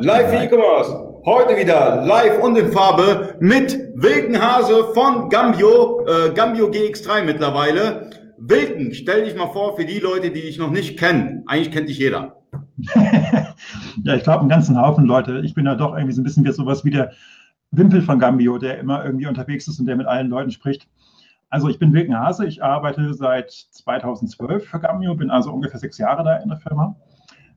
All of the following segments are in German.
Live E-Commerce. Heute wieder live und in Farbe mit Wilken Hase von Gambio, äh, Gambio GX3 mittlerweile. Wilken, stell dich mal vor für die Leute, die dich noch nicht kennen. Eigentlich kennt dich jeder. ja, ich glaube, einen ganzen Haufen Leute. Ich bin ja doch irgendwie so ein bisschen wie sowas wie der Wimpel von Gambio, der immer irgendwie unterwegs ist und der mit allen Leuten spricht. Also ich bin Wilken Hase, ich arbeite seit 2012 für Gambio, bin also ungefähr sechs Jahre da in der Firma.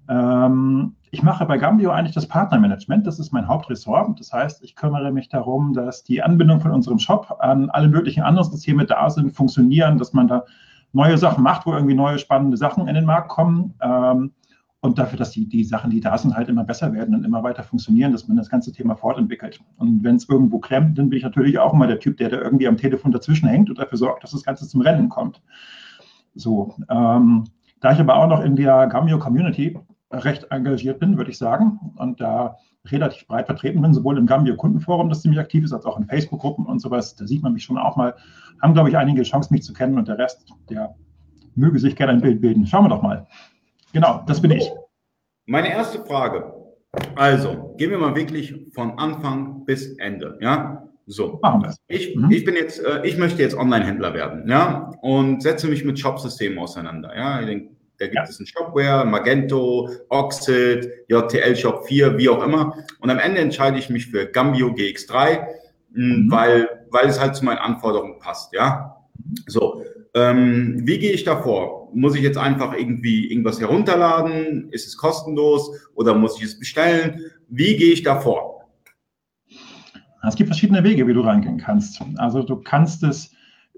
Ähm, ich mache bei Gambio eigentlich das Partnermanagement. Das ist mein Hauptressort. Das heißt, ich kümmere mich darum, dass die Anbindung von unserem Shop an alle möglichen anderen Systeme da sind, funktionieren, dass man da neue Sachen macht, wo irgendwie neue spannende Sachen in den Markt kommen. Ähm, und dafür, dass die, die Sachen, die da sind, halt immer besser werden und immer weiter funktionieren, dass man das ganze Thema fortentwickelt. Und wenn es irgendwo klemmt, dann bin ich natürlich auch immer der Typ, der da irgendwie am Telefon dazwischen hängt und dafür sorgt, dass das Ganze zum Rennen kommt. So, ähm, da ich aber auch noch in der Gambio Community recht engagiert bin, würde ich sagen, und da relativ breit vertreten bin, sowohl im Gambio Kundenforum, das ziemlich aktiv ist, als auch in Facebook-Gruppen und sowas. Da sieht man mich schon auch mal. Haben, glaube ich, einige Chance, mich zu kennen und der Rest, der möge sich gerne ein Bild bilden. Schauen wir doch mal. Genau, das bin ich. Meine erste Frage. Also, gehen wir mal wirklich von Anfang bis Ende. Ja, so. Machen wir ich, mhm. ich bin jetzt, äh, ich möchte jetzt Online-Händler werden. Ja, und setze mich mit Shopsystemen auseinander. Ja, ich denke, da gibt ja. es einen Shopware, Magento, Oxid, JTL Shop 4, wie auch immer. Und am Ende entscheide ich mich für Gambio GX3, mhm. weil, weil es halt zu meinen Anforderungen passt. Ja, so. Ähm, wie gehe ich da vor? Muss ich jetzt einfach irgendwie irgendwas herunterladen? Ist es kostenlos oder muss ich es bestellen? Wie gehe ich da vor? Es gibt verschiedene Wege, wie du reingehen kannst. Also du kannst es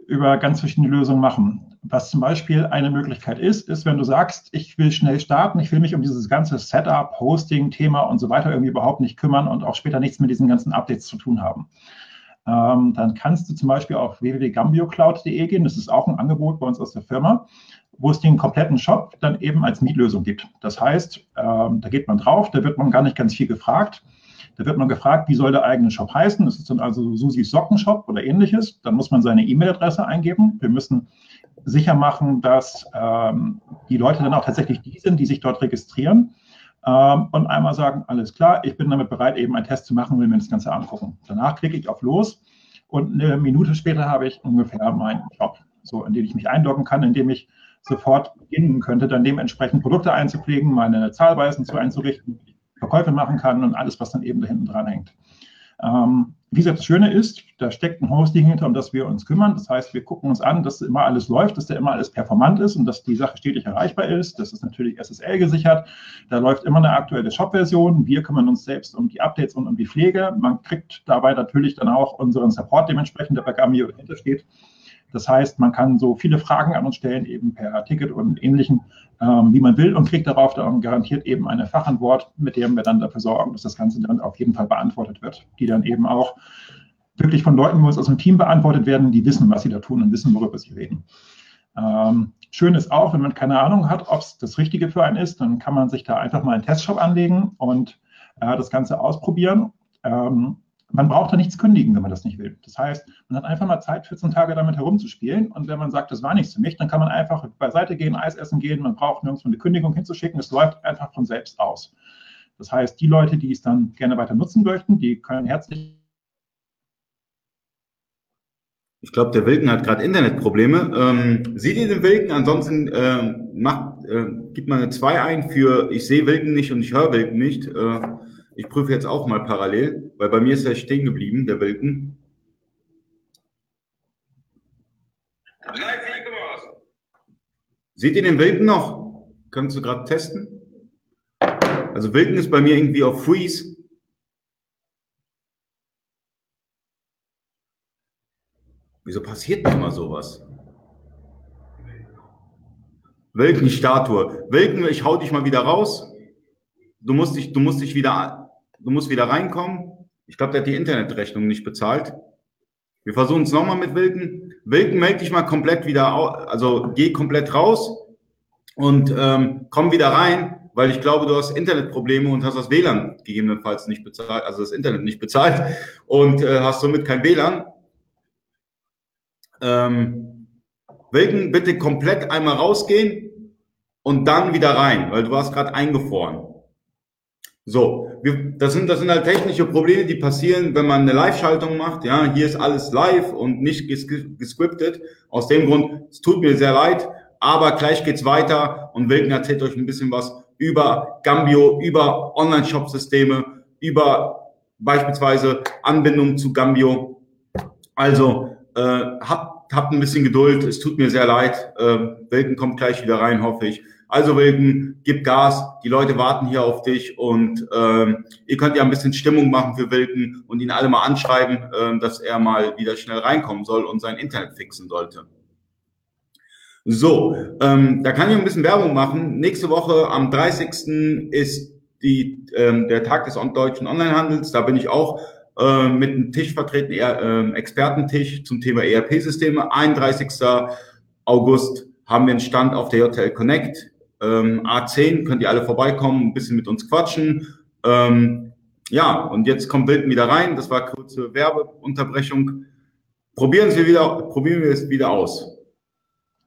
über ganz verschiedene Lösungen machen. Was zum Beispiel eine Möglichkeit ist, ist, wenn du sagst, ich will schnell starten, ich will mich um dieses ganze Setup, Hosting, Thema und so weiter irgendwie überhaupt nicht kümmern und auch später nichts mit diesen ganzen Updates zu tun haben. Ähm, dann kannst du zum Beispiel auf www.gambiocloud.de gehen. Das ist auch ein Angebot bei uns aus der Firma, wo es den kompletten Shop dann eben als Mietlösung gibt. Das heißt, ähm, da geht man drauf, da wird man gar nicht ganz viel gefragt. Da wird man gefragt, wie soll der eigene Shop heißen? Das ist dann also Susis Sockenshop oder ähnliches. Dann muss man seine E-Mail-Adresse eingeben. Wir müssen sicher machen, dass ähm, die Leute dann auch tatsächlich die sind, die sich dort registrieren ähm, und einmal sagen, alles klar, ich bin damit bereit, eben einen Test zu machen, will mir das Ganze angucken. Danach klicke ich auf Los und eine Minute später habe ich ungefähr meinen Shop, so in den ich mich einloggen kann, in dem ich sofort beginnen könnte, dann dementsprechend Produkte einzupflegen, meine Zahlweisen zu einzurichten, Verkäufe machen kann und alles, was dann eben da hinten dran hängt. Ähm, wie gesagt, das Schöne ist, da steckt ein Hosting hinter, um das wir uns kümmern. Das heißt, wir gucken uns an, dass immer alles läuft, dass da immer alles performant ist und dass die Sache stetig erreichbar ist. Das ist natürlich SSL gesichert. Da läuft immer eine aktuelle Shop-Version. Wir kümmern uns selbst um die Updates und um die Pflege. Man kriegt dabei natürlich dann auch unseren Support dementsprechend, der bei Gamio dahinter steht. Das heißt, man kann so viele Fragen an uns stellen, eben per Ticket und ähnlichen, ähm, wie man will, und kriegt darauf dann garantiert eben eine Fachantwort, mit der wir dann dafür sorgen, dass das Ganze dann auf jeden Fall beantwortet wird, die dann eben auch wirklich von Leuten bei uns aus dem Team beantwortet werden, die wissen, was sie da tun und wissen, worüber sie reden. Ähm, schön ist auch, wenn man keine Ahnung hat, ob es das Richtige für einen ist, dann kann man sich da einfach mal einen Testshop anlegen und äh, das Ganze ausprobieren. Ähm, man braucht da nichts kündigen, wenn man das nicht will. Das heißt, man hat einfach mal Zeit, 14 Tage damit herumzuspielen. Und wenn man sagt, das war nichts für mich, dann kann man einfach beiseite gehen, Eis essen gehen. Man braucht nirgends eine Kündigung hinzuschicken. Es läuft einfach von selbst aus. Das heißt, die Leute, die es dann gerne weiter nutzen möchten, die können herzlich. Ich glaube, der Wilken hat gerade Internetprobleme. Ähm, seht ihr den Wilken? Ansonsten äh, macht, äh, gibt mal eine 2 ein für ich sehe Wilken nicht und ich höre Wilken nicht. Äh, ich prüfe jetzt auch mal parallel, weil bei mir ist er stehen geblieben, der Wilken. Seht ihr den Wilken noch? Kannst du gerade testen? Also Wilken ist bei mir irgendwie auf Freeze. Wieso passiert denn immer sowas? Wilken-Statue. Wilken, ich hau dich mal wieder raus. Du musst dich, du musst dich wieder du musst wieder reinkommen. Ich glaube, der hat die Internetrechnung nicht bezahlt. Wir versuchen es nochmal mit Wilken. Wilken, melde dich mal komplett wieder, also geh komplett raus und ähm, komm wieder rein, weil ich glaube, du hast Internetprobleme und hast das WLAN gegebenenfalls nicht bezahlt, also das Internet nicht bezahlt und äh, hast somit kein WLAN. Ähm, Wilken, bitte komplett einmal rausgehen und dann wieder rein, weil du warst gerade eingefroren. So, wir, das, sind, das sind halt technische Probleme, die passieren, wenn man eine Live-Schaltung macht. Ja, hier ist alles live und nicht ges gescriptet. Aus dem Grund, es tut mir sehr leid, aber gleich geht's weiter und Wilken erzählt euch ein bisschen was über Gambio, über Online-Shop-Systeme, über beispielsweise Anbindung zu Gambio. Also äh, habt, habt ein bisschen Geduld, es tut mir sehr leid. Äh, Wilken kommt gleich wieder rein, hoffe ich. Also Wilken, gib Gas, die Leute warten hier auf dich und ähm, ihr könnt ja ein bisschen Stimmung machen für Wilken und ihn alle mal anschreiben, äh, dass er mal wieder schnell reinkommen soll und sein Internet fixen sollte. So, ähm, da kann ich ein bisschen Werbung machen. Nächste Woche am 30. ist die, ähm, der Tag des deutschen Onlinehandels. Da bin ich auch äh, mit einem Tisch vertreten, eher, äh, Expertentisch zum Thema ERP-Systeme. 31. August haben wir einen Stand auf der JTL Connect ähm, A10, könnt ihr alle vorbeikommen, ein bisschen mit uns quatschen. Ähm, ja, und jetzt kommt Wilden wieder rein. Das war kurze Werbeunterbrechung. Probieren Sie wieder, probieren wir es wieder aus.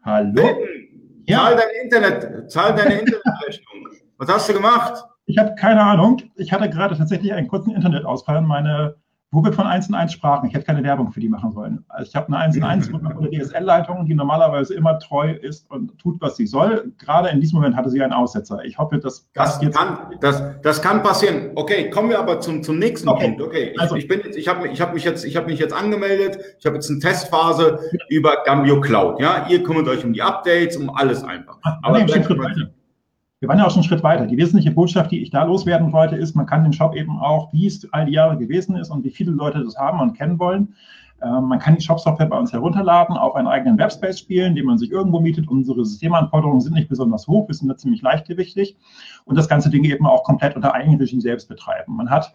Hallo? Wilden, ja. Zahl deine Internet, zahl deine Internetrechnung. Was hast du gemacht? Ich habe keine Ahnung. Ich hatte gerade tatsächlich einen kurzen Internetausfall. Meine wo wir von 1 in 1 sprachen. Ich hätte keine Werbung für die machen sollen. Also ich habe eine 1 in 1 mit einer DSL-Leitung, die normalerweise immer treu ist und tut, was sie soll. Gerade in diesem Moment hatte sie einen Aussetzer. Ich hoffe, dass das, jetzt. Kann, das, das kann passieren. Okay, kommen wir aber zum, zum nächsten okay. Punkt. Okay, ich, also, ich bin jetzt, ich habe ich hab mich jetzt, ich habe mich jetzt angemeldet. Ich habe jetzt eine Testphase über Gambio Cloud. Ja, ihr kümmert euch um die Updates, um alles einfach. Aber nee, wir waren ja auch schon einen Schritt weiter. Die wesentliche Botschaft, die ich da loswerden wollte, ist, man kann den Shop eben auch, wie es all die Jahre gewesen ist und wie viele Leute das haben und kennen wollen. Ähm, man kann die Shop-Software bei uns herunterladen, auf einen eigenen Webspace spielen, den man sich irgendwo mietet. Unsere Systemanforderungen sind nicht besonders hoch, wir sind da ziemlich leichtgewichtig und das ganze Ding eben auch komplett unter Eigenregie selbst betreiben. Man hat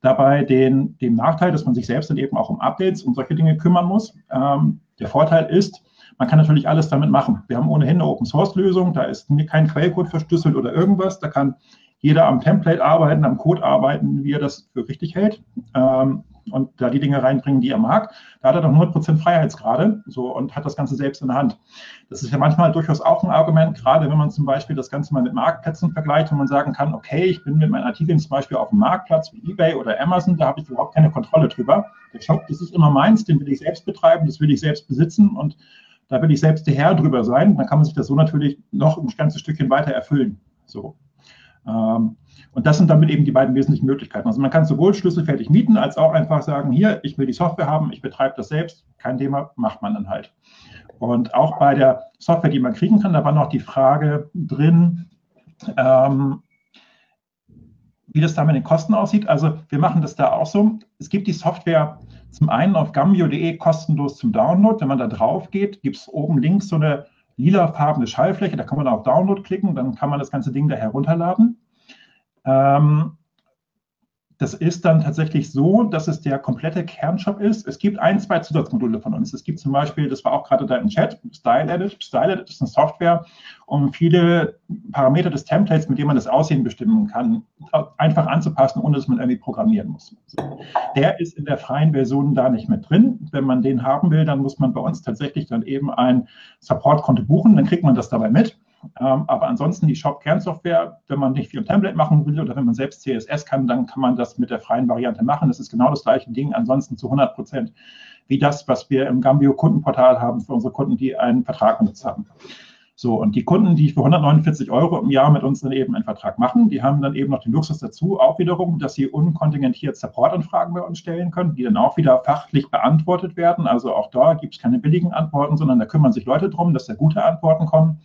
dabei den, den Nachteil, dass man sich selbst dann eben auch um Updates und solche Dinge kümmern muss. Ähm, der Vorteil ist, man kann natürlich alles damit machen. Wir haben ohnehin eine Open-Source-Lösung, da ist kein Quellcode verschlüsselt oder irgendwas. Da kann jeder am Template arbeiten, am Code arbeiten, wie er das für richtig hält. Ähm, und da die Dinge reinbringen, die er mag. Da hat er doch 100% Freiheitsgrade so, und hat das Ganze selbst in der Hand. Das ist ja manchmal durchaus auch ein Argument, gerade wenn man zum Beispiel das Ganze mal mit Marktplätzen vergleicht und man sagen kann, okay, ich bin mit meinen Artikeln zum Beispiel auf dem Marktplatz wie eBay oder Amazon, da habe ich überhaupt keine Kontrolle drüber. Der Shop, das ist immer meins, den will ich selbst betreiben, das will ich selbst besitzen und da will ich selbst der Herr drüber sein. Dann kann man sich das so natürlich noch ein ganzes Stückchen weiter erfüllen. So. Ähm, und das sind damit eben die beiden wesentlichen Möglichkeiten. Also man kann sowohl schlüsselfertig mieten, als auch einfach sagen, hier, ich will die Software haben, ich betreibe das selbst, kein Thema, macht man dann halt. Und auch bei der Software, die man kriegen kann, da war noch die Frage drin, ähm, wie das da mit den Kosten aussieht. Also wir machen das da auch so. Es gibt die Software zum einen auf gambio.de kostenlos zum Download. Wenn man da drauf geht, gibt es oben links so eine lilafarbene Schallfläche, da kann man auf Download klicken, dann kann man das ganze Ding da herunterladen. Ähm, das ist dann tatsächlich so, dass es der komplette Kernshop ist. Es gibt ein, zwei Zusatzmodule von uns. Es gibt zum Beispiel, das war auch gerade da im Chat, Style Edit. Style Edit ist eine Software, um viele Parameter des Templates, mit denen man das Aussehen bestimmen kann, einfach anzupassen, ohne dass man irgendwie programmieren muss. Der ist in der freien Version da nicht mit drin. Wenn man den haben will, dann muss man bei uns tatsächlich dann eben ein Support-Konto buchen. Dann kriegt man das dabei mit. Ähm, aber ansonsten die Shop-Kernsoftware, wenn man nicht viel Template machen will oder wenn man selbst CSS kann, dann kann man das mit der freien Variante machen. Das ist genau das gleiche Ding, ansonsten zu 100 Prozent wie das, was wir im Gambio Kundenportal haben für unsere Kunden, die einen Vertrag benutzt haben. So, und die Kunden, die für 149 Euro im Jahr mit uns dann eben einen Vertrag machen, die haben dann eben noch den Luxus dazu, auch wiederum, dass sie unkontingentiert Supportanfragen bei uns stellen können, die dann auch wieder fachlich beantwortet werden. Also auch da gibt es keine billigen Antworten, sondern da kümmern sich Leute drum, dass da gute Antworten kommen.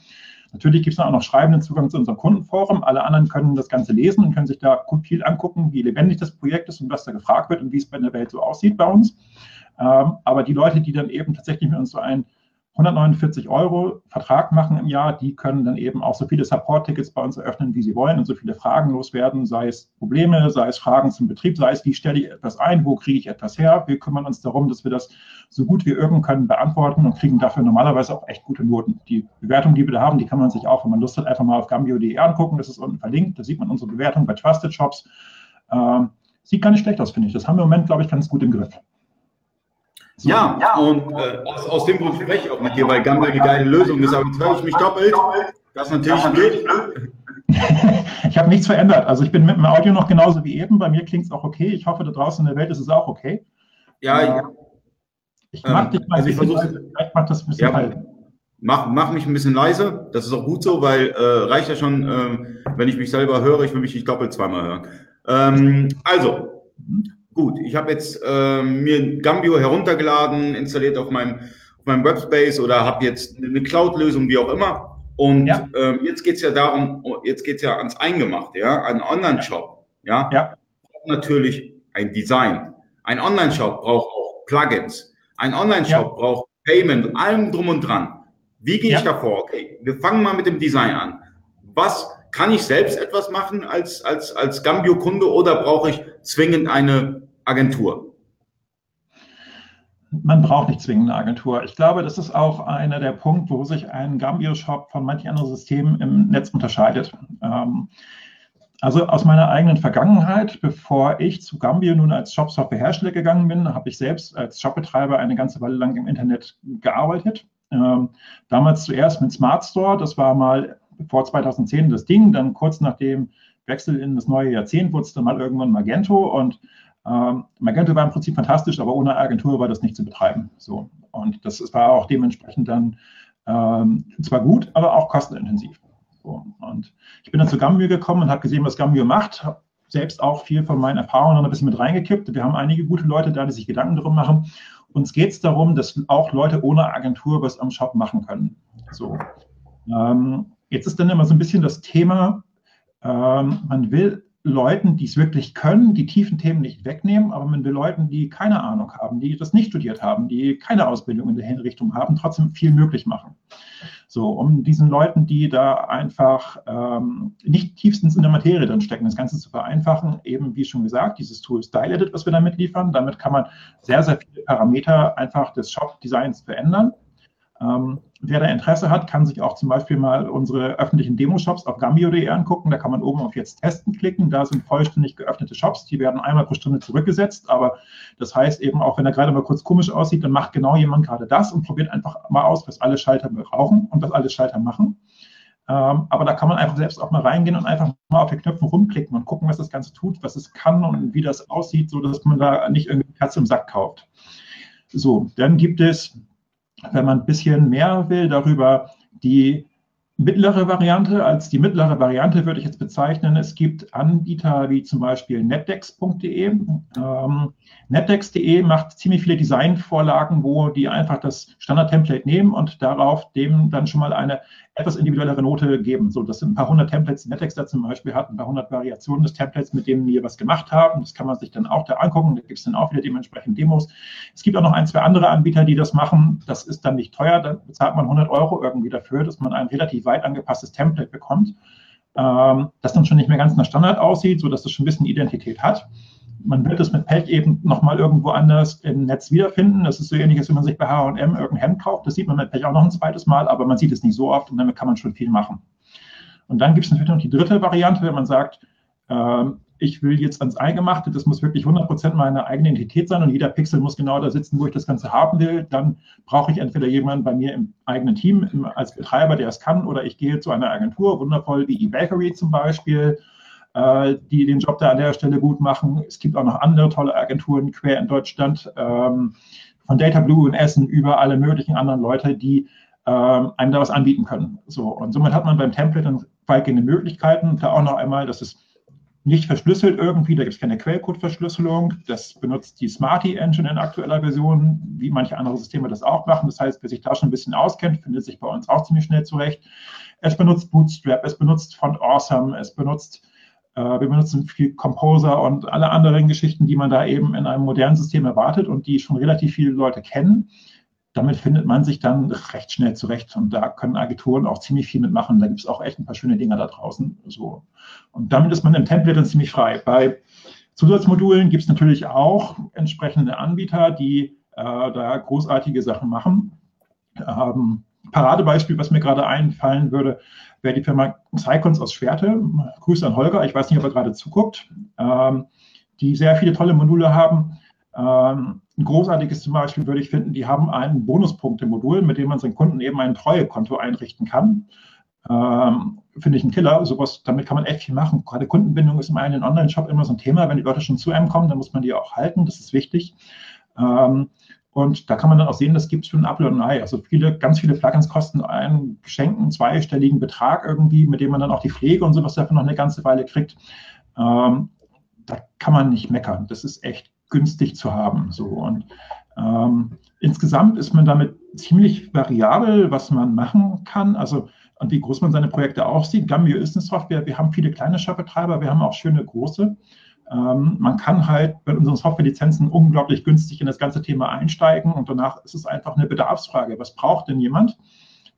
Natürlich gibt es auch noch schreibenden Zugang zu unserem Kundenforum. Alle anderen können das Ganze lesen und können sich da viel angucken, wie lebendig das Projekt ist und was da gefragt wird und wie es bei der Welt so aussieht bei uns. Ähm, aber die Leute, die dann eben tatsächlich mit uns so ein 149 Euro Vertrag machen im Jahr, die können dann eben auch so viele Support-Tickets bei uns eröffnen, wie sie wollen und so viele Fragen loswerden, sei es Probleme, sei es Fragen zum Betrieb, sei es, wie stelle ich etwas ein, wo kriege ich etwas her. Wir kümmern uns darum, dass wir das so gut wie irgend können beantworten und kriegen dafür normalerweise auch echt gute Noten. Die Bewertung, die wir da haben, die kann man sich auch, wenn man Lust hat, einfach mal auf gambio.de angucken. Das ist unten verlinkt. Da sieht man unsere Bewertung bei Trusted Shops. Ähm, sieht gar nicht schlecht aus, finde ich. Das haben wir im Moment, glaube ich, ganz gut im Griff. So. Ja, ja, und äh, aus, aus, dem Grund spreche ich auch mit dir, weil Gambio die geile Lösung ist. Aber jetzt höre ich mich doppelt. Das ist natürlich blöd. ich habe nichts verändert. Also ich bin mit dem Audio noch genauso wie eben. Bei mir klingt es auch okay. Ich hoffe, da draußen in der Welt ist es auch okay. Ja, äh, ich mag ähm, dich mal also ich versuche, vielleicht macht das ein bisschen ja, halt. Mach, mach mich ein bisschen leise. Das ist auch gut so, weil äh, reicht ja schon, äh, wenn ich mich selber höre. Ich will mich nicht doppelt zweimal hören. Ähm, also, gut. Ich habe jetzt äh, mir Gambio heruntergeladen, installiert auf meinem, auf meinem Webspace oder habe jetzt eine Cloud-Lösung, wie auch immer. Und ja. ähm, jetzt geht's ja darum, jetzt geht's ja ans Eingemachte, ja, ein Online-Shop, ja, ja. braucht natürlich ein Design. Ein Online-Shop braucht auch Plugins. Ein Online-Shop ja. braucht Payment, allem drum und dran. Wie gehe ich davor? Okay, wir fangen mal mit dem Design an. Was kann ich selbst etwas machen als, als, als Gambio-Kunde oder brauche ich zwingend eine Agentur? man braucht nicht zwingend eine Agentur. Ich glaube, das ist auch einer der Punkte, wo sich ein Gambio-Shop von manchen anderen Systemen im Netz unterscheidet. Ähm, also aus meiner eigenen Vergangenheit, bevor ich zu Gambio nun als Shop-Software-Hersteller gegangen bin, habe ich selbst als Shopbetreiber eine ganze Weile lang im Internet gearbeitet. Ähm, damals zuerst mit Smart Store, das war mal vor 2010 das Ding, dann kurz nach dem Wechsel in das neue Jahrzehnt wurde es dann mal irgendwann Magento und ähm, Magento war im Prinzip fantastisch, aber ohne Agentur war das nicht zu betreiben. So. Und das war auch dementsprechend dann ähm, zwar gut, aber auch kostenintensiv. So. Und ich bin dann zu Gambio gekommen und habe gesehen, was Gambio macht, habe selbst auch viel von meinen Erfahrungen noch ein bisschen mit reingekippt. Wir haben einige gute Leute da, die sich Gedanken darum machen. Uns geht es darum, dass auch Leute ohne Agentur was am Shop machen können. So. Ähm, jetzt ist dann immer so ein bisschen das Thema, ähm, man will Leuten, die es wirklich können, die tiefen Themen nicht wegnehmen, aber man will Leuten, die keine Ahnung haben, die das nicht studiert haben, die keine Ausbildung in der Richtung haben, trotzdem viel möglich machen. So, um diesen Leuten, die da einfach ähm, nicht tiefstens in der Materie drin stecken, das Ganze zu vereinfachen, eben wie schon gesagt, dieses Tool Style Edit, was wir damit liefern, damit kann man sehr, sehr viele Parameter einfach des Shop-Designs verändern. Ähm, wer da Interesse hat, kann sich auch zum Beispiel mal unsere öffentlichen Demo-Shops auf gambio.de angucken. Da kann man oben auf Jetzt testen klicken. Da sind vollständig geöffnete Shops. Die werden einmal pro Stunde zurückgesetzt. Aber das heißt eben auch, wenn er gerade mal kurz komisch aussieht, dann macht genau jemand gerade das und probiert einfach mal aus, was alle Schalter brauchen und was alle Schalter machen. Ähm, aber da kann man einfach selbst auch mal reingehen und einfach mal auf die Knöpfe rumklicken und gucken, was das Ganze tut, was es kann und wie das aussieht, so dass man da nicht irgendwie Katze im Sack kauft. So, dann gibt es wenn man ein bisschen mehr will darüber, die mittlere Variante. Als die mittlere Variante würde ich jetzt bezeichnen, es gibt Anbieter wie zum Beispiel netdex.de. Ähm, netdex.de macht ziemlich viele Designvorlagen, wo die einfach das Standard-Template nehmen und darauf dem dann schon mal eine etwas individuellere Note geben. So, das sind ein paar hundert Templates, die Netdex da zum Beispiel hat, ein paar hundert Variationen des Templates, mit denen wir was gemacht haben. Das kann man sich dann auch da angucken. Da gibt es dann auch wieder dementsprechend Demos. Es gibt auch noch ein, zwei andere Anbieter, die das machen. Das ist dann nicht teuer. Da bezahlt man 100 Euro irgendwie dafür, dass man ein relativ weit angepasstes Template bekommt, ähm, das dann schon nicht mehr ganz nach Standard aussieht, sodass das schon ein bisschen Identität hat man wird es mit Pech eben nochmal irgendwo anders im Netz wiederfinden. Das ist so ähnlich, als wenn man sich bei H&M irgendein Hemd kauft. Das sieht man mit Pech auch noch ein zweites Mal, aber man sieht es nicht so oft und damit kann man schon viel machen. Und dann gibt es natürlich noch die dritte Variante, wenn man sagt, äh, ich will jetzt ans Eingemachte, das muss wirklich 100% meine eigene Identität sein und jeder Pixel muss genau da sitzen, wo ich das Ganze haben will. Dann brauche ich entweder jemanden bei mir im eigenen Team im, als Betreiber, der es kann, oder ich gehe zu einer Agentur, wundervoll wie eBakery zum Beispiel äh, die den Job da an der Stelle gut machen. Es gibt auch noch andere tolle Agenturen quer in Deutschland, ähm, von Data Blue in Essen über alle möglichen anderen Leute, die ähm, einem da was anbieten können. So, und somit hat man beim Template dann weitgehende Möglichkeiten. Da auch noch einmal, das ist nicht verschlüsselt irgendwie, da gibt es keine Quellcode-Verschlüsselung. Das benutzt die Smarty Engine in aktueller Version, wie manche andere Systeme das auch machen. Das heißt, wer sich da schon ein bisschen auskennt, findet sich bei uns auch ziemlich schnell zurecht. Es benutzt Bootstrap, es benutzt Font Awesome, es benutzt wir benutzen viel Composer und alle anderen Geschichten, die man da eben in einem modernen System erwartet und die schon relativ viele Leute kennen. Damit findet man sich dann recht schnell zurecht und da können Agenturen auch ziemlich viel mitmachen. Da gibt es auch echt ein paar schöne Dinge da draußen. So. Und damit ist man im Template dann ziemlich frei. Bei Zusatzmodulen gibt es natürlich auch entsprechende Anbieter, die äh, da großartige Sachen machen. Ähm, Paradebeispiel, was mir gerade einfallen würde, wäre die Firma Cycons aus Schwerte. Grüße an Holger, ich weiß nicht, ob er gerade zuguckt, ähm, die sehr viele tolle Module haben. Ähm, ein großartiges zum Beispiel würde ich finden, die haben ein Bonuspunkte-Modul, mit dem man seinen Kunden eben ein Treuekonto einrichten kann. Ähm, Finde ich ein Killer. Sowas, damit kann man echt viel machen. Gerade Kundenbindung ist im einen Online-Shop immer so ein Thema. Wenn die Leute schon zu einem kommen, dann muss man die auch halten. Das ist wichtig. Ähm, und da kann man dann auch sehen, das gibt ein Apple und ein Ei. Also viele, ganz viele Plugins kosten einen geschenkten zweistelligen Betrag irgendwie, mit dem man dann auch die Pflege und sowas dafür noch eine ganze Weile kriegt. Ähm, da kann man nicht meckern. Das ist echt günstig zu haben. So und ähm, insgesamt ist man damit ziemlich variabel, was man machen kann. Also und wie groß man seine Projekte aufsieht. Gambio ist eine Software. Wir haben viele kleine Shopbetreiber, wir haben auch schöne große. Ähm, man kann halt mit unseren Softwarelizenzen unglaublich günstig in das ganze Thema einsteigen und danach ist es einfach eine Bedarfsfrage. Was braucht denn jemand?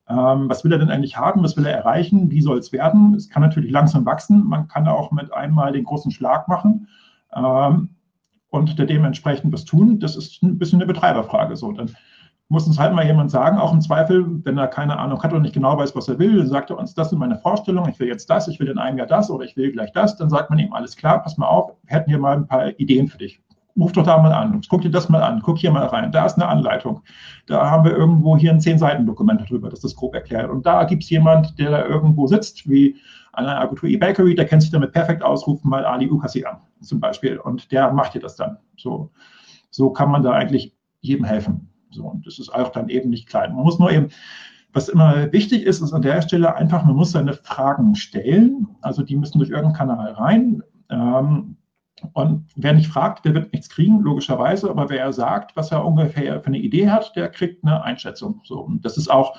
Ähm, was will er denn eigentlich haben? Was will er erreichen? Wie soll es werden? Es kann natürlich langsam wachsen. Man kann auch mit einmal den großen Schlag machen ähm, und dementsprechend was tun. Das ist ein bisschen eine Betreiberfrage. So, dann muss uns halt mal jemand sagen, auch im Zweifel, wenn er keine Ahnung hat oder nicht genau weiß, was er will, dann sagt er uns, das sind meine Vorstellungen, ich will jetzt das, ich will in einem Jahr das oder ich will gleich das, dann sagt man ihm, alles klar, pass mal auf, wir hätten hier mal ein paar Ideen für dich. Ruf doch da mal an, guck dir das mal an, guck hier mal rein, da ist eine Anleitung. Da haben wir irgendwo hier ein Zehn-Seiten-Dokument darüber, das das grob erklärt. Und da gibt es jemand, der da irgendwo sitzt, wie an einer Agentur eBakery, der kennt sich damit perfekt aus, ruft mal Ali Ukasi an, zum Beispiel. Und der macht dir das dann. So, so kann man da eigentlich jedem helfen. So, und das ist auch dann eben nicht klein. Man muss nur eben, was immer wichtig ist, ist an der Stelle einfach, man muss seine Fragen stellen. Also die müssen durch irgendeinen Kanal rein. Ähm, und wer nicht fragt, der wird nichts kriegen, logischerweise. Aber wer sagt, was er ungefähr für eine Idee hat, der kriegt eine Einschätzung. So, und das ist auch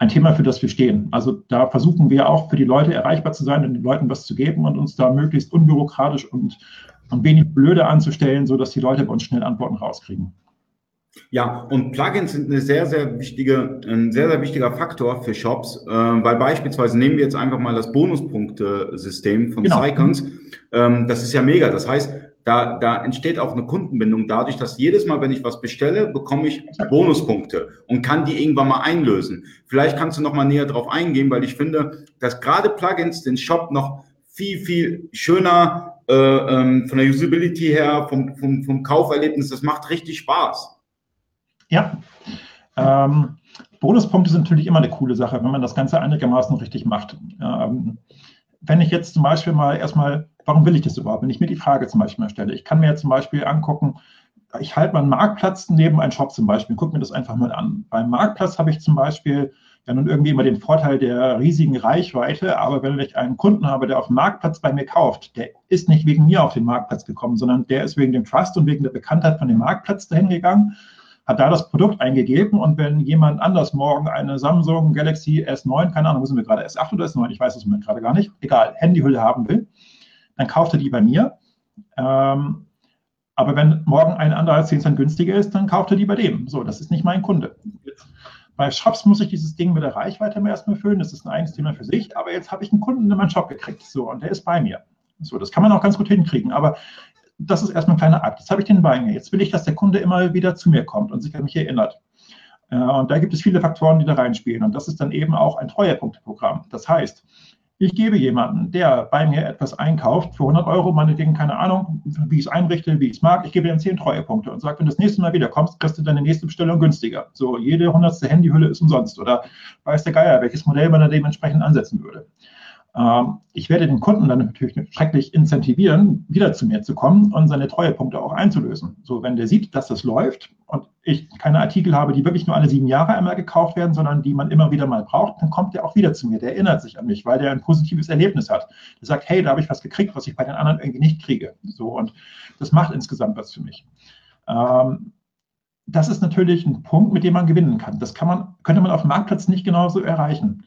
ein Thema, für das wir stehen. Also da versuchen wir auch für die Leute erreichbar zu sein und den Leuten was zu geben und uns da möglichst unbürokratisch und, und wenig blöde anzustellen, sodass die Leute bei uns schnell Antworten rauskriegen. Ja, und Plugins sind eine sehr, sehr wichtige, ein sehr, sehr wichtiger Faktor für Shops, äh, weil beispielsweise nehmen wir jetzt einfach mal das Bonuspunktesystem von genau. Cycons. Ähm, das ist ja mega. Das heißt, da, da entsteht auch eine Kundenbindung dadurch, dass jedes Mal, wenn ich was bestelle, bekomme ich Bonuspunkte und kann die irgendwann mal einlösen. Vielleicht kannst du noch mal näher drauf eingehen, weil ich finde, dass gerade Plugins den Shop noch viel, viel schöner äh, ähm, von der Usability her, vom, vom, vom Kauferlebnis, das macht richtig Spaß. Ja. Ähm, Bonuspunkte sind natürlich immer eine coole Sache, wenn man das Ganze einigermaßen richtig macht. Ähm, wenn ich jetzt zum Beispiel mal erstmal, warum will ich das überhaupt? Wenn ich mir die Frage zum Beispiel mal stelle, ich kann mir zum Beispiel angucken, ich halte mal einen Marktplatz neben einen Shop zum Beispiel, gucke mir das einfach mal an. Beim Marktplatz habe ich zum Beispiel ja nun irgendwie immer den Vorteil der riesigen Reichweite, aber wenn ich einen Kunden habe, der auf dem Marktplatz bei mir kauft, der ist nicht wegen mir auf den Marktplatz gekommen, sondern der ist wegen dem Trust und wegen der Bekanntheit von dem Marktplatz dahin gegangen hat da das Produkt eingegeben und wenn jemand anders morgen eine Samsung Galaxy S9, keine Ahnung, wo sind wir gerade, S8 oder S9, ich weiß es mir gerade gar nicht, egal, Handyhülle haben will, dann kauft er die bei mir. Ähm, aber wenn morgen ein anderer 10 Cent günstiger ist, dann kauft er die bei dem. So, das ist nicht mein Kunde. Jetzt, bei Shops muss ich dieses Ding mit der Reichweite erstmal füllen. Das ist ein eigenes Thema für sich. Aber jetzt habe ich einen Kunden in meinen Shop gekriegt. So, und der ist bei mir. So, das kann man auch ganz gut hinkriegen. Aber das ist erstmal ein kleiner Akt. Jetzt habe ich den bei mir. Jetzt will ich, dass der Kunde immer wieder zu mir kommt und sich an mich erinnert. Äh, und da gibt es viele Faktoren, die da reinspielen. Und das ist dann eben auch ein Treuepunkteprogramm. Das heißt, ich gebe jemanden, der bei mir etwas einkauft, für 100 Euro, meinetwegen, keine Ahnung, wie ich es einrichte, wie ich es mag, ich gebe ihm 10 Treuepunkte und sage, wenn du das nächste Mal wieder kommst, kriegst du deine nächste Bestellung günstiger. So, jede hundertste Handyhülle ist umsonst oder weiß der Geier, welches Modell man da dementsprechend ansetzen würde. Ähm, ich werde den Kunden dann natürlich schrecklich incentivieren, wieder zu mir zu kommen und seine Treuepunkte auch einzulösen. So, wenn der sieht, dass das läuft und ich keine Artikel habe, die wirklich nur alle sieben Jahre einmal gekauft werden, sondern die man immer wieder mal braucht, dann kommt der auch wieder zu mir. Der erinnert sich an mich, weil der ein positives Erlebnis hat. Der sagt, hey, da habe ich was gekriegt, was ich bei den anderen irgendwie nicht kriege. So, und das macht insgesamt was für mich. Ähm, das ist natürlich ein Punkt, mit dem man gewinnen kann. Das kann man, könnte man auf dem Marktplatz nicht genauso erreichen.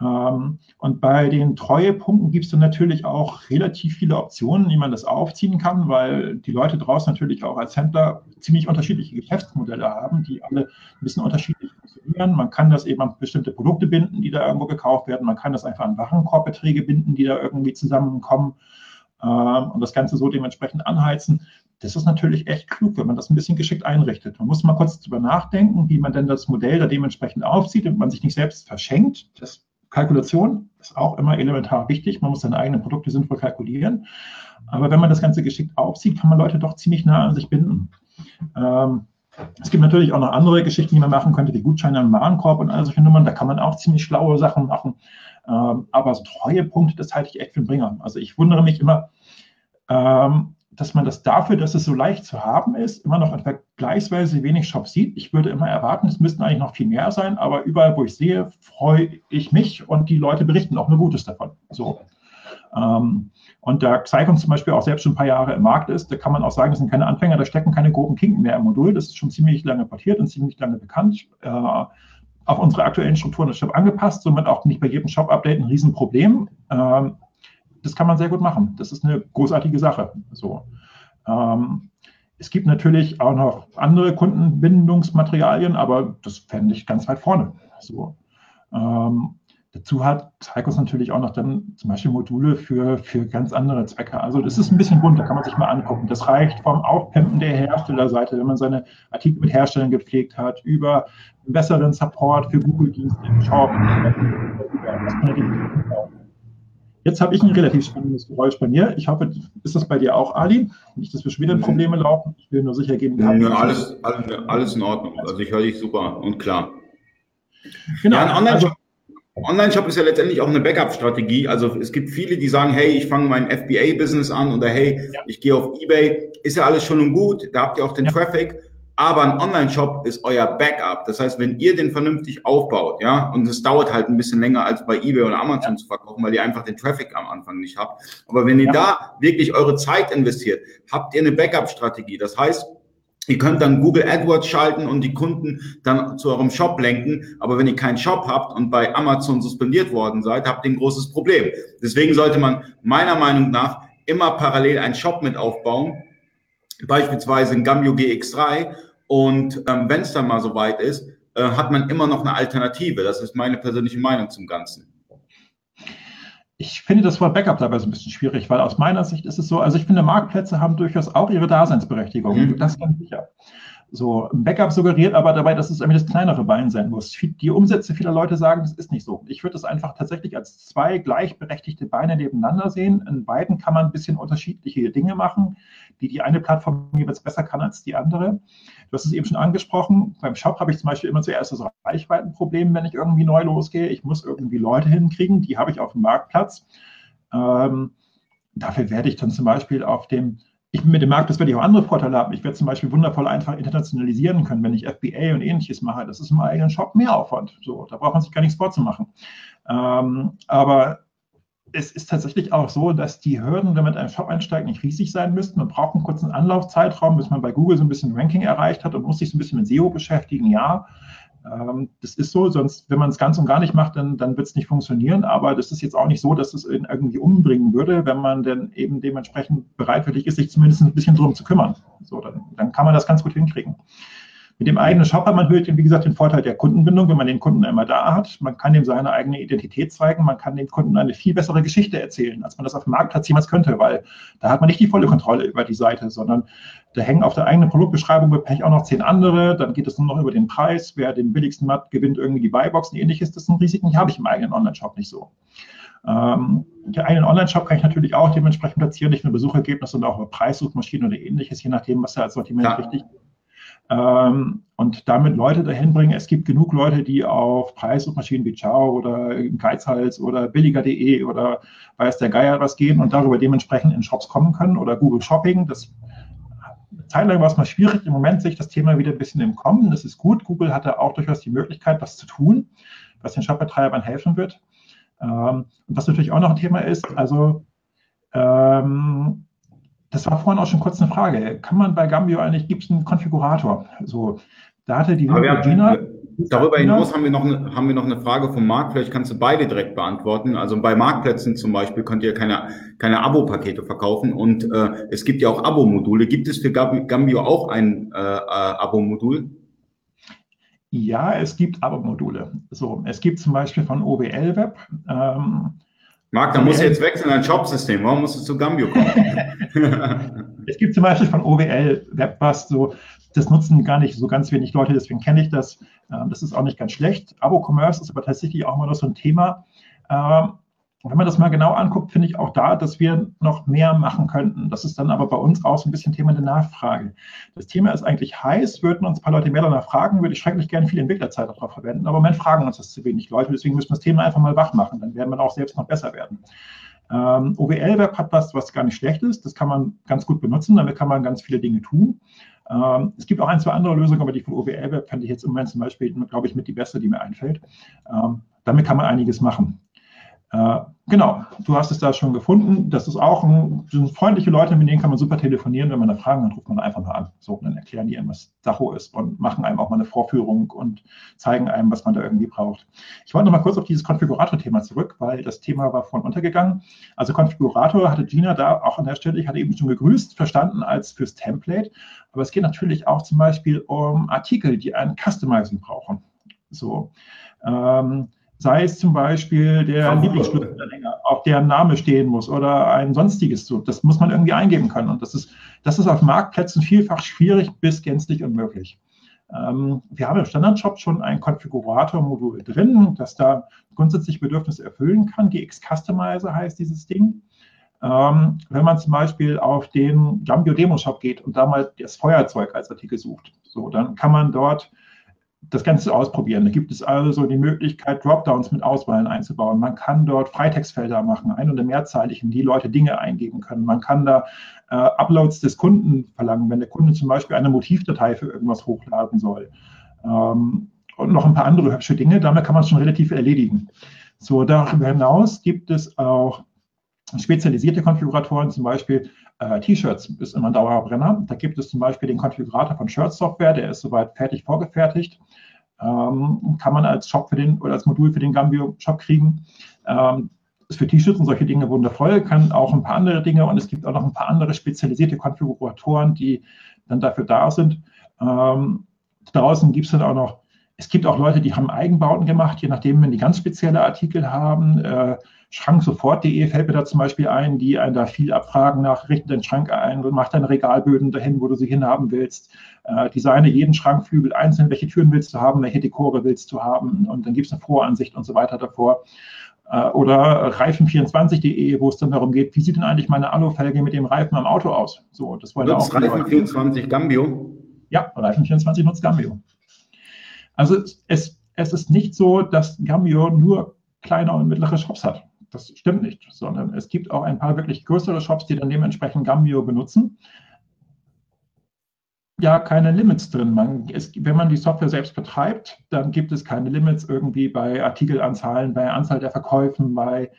Ähm, und bei den Treuepunkten gibt es dann natürlich auch relativ viele Optionen, wie man das aufziehen kann, weil die Leute draußen natürlich auch als Händler ziemlich unterschiedliche Geschäftsmodelle haben, die alle ein bisschen unterschiedlich funktionieren. Man kann das eben an bestimmte Produkte binden, die da irgendwo gekauft werden. Man kann das einfach an Warenkorbbeträge binden, die da irgendwie zusammenkommen ähm, und das Ganze so dementsprechend anheizen. Das ist natürlich echt klug, wenn man das ein bisschen geschickt einrichtet. Man muss mal kurz darüber nachdenken, wie man denn das Modell da dementsprechend aufzieht und man sich nicht selbst verschenkt. Das Kalkulation ist auch immer elementar wichtig. Man muss seine eigenen Produkte sinnvoll kalkulieren. Aber wenn man das Ganze geschickt aufzieht, kann man Leute doch ziemlich nah an sich binden. Ähm, Es gibt natürlich auch noch andere Geschichten, die man machen könnte, wie Gutscheine im Warenkorb und all solche Nummern. Da kann man auch ziemlich schlaue Sachen machen. Ähm, aber so Treuepunkte, das halte ich echt für einen Bringer. Also ich wundere mich immer, ähm, dass man das dafür, dass es so leicht zu haben ist, immer noch vergleichsweise wenig Shops sieht. Ich würde immer erwarten, es müssten eigentlich noch viel mehr sein, aber überall, wo ich sehe, freue ich mich und die Leute berichten auch nur Gutes davon. So. Ähm, und da Xicon zum Beispiel auch selbst schon ein paar Jahre im Markt ist, da kann man auch sagen, das sind keine Anfänger, da stecken keine groben Kinken mehr im Modul. Das ist schon ziemlich lange portiert und ziemlich lange bekannt. Äh, auf unsere aktuellen Strukturen des Shop angepasst, somit auch nicht bei jedem Shop-Update ein Riesenproblem. Ähm, das kann man sehr gut machen. Das ist eine großartige Sache. So. Ähm, es gibt natürlich auch noch andere Kundenbindungsmaterialien, aber das fände ich ganz weit vorne. So. Ähm, Dazu hat Cycos natürlich auch noch dann zum Beispiel Module für, für ganz andere Zwecke. Also das ist ein bisschen bunt, da kann man sich mal angucken. Das reicht vom Aufpimpen der Herstellerseite, wenn man seine Artikel mit Herstellern gepflegt hat, über besseren Support für Google-Dienste im Shop. Jetzt habe ich ein relativ spannendes Geräusch bei mir. Ich hoffe, ist das bei dir auch, Ali? Nicht, dass wir schon wieder in Probleme laufen. Ich will nur sicher gehen. Ja, alles, alles, alles in Ordnung. Also ich höre dich super und klar. Genau. Ja, ein Online-Shop also, Online-Shop ist ja letztendlich auch eine Backup-Strategie. Also es gibt viele, die sagen, hey, ich fange mein FBA-Business an oder hey, ja. ich gehe auf eBay. Ist ja alles schon und gut, da habt ihr auch den ja. Traffic. Aber ein Online-Shop ist euer Backup. Das heißt, wenn ihr den vernünftig aufbaut, ja, und es dauert halt ein bisschen länger als bei eBay oder Amazon ja. zu verkaufen, weil ihr einfach den Traffic am Anfang nicht habt. Aber wenn ihr da wirklich eure Zeit investiert, habt ihr eine Backup-Strategie. Das heißt, Ihr könnt dann Google AdWords schalten und die Kunden dann zu eurem Shop lenken. Aber wenn ihr keinen Shop habt und bei Amazon suspendiert worden seid, habt ihr ein großes Problem. Deswegen sollte man meiner Meinung nach immer parallel einen Shop mit aufbauen. Beispielsweise ein Gambio GX3. Und ähm, wenn es dann mal soweit ist, äh, hat man immer noch eine Alternative. Das ist meine persönliche Meinung zum Ganzen ich finde das Wort Backup dabei so ein bisschen schwierig, weil aus meiner Sicht ist es so, also ich finde, Marktplätze haben durchaus auch ihre Daseinsberechtigung. Mhm. Das ganz sicher. So, ein Backup suggeriert aber dabei, dass es irgendwie das kleinere Bein sein muss. Die Umsätze vieler Leute sagen, das ist nicht so. Ich würde es einfach tatsächlich als zwei gleichberechtigte Beine nebeneinander sehen. In beiden kann man ein bisschen unterschiedliche Dinge machen, die die eine Plattform jeweils besser kann als die andere. Du hast es eben schon angesprochen. Beim Shop habe ich zum Beispiel immer zuerst das Reichweitenproblem, wenn ich irgendwie neu losgehe. Ich muss irgendwie Leute hinkriegen, die habe ich auf dem Marktplatz. Ähm, dafür werde ich dann zum Beispiel auf dem ich mit dem Markt, das werde ich auch andere Vorteile haben. Ich werde zum Beispiel wundervoll einfach internationalisieren können, wenn ich FBA und ähnliches mache. Das ist im eigenen Shop mehr Aufwand. So, da braucht man sich gar nichts vorzumachen. Ähm, aber es ist tatsächlich auch so, dass die Hürden, wenn man in einen Shop einsteigt, nicht riesig sein müssten. Man braucht einen kurzen Anlaufzeitraum, bis man bei Google so ein bisschen Ranking erreicht hat und muss sich so ein bisschen mit SEO beschäftigen. Ja, ähm, das ist so, sonst, wenn man es ganz und gar nicht macht, dann, dann wird es nicht funktionieren. Aber das ist jetzt auch nicht so, dass es ihn irgendwie umbringen würde, wenn man denn eben dementsprechend bereitwillig ist, sich zumindest ein bisschen drum zu kümmern. So, dann, dann kann man das ganz gut hinkriegen. Mit dem eigenen Shop hat man, wie gesagt, den Vorteil der Kundenbindung, wenn man den Kunden immer da hat. Man kann ihm seine eigene Identität zeigen, man kann dem Kunden eine viel bessere Geschichte erzählen, als man das auf dem Marktplatz jemals könnte, weil da hat man nicht die volle Kontrolle über die Seite, sondern da hängen auf der eigenen Produktbeschreibung mit Pech auch noch zehn andere. Dann geht es nur noch über den Preis. Wer den billigsten hat, gewinnt irgendwie die Buybox und ähnliches. Das sind Risiken, die habe ich im eigenen Online-Shop nicht so. Ähm, den eigenen Online-Shop kann ich natürlich auch dementsprechend platzieren, nicht nur Besuchergebnisse, sondern auch über Preissuchmaschinen oder ähnliches, je nachdem, was da als Sortiment ja. wichtig ist ähm, und damit Leute dahin bringen. Es gibt genug Leute, die auf Preissuchmaschinen wie Ciao oder Geizhals oder billiger.de oder weiß der Geier was gehen und darüber dementsprechend in Shops kommen können oder Google Shopping. Das Zeitlang war es mal schwierig. Im Moment sehe ich das Thema wieder ein bisschen im Kommen. Das ist gut. Google hatte auch durchaus die Möglichkeit, was zu tun, was den Shopbetreibern helfen wird. Ähm, und was natürlich auch noch ein Thema ist, also ähm, das war vorhin auch schon kurz eine Frage. Kann man bei Gambio eigentlich, gibt es einen Konfigurator? So, da hatte die Gina. Darüber hinaus haben wir, noch eine, haben wir noch eine Frage vom Markt. Vielleicht kannst du beide direkt beantworten. Also bei Marktplätzen zum Beispiel könnt ihr keine, keine Abo-Pakete verkaufen und äh, es gibt ja auch Abo-Module. Gibt es für Gambio auch ein äh, äh, Abo-Modul? Ja, es gibt Abo-Module. So, es gibt zum Beispiel von OBL Web ähm, Marc, da musst du jetzt wechseln dein Jobsystem. Warum musst du zu Gambio kommen? es gibt zum Beispiel von OWL Webbust so, das nutzen gar nicht so ganz wenig Leute, deswegen kenne ich das. Ähm, das ist auch nicht ganz schlecht. Abo-Commerce ist aber tatsächlich auch immer noch so ein Thema. Und wenn man das mal genau anguckt, finde ich auch da, dass wir noch mehr machen könnten. Das ist dann aber bei uns auch so ein bisschen Thema der Nachfrage. Das Thema ist eigentlich heiß, würden uns ein paar Leute mehr danach fragen, würde ich schrecklich gerne viel Entwicklerzeit darauf verwenden. Aber im Moment fragen uns das zu wenig Leute, deswegen müssen wir das Thema einfach mal wach machen. Dann werden wir auch selbst noch besser werden. Ähm, OWL Web hat was, was gar nicht schlecht ist. Das kann man ganz gut benutzen. Damit kann man ganz viele Dinge tun. Ähm, es gibt auch ein, zwei andere Lösungen, aber die von OWL Web fände ich jetzt im Moment zum Beispiel, glaube ich, mit die beste, die mir einfällt. Ähm, damit kann man einiges machen. Äh, genau, du hast es da schon gefunden. Das ist auch ein, sind freundliche Leute, mit denen kann man super telefonieren. Wenn man da Fragen hat, ruft man einfach mal an. So, dann erklären die einem, was Sacho ist und machen einem auch mal eine Vorführung und zeigen einem, was man da irgendwie braucht. Ich wollte noch mal kurz auf dieses Konfigurator-Thema zurück, weil das Thema war vorhin untergegangen. Also Konfigurator hatte Gina da auch an der Stelle, ich hatte eben schon gegrüßt, verstanden als fürs Template. Aber es geht natürlich auch zum Beispiel um Artikel, die ein Customizing brauchen. So. Ähm, sei es zum Beispiel der Lieblingsschlüsselanhänger, auf deren Name stehen muss oder ein sonstiges. So, das muss man irgendwie eingeben können. Und das ist, das ist auf Marktplätzen vielfach schwierig bis gänzlich unmöglich. Ähm, wir haben im Standardshop schon ein Konfigurator-Modul drin, das da grundsätzlich Bedürfnisse erfüllen kann. GX Customizer heißt dieses Ding. Ähm, wenn man zum Beispiel auf den Gambio Demo Shop geht und da mal das Feuerzeug als Artikel sucht, so, dann kann man dort das Ganze ausprobieren. Da gibt es also die Möglichkeit, Dropdowns mit Auswahlen einzubauen. Man kann dort Freitextfelder machen, ein- oder mehrzeilig, in die Leute Dinge eingeben können. Man kann da äh, Uploads des Kunden verlangen, wenn der Kunde zum Beispiel eine Motivdatei für irgendwas hochladen soll. Ähm, und noch ein paar andere hübsche Dinge. Damit kann man es schon relativ erledigen. So, darüber hinaus gibt es auch spezialisierte Konfiguratoren, zum Beispiel äh, T-Shirts ist immer ein Dauerbrenner. Da gibt es zum Beispiel den Konfigurator von Shirt Software, der ist soweit fertig vorgefertigt. Ähm, kann man als Shop für den oder als Modul für den Gambio Shop kriegen. Ähm, ist für T-Shirts und solche Dinge wundervoll, kann auch ein paar andere Dinge und es gibt auch noch ein paar andere spezialisierte Konfiguratoren, die dann dafür da sind. Ähm, draußen gibt es dann auch noch, es gibt auch Leute, die haben Eigenbauten gemacht, je nachdem, wenn die ganz spezielle Artikel haben. Äh, Schranksofort.de fällt mir da zum Beispiel ein, die einen da viel abfragen nach, richte den Schrank ein und mach deine Regalböden dahin, wo du sie hinhaben willst. Äh, designe jeden Schrankflügel einzeln, welche Türen willst du haben, welche Dekore willst du haben und dann gibt es eine Voransicht und so weiter davor. Äh, oder Reifen24.de, wo es dann darum geht, wie sieht denn eigentlich meine Alufelge mit dem Reifen am Auto aus? So, das wollen auch Reifen24 Gambio? Ja, Reifen24 nutzt Gambio. Also es, es ist nicht so, dass Gambio nur kleine und mittlere Shops hat. Das stimmt nicht, sondern es gibt auch ein paar wirklich größere Shops, die dann dementsprechend Gambio benutzen. Ja, keine Limits drin. Man, es, wenn man die Software selbst betreibt, dann gibt es keine Limits irgendwie bei Artikelanzahlen, bei Anzahl der Verkäufen, bei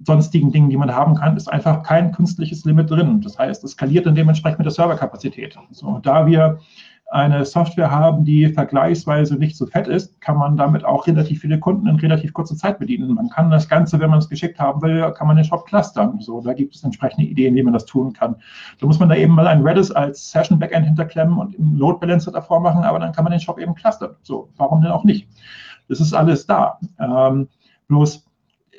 sonstigen Dingen, die man haben kann, ist einfach kein künstliches Limit drin. Das heißt, es skaliert dann dementsprechend mit der Serverkapazität. So, da wir eine Software haben, die vergleichsweise nicht so fett ist, kann man damit auch relativ viele Kunden in relativ kurzer Zeit bedienen. Man kann das Ganze, wenn man es geschickt haben will, kann man den Shop clustern. So, da gibt es entsprechende Ideen, wie man das tun kann. Da muss man da eben mal ein Redis als Session Backend hinterklemmen und einen Load Balancer davor machen, aber dann kann man den Shop eben clustern. So, warum denn auch nicht? Das ist alles da. Ähm, bloß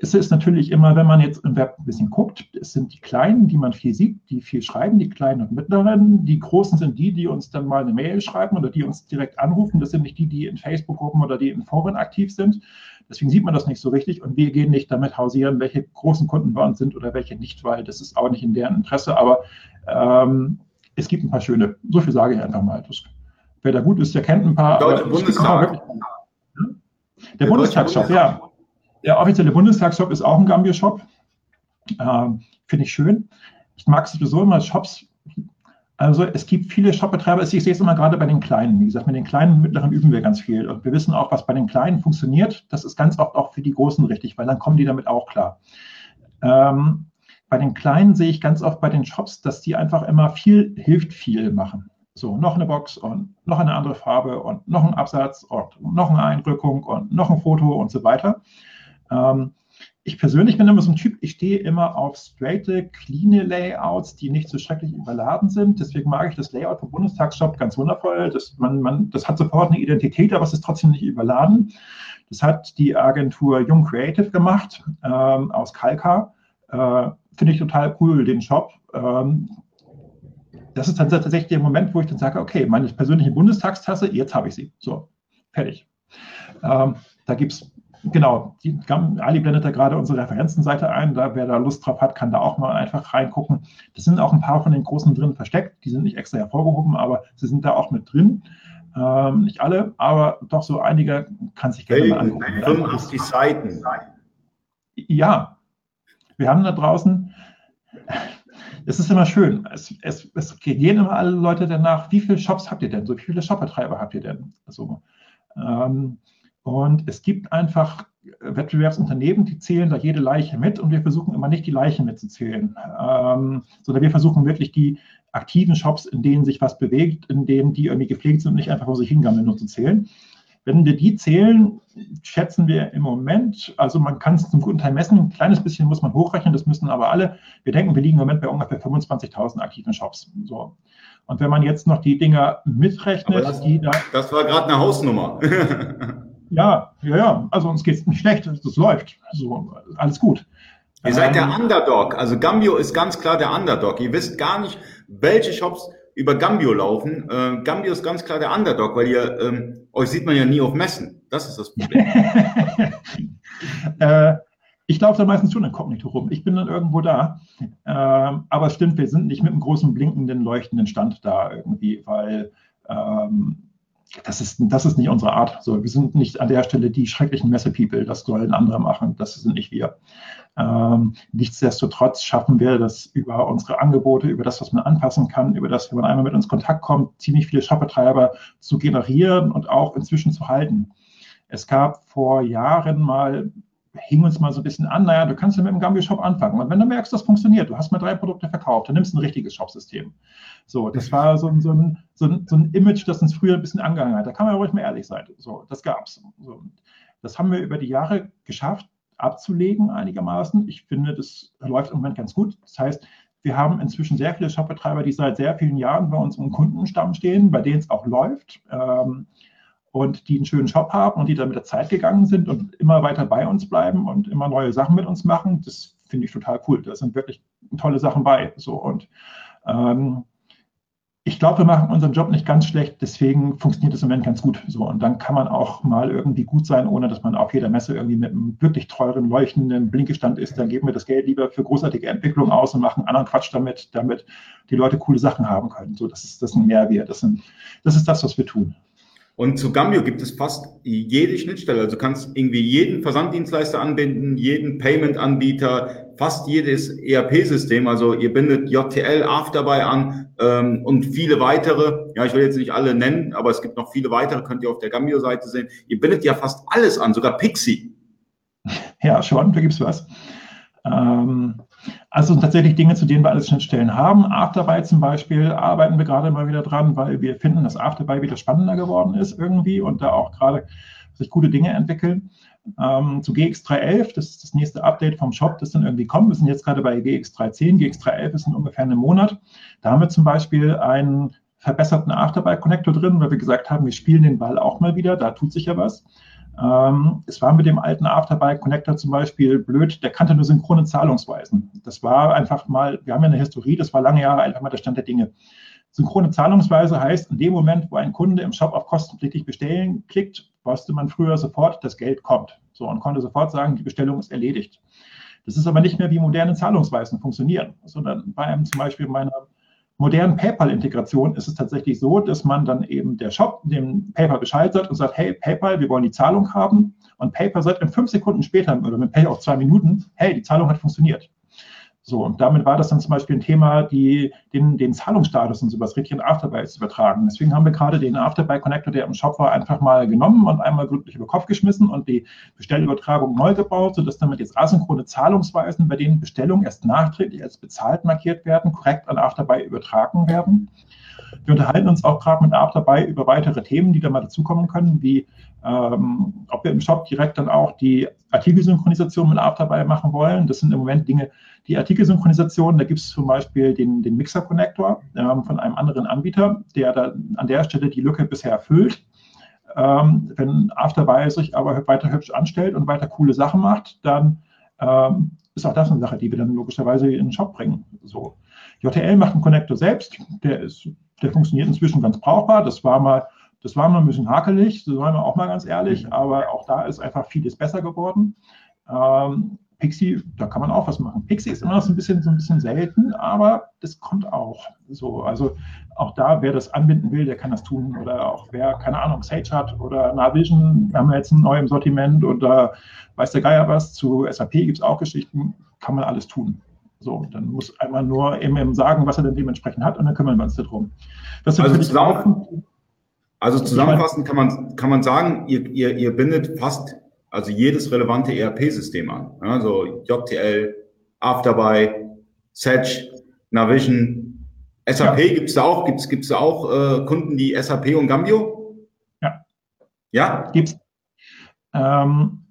es ist natürlich immer, wenn man jetzt im Web ein bisschen guckt, es sind die Kleinen, die man viel sieht, die viel schreiben, die Kleinen und Mittleren. Die Großen sind die, die uns dann mal eine Mail schreiben oder die uns direkt anrufen. Das sind nicht die, die in Facebook-Gruppen oder die in Foren aktiv sind. Deswegen sieht man das nicht so richtig und wir gehen nicht damit hausieren, welche großen Kunden bei uns sind oder welche nicht, weil das ist auch nicht in deren Interesse. Aber ähm, es gibt ein paar schöne, so viel sage ich einfach mal. Das, wer da gut ist, der kennt ein paar. Deutsche Bundestag. Der, der Bundestagshop, ja. Der offizielle Bundestagshop ist auch ein Gambio-Shop. Ähm, Finde ich schön. Ich mag sowieso immer Shops. Also es gibt viele Shopbetreiber, ich sehe es immer gerade bei den Kleinen. Wie gesagt, mit den Kleinen und Mittleren üben wir ganz viel. Und wir wissen auch, was bei den Kleinen funktioniert. Das ist ganz oft auch für die Großen richtig, weil dann kommen die damit auch klar. Ähm, bei den Kleinen sehe ich ganz oft bei den Shops, dass die einfach immer viel hilft viel machen. So, noch eine Box und noch eine andere Farbe und noch ein Absatz und noch eine Eindrückung und noch ein Foto und so weiter. Ähm, ich persönlich bin immer so ein Typ, ich stehe immer auf straighte, clean Layouts, die nicht so schrecklich überladen sind. Deswegen mag ich das Layout vom Bundestagsshop ganz wundervoll. Das, man, man, das hat sofort eine Identität, aber es ist trotzdem nicht überladen. Das hat die Agentur Young Creative gemacht ähm, aus Kalka. Äh, Finde ich total cool, den Shop. Ähm, das ist dann tatsächlich der Moment, wo ich dann sage, okay, meine persönliche Bundestagstasse, jetzt habe ich sie. So, fertig. Ähm, da gibt es genau, die, Ali blendet da gerade unsere Referenzenseite ein. Da, wer da Lust drauf hat, kann da auch mal einfach reingucken. Das sind auch ein paar von den großen drin versteckt. Die sind nicht extra hervorgehoben, aber sie sind da auch mit drin. Ähm, nicht alle, aber doch so einige kann sich gerne mal angucken. 85 Seiten. Ja, wir haben da draußen, es ist immer schön, es, es, es gehen immer alle Leute danach, wie viele Shops habt ihr denn? So wie viele Shopbetreiber habt ihr denn? Also, ähm, und es gibt einfach Wettbewerbsunternehmen, die zählen da jede Leiche mit und wir versuchen immer nicht die Leiche mitzuzählen, ähm, sondern wir versuchen wirklich die aktiven Shops, in denen sich was bewegt, in denen die irgendwie gepflegt sind und nicht einfach vor sich hingammeln nur zu zählen. Wenn wir die zählen, schätzen wir im Moment, also man kann es zum guten Teil messen, ein kleines bisschen muss man hochrechnen, das müssen aber alle. Wir denken, wir liegen im Moment bei ungefähr 25.000 aktiven Shops. So. Und wenn man jetzt noch die Dinger mitrechnet, das, die da. Das war gerade eine Hausnummer. ja, ja, ja. Also uns geht es nicht schlecht, das läuft. So, alles gut. Ihr seid der ähm, Underdog. Also Gambio ist ganz klar der Underdog. Ihr wisst gar nicht, welche Shops über Gambio laufen. Äh, Gambio ist ganz klar der Underdog, weil ihr ähm, euch sieht man ja nie auf Messen. Das ist das Problem. äh, ich laufe da meistens schon inkognito rum. Ich bin dann irgendwo da. Ähm, aber es stimmt, wir sind nicht mit einem großen blinkenden, leuchtenden Stand da irgendwie, weil ähm, das ist, das ist nicht unsere Art. So, wir sind nicht an der Stelle die schrecklichen Messe-People. Das sollen andere machen. Das sind nicht wir. Ähm, nichtsdestotrotz schaffen wir das über unsere Angebote, über das, was man anpassen kann, über das, wenn man einmal mit uns in Kontakt kommt, ziemlich viele Shopbetreiber zu generieren und auch inzwischen zu halten. Es gab vor Jahren mal hing uns mal so ein bisschen an, naja, du kannst ja mit dem Gambio-Shop anfangen. Und wenn du merkst, das funktioniert, du hast mal drei Produkte verkauft, dann nimmst du ein richtiges Shopsystem. So, das war so, so, ein, so, ein, so ein Image, das uns früher ein bisschen angegangen hat. Da kann man ja ruhig mal ehrlich sein. So, das gab's. So, das haben wir über die Jahre geschafft, abzulegen einigermaßen. Ich finde, das läuft im Moment ganz gut. Das heißt, wir haben inzwischen sehr viele Shopbetreiber, die seit sehr vielen Jahren bei uns im Kundenstamm stehen, bei denen es auch läuft. Ähm, und die einen schönen Shop haben und die dann mit der Zeit gegangen sind und immer weiter bei uns bleiben und immer neue Sachen mit uns machen, das finde ich total cool. Da sind wirklich tolle Sachen bei. So und ähm, ich glaube, wir machen unseren Job nicht ganz schlecht, deswegen funktioniert es im Moment ganz gut. So, und dann kann man auch mal irgendwie gut sein, ohne dass man auf jeder Messe irgendwie mit einem wirklich teuren, leuchtenden Blinkestand ist. Dann geben wir das Geld lieber für großartige Entwicklung aus und machen anderen Quatsch damit, damit die Leute coole Sachen haben können. So, das ist, das ist ein Mehrwert. Das, sind, das ist das, was wir tun. Und zu Gambio gibt es fast jede Schnittstelle. Also du kannst irgendwie jeden Versanddienstleister anbinden, jeden Payment-Anbieter, fast jedes ERP-System. Also ihr bindet JTL, Afterbuy an ähm, und viele weitere. Ja, ich will jetzt nicht alle nennen, aber es gibt noch viele weitere, könnt ihr auf der Gambio-Seite sehen. Ihr bindet ja fast alles an, sogar Pixie. Ja, schon, da gibt's was. Ähm, also tatsächlich Dinge, zu denen wir alles Schnittstellen haben. Afterbuy zum Beispiel arbeiten wir gerade mal wieder dran, weil wir finden, dass Afterbuy wieder spannender geworden ist irgendwie und da auch gerade sich gute Dinge entwickeln. Ähm, zu GX311, das ist das nächste Update vom Shop, das dann irgendwie kommt. Wir sind jetzt gerade bei GX310. GX311 ist in ungefähr einem Monat. Da haben wir zum Beispiel einen verbesserten Afterbuy-Connector drin, weil wir gesagt haben, wir spielen den Ball auch mal wieder, da tut sich ja was. Ähm, es war mit dem alten Afterbuy Connector zum Beispiel blöd, der kannte nur synchrone Zahlungsweisen. Das war einfach mal, wir haben ja eine Historie, das war lange Jahre einfach mal der Stand der Dinge. Synchrone Zahlungsweise heißt, in dem Moment, wo ein Kunde im Shop auf kostenpflichtig bestellen klickt, wusste man früher sofort, das Geld kommt. So und konnte sofort sagen, die Bestellung ist erledigt. Das ist aber nicht mehr, wie moderne Zahlungsweisen funktionieren, sondern bei einem zum Beispiel meiner modernen PayPal-Integration ist es tatsächlich so, dass man dann eben der Shop dem PayPal Bescheid sagt und sagt, hey PayPal, wir wollen die Zahlung haben. Und PayPal sagt in fünf Sekunden später oder mit Pay auch zwei Minuten, hey, die Zahlung hat funktioniert. So, und damit war das dann zum Beispiel ein Thema, die, den, den Zahlungsstatus und sowas richtig in Afterbuy zu übertragen. Deswegen haben wir gerade den Afterbuy Connector, der im Shop war, einfach mal genommen und einmal gründlich über Kopf geschmissen und die Bestellübertragung neu gebaut, sodass damit jetzt asynchrone Zahlungsweisen, bei denen Bestellungen erst nachträglich als bezahlt markiert werden, korrekt an Afterbuy übertragen werden. Wir unterhalten uns auch gerade mit Afterbuy über weitere Themen, die da mal dazukommen können, wie ähm, ob wir im Shop direkt dann auch die Artikelsynchronisation mit Afterbuy machen wollen. Das sind im Moment Dinge, die Artikelsynchronisation, da gibt es zum Beispiel den, den Mixer-Connector ähm, von einem anderen Anbieter, der da an der Stelle die Lücke bisher erfüllt. Ähm, wenn Afterbuy sich aber weiter hübsch anstellt und weiter coole Sachen macht, dann ähm, ist auch das eine Sache, die wir dann logischerweise in den Shop bringen. So. JTL macht einen Connector selbst, der ist, der funktioniert inzwischen ganz brauchbar. Das war mal Das war mal ein bisschen hakelig, so sagen wir auch mal ganz ehrlich, mhm. aber auch da ist einfach vieles besser geworden. Ähm, Pixie, da kann man auch was machen. Pixie ist immer noch so ein bisschen, so ein bisschen selten, aber das kommt auch. So, also auch da, wer das anbinden will, der kann das tun. Oder auch wer, keine Ahnung, Sage hat oder Navision, haben wir jetzt ein neues Sortiment oder weiß der Geier was. Zu SAP gibt es auch Geschichten, kann man alles tun. So, dann muss einmal nur eben sagen, was er denn dementsprechend hat und dann kümmern wir uns darum. Das also, zusammen, also zusammenfassend kann man, kann man sagen, ihr, ihr, ihr bindet fast also jedes relevante ERP-System an. Also JTL, Afterbuy, Sage, Navision, SAP ja. gibt es da auch, gibt es da auch äh, Kunden, die SAP und Gambio? Ja. Ja? Gibt's. Ähm,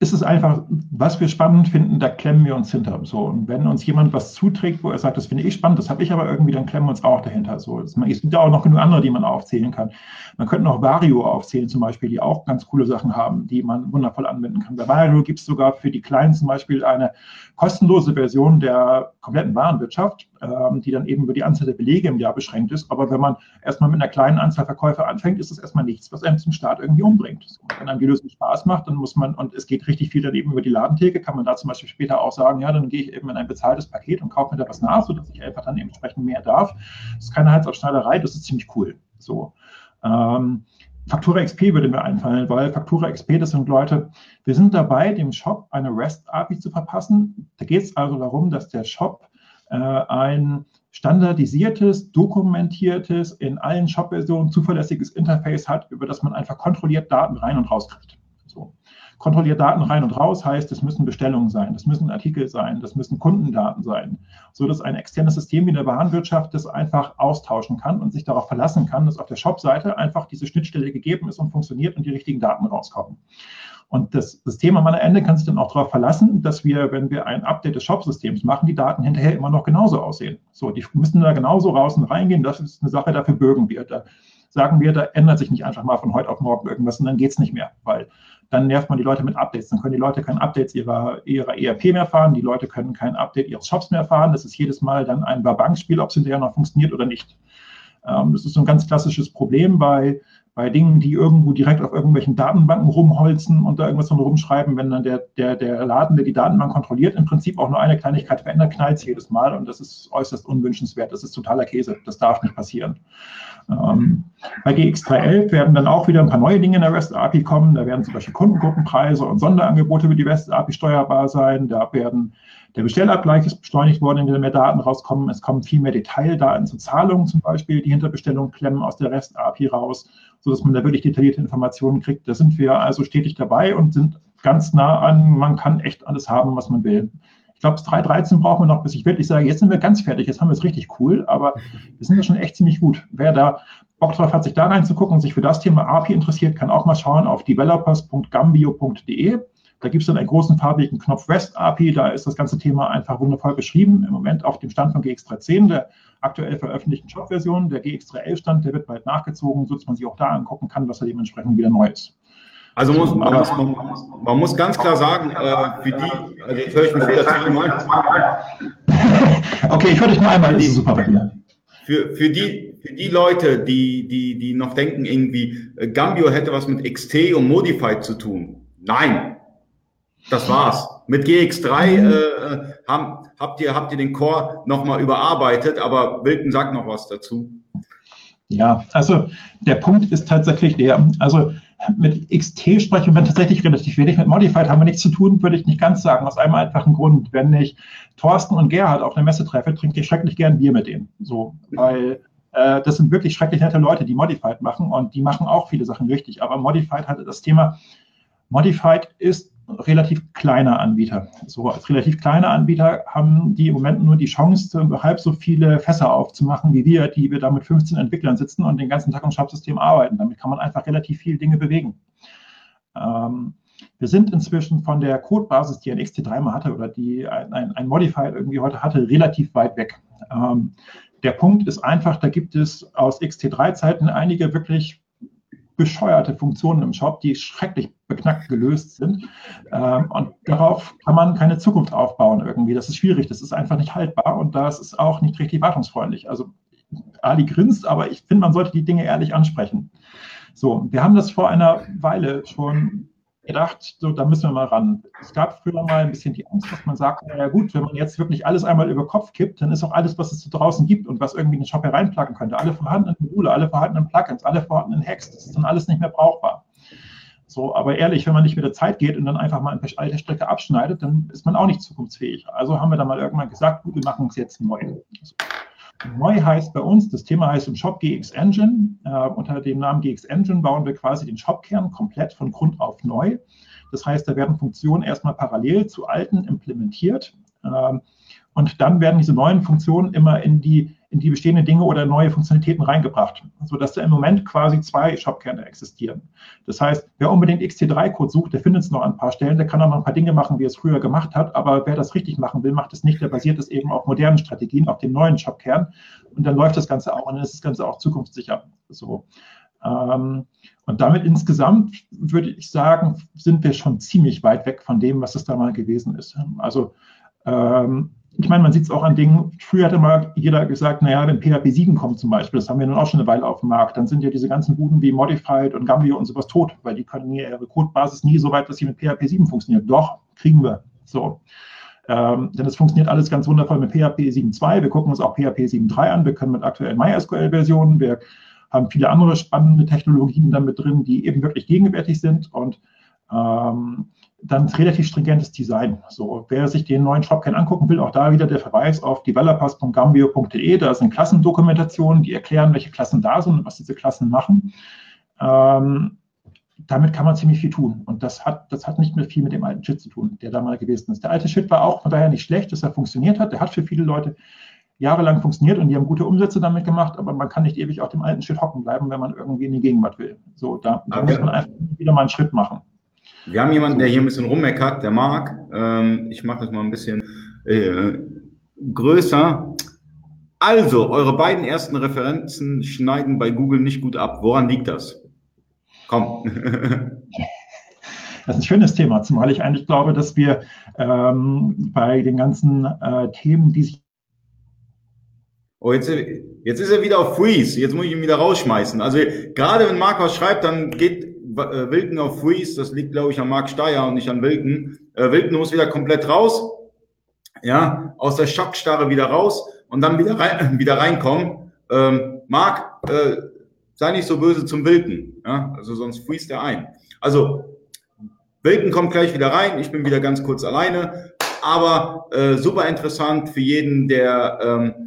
ist es einfach, was wir spannend finden, da klemmen wir uns hinter. So, und wenn uns jemand was zuträgt, wo er sagt, das finde ich spannend, das habe ich aber irgendwie, dann klemmen wir uns auch dahinter. So, es gibt auch noch genug andere, die man aufzählen kann. Man könnte noch Vario aufzählen, zum Beispiel, die auch ganz coole Sachen haben, die man wundervoll anwenden kann. Bei Vario gibt es sogar für die Kleinen zum Beispiel eine kostenlose Version der kompletten Warenwirtschaft, die dann eben über die Anzahl der Belege im Jahr beschränkt ist. Aber wenn man erstmal mit einer kleinen Anzahl Verkäufer anfängt, ist das erstmal nichts, was einem zum Start irgendwie umbringt. So, wenn einem die Lösung Spaß macht, dann muss man, und es geht richtig viel dann eben über die Ladentheke, kann man da zum Beispiel später auch sagen, ja, dann gehe ich eben in ein bezahltes Paket und kaufe mir da was nach, sodass ich einfach dann entsprechend mehr darf. Das ist keine Heizaufschneiderei, das ist ziemlich cool. So. Ähm, Faktura XP würde mir einfallen, weil Faktura XP, das sind Leute, wir sind dabei, dem Shop eine REST-API zu verpassen. Da geht es also darum, dass der Shop ein standardisiertes, dokumentiertes, in allen Shop-Versionen zuverlässiges Interface hat, über das man einfach kontrolliert Daten rein und rauskriegt. So kontrolliert Daten rein und raus heißt, es müssen Bestellungen sein, das müssen Artikel sein, das müssen Kundendaten sein, so dass ein externes System wie der Warenwirtschaft das einfach austauschen kann und sich darauf verlassen kann, dass auf der Shop-Seite einfach diese Schnittstelle gegeben ist und funktioniert und die richtigen Daten rauskommen. Und das System am Ende kann sich dann auch darauf verlassen, dass wir, wenn wir ein Update des Shop-Systems machen, die Daten hinterher immer noch genauso aussehen. So, die müssen da genauso raus und reingehen. Das ist eine Sache, dafür bürgen wir. Da sagen wir, da ändert sich nicht einfach mal von heute auf morgen irgendwas und dann geht es nicht mehr, weil dann nervt man die Leute mit Updates. Dann können die Leute kein Updates ihrer, ihrer ERP mehr fahren, die Leute können kein Update ihres Shops mehr fahren. Das ist jedes Mal dann ein Babank-Spiel, ob es hinterher noch funktioniert oder nicht. Ähm, das ist so ein ganz klassisches Problem bei, bei Dingen, die irgendwo direkt auf irgendwelchen Datenbanken rumholzen und da irgendwas drum rumschreiben, wenn dann der, der, der Laden, der die Datenbank kontrolliert, im Prinzip auch nur eine Kleinigkeit verändert, knallt es jedes Mal und das ist äußerst unwünschenswert. Das ist totaler Käse. Das darf nicht passieren. Ähm, bei GX311 werden dann auch wieder ein paar neue Dinge in der REST API kommen. Da werden zum Beispiel Kundengruppenpreise und Sonderangebote über die REST API steuerbar sein. Da werden der Bestellabgleich ist beschleunigt worden, indem mehr Daten rauskommen. Es kommen viel mehr Detaildaten zu Zahlungen zum Beispiel, die hinter Bestellungen klemmen aus der REST API raus, sodass man da wirklich detaillierte Informationen kriegt. Da sind wir also stetig dabei und sind ganz nah an, man kann echt alles haben, was man will. Ich glaube, 3.13 brauchen wir noch, bis ich wirklich sage, jetzt sind wir ganz fertig, jetzt haben wir es richtig cool, aber wir sind ja schon echt ziemlich gut. Wer da Bock drauf hat, sich da reinzugucken und sich für das Thema API interessiert, kann auch mal schauen auf developers.gambio.de. Da gibt es dann einen großen farbigen Knopf REST API, da ist das ganze Thema einfach wundervoll beschrieben. Im Moment auf dem Stand von GX310, der aktuell veröffentlichten Shop-Version. Der GX311-Stand, der wird bald nachgezogen, sodass man sich auch da angucken kann, was da dementsprechend wieder neu ist. Also muss, man, muss, man, man, muss ganz klar sagen, äh, für die, also jetzt höre ich mich wieder zweimal. okay, ich höre dich nur einmal, das ist super bei. Für, für, die, für die Leute, die, die, die noch denken, irgendwie, äh, Gambio hätte was mit XT und Modified zu tun. Nein, das war's. Mit GX3 äh, äh, haben, habt, ihr, habt ihr den Core nochmal überarbeitet, aber Wilken sagt noch was dazu. Ja, also der Punkt ist tatsächlich der, also mit XT sprechen wir tatsächlich relativ wenig. Mit Modified haben wir nichts zu tun, würde ich nicht ganz sagen. Aus einem einfachen Grund. Wenn ich Thorsten und Gerhard auf einer Messe treffe, trinke ich schrecklich gern Bier mit denen. So, weil äh, das sind wirklich schrecklich nette Leute, die Modified machen und die machen auch viele Sachen richtig. Aber Modified hatte das Thema, Modified ist relativ kleiner Anbieter. So als relativ kleiner Anbieter haben die im Moment nur die Chance, halb so viele Fässer aufzumachen wie wir, die wir da mit 15 Entwicklern sitzen und den ganzen Tag im Shop-System arbeiten. Damit kann man einfach relativ viele Dinge bewegen. Ähm, wir sind inzwischen von der Codebasis, die ein XT3 mal hatte oder die ein, ein, ein Modified irgendwie heute hatte, relativ weit weg. Ähm, der Punkt ist einfach, da gibt es aus XT3-Zeiten einige wirklich bescheuerte Funktionen im Shop, die schrecklich beknackt gelöst sind. Ähm, und darauf kann man keine Zukunft aufbauen irgendwie. Das ist schwierig, das ist einfach nicht haltbar und das ist auch nicht richtig wartungsfreundlich. Also Ali grinst, aber ich finde, man sollte die Dinge ehrlich ansprechen. So, wir haben das vor einer Weile schon gedacht, so, da müssen wir mal ran. Es gab früher mal ein bisschen die Angst, dass man sagt, naja gut, wenn man jetzt wirklich alles einmal über Kopf kippt, dann ist auch alles, was es da draußen gibt und was irgendwie in den Shop hereinplacken könnte, alle vorhandenen Module, alle vorhandenen Plugins, alle vorhandenen Hacks, das ist dann alles nicht mehr brauchbar. So, aber ehrlich, wenn man nicht mit der Zeit geht und dann einfach mal eine alte Strecke abschneidet, dann ist man auch nicht zukunftsfähig. Also haben wir dann mal irgendwann gesagt, gut, wir machen es jetzt neu. Also, neu heißt bei uns, das Thema heißt im Shop GX Engine. Äh, unter dem Namen GX Engine bauen wir quasi den Shopkern komplett von Grund auf neu. Das heißt, da werden Funktionen erstmal parallel zu alten implementiert. Ähm, und dann werden diese neuen Funktionen immer in die, in die bestehenden Dinge oder neue Funktionalitäten reingebracht, sodass da im Moment quasi zwei Shopkerne existieren. Das heißt, wer unbedingt XT3-Code sucht, der findet es noch an ein paar Stellen, der kann auch noch ein paar Dinge machen, wie er es früher gemacht hat, aber wer das richtig machen will, macht es nicht. Der basiert es eben auf modernen Strategien, auf dem neuen Shopkern und dann läuft das Ganze auch und dann ist das Ganze auch zukunftssicher. So. Ähm, und damit insgesamt würde ich sagen, sind wir schon ziemlich weit weg von dem, was es da mal gewesen ist. Also ähm, ich meine, man sieht es auch an Dingen, früher hat immer jeder gesagt, naja, wenn PHP 7 kommt zum Beispiel, das haben wir nun auch schon eine Weile auf dem Markt, dann sind ja diese ganzen Buden wie Modified und Gambio und sowas tot, weil die können ihre Codebasis nie so weit, dass sie mit PHP 7 funktioniert. Doch, kriegen wir. So. Ähm, denn es funktioniert alles ganz wundervoll mit PHP 7.2. Wir gucken uns auch PHP 7.3 an. Wir können mit aktuellen MySQL-Versionen. Wir haben viele andere spannende Technologien damit drin, die eben wirklich gegenwärtig sind. Und ähm, dann relativ stringentes Design. So, wer sich den neuen Shopkern angucken will, auch da wieder der Verweis auf developers.gambio.de. Da sind Klassendokumentationen, die erklären, welche Klassen da sind und was diese Klassen machen. Ähm, damit kann man ziemlich viel tun. Und das hat, das hat nicht mehr viel mit dem alten Shit zu tun, der da mal gewesen ist. Der alte Shit war auch von daher nicht schlecht, dass er funktioniert hat. Der hat für viele Leute jahrelang funktioniert und die haben gute Umsätze damit gemacht, aber man kann nicht ewig auf dem alten Shit hocken bleiben, wenn man irgendwie in die Gegenwart will. So, da, da muss man einfach wieder mal einen Schritt machen. Wir haben jemanden, der hier ein bisschen rummeckert, der Marc. Ähm, ich mache das mal ein bisschen äh, größer. Also, eure beiden ersten Referenzen schneiden bei Google nicht gut ab. Woran liegt das? Komm. Das ist ein schönes Thema, zumal ich eigentlich glaube, dass wir ähm, bei den ganzen äh, Themen, die sich. Oh, jetzt, jetzt ist er wieder auf Freeze. Jetzt muss ich ihn wieder rausschmeißen. Also, gerade wenn Marc was schreibt, dann geht äh, Wilken auf Freeze, das liegt, glaube ich, an Marc Steyer und nicht an Wilken. Äh, Wilken muss wieder komplett raus, ja, aus der Schockstarre wieder raus und dann wieder, rein, wieder reinkommen. Ähm, Marc, äh, sei nicht so böse zum Wilken, ja, also sonst freest er ein. Also, Wilken kommt gleich wieder rein, ich bin wieder ganz kurz alleine, aber äh, super interessant für jeden, der ähm,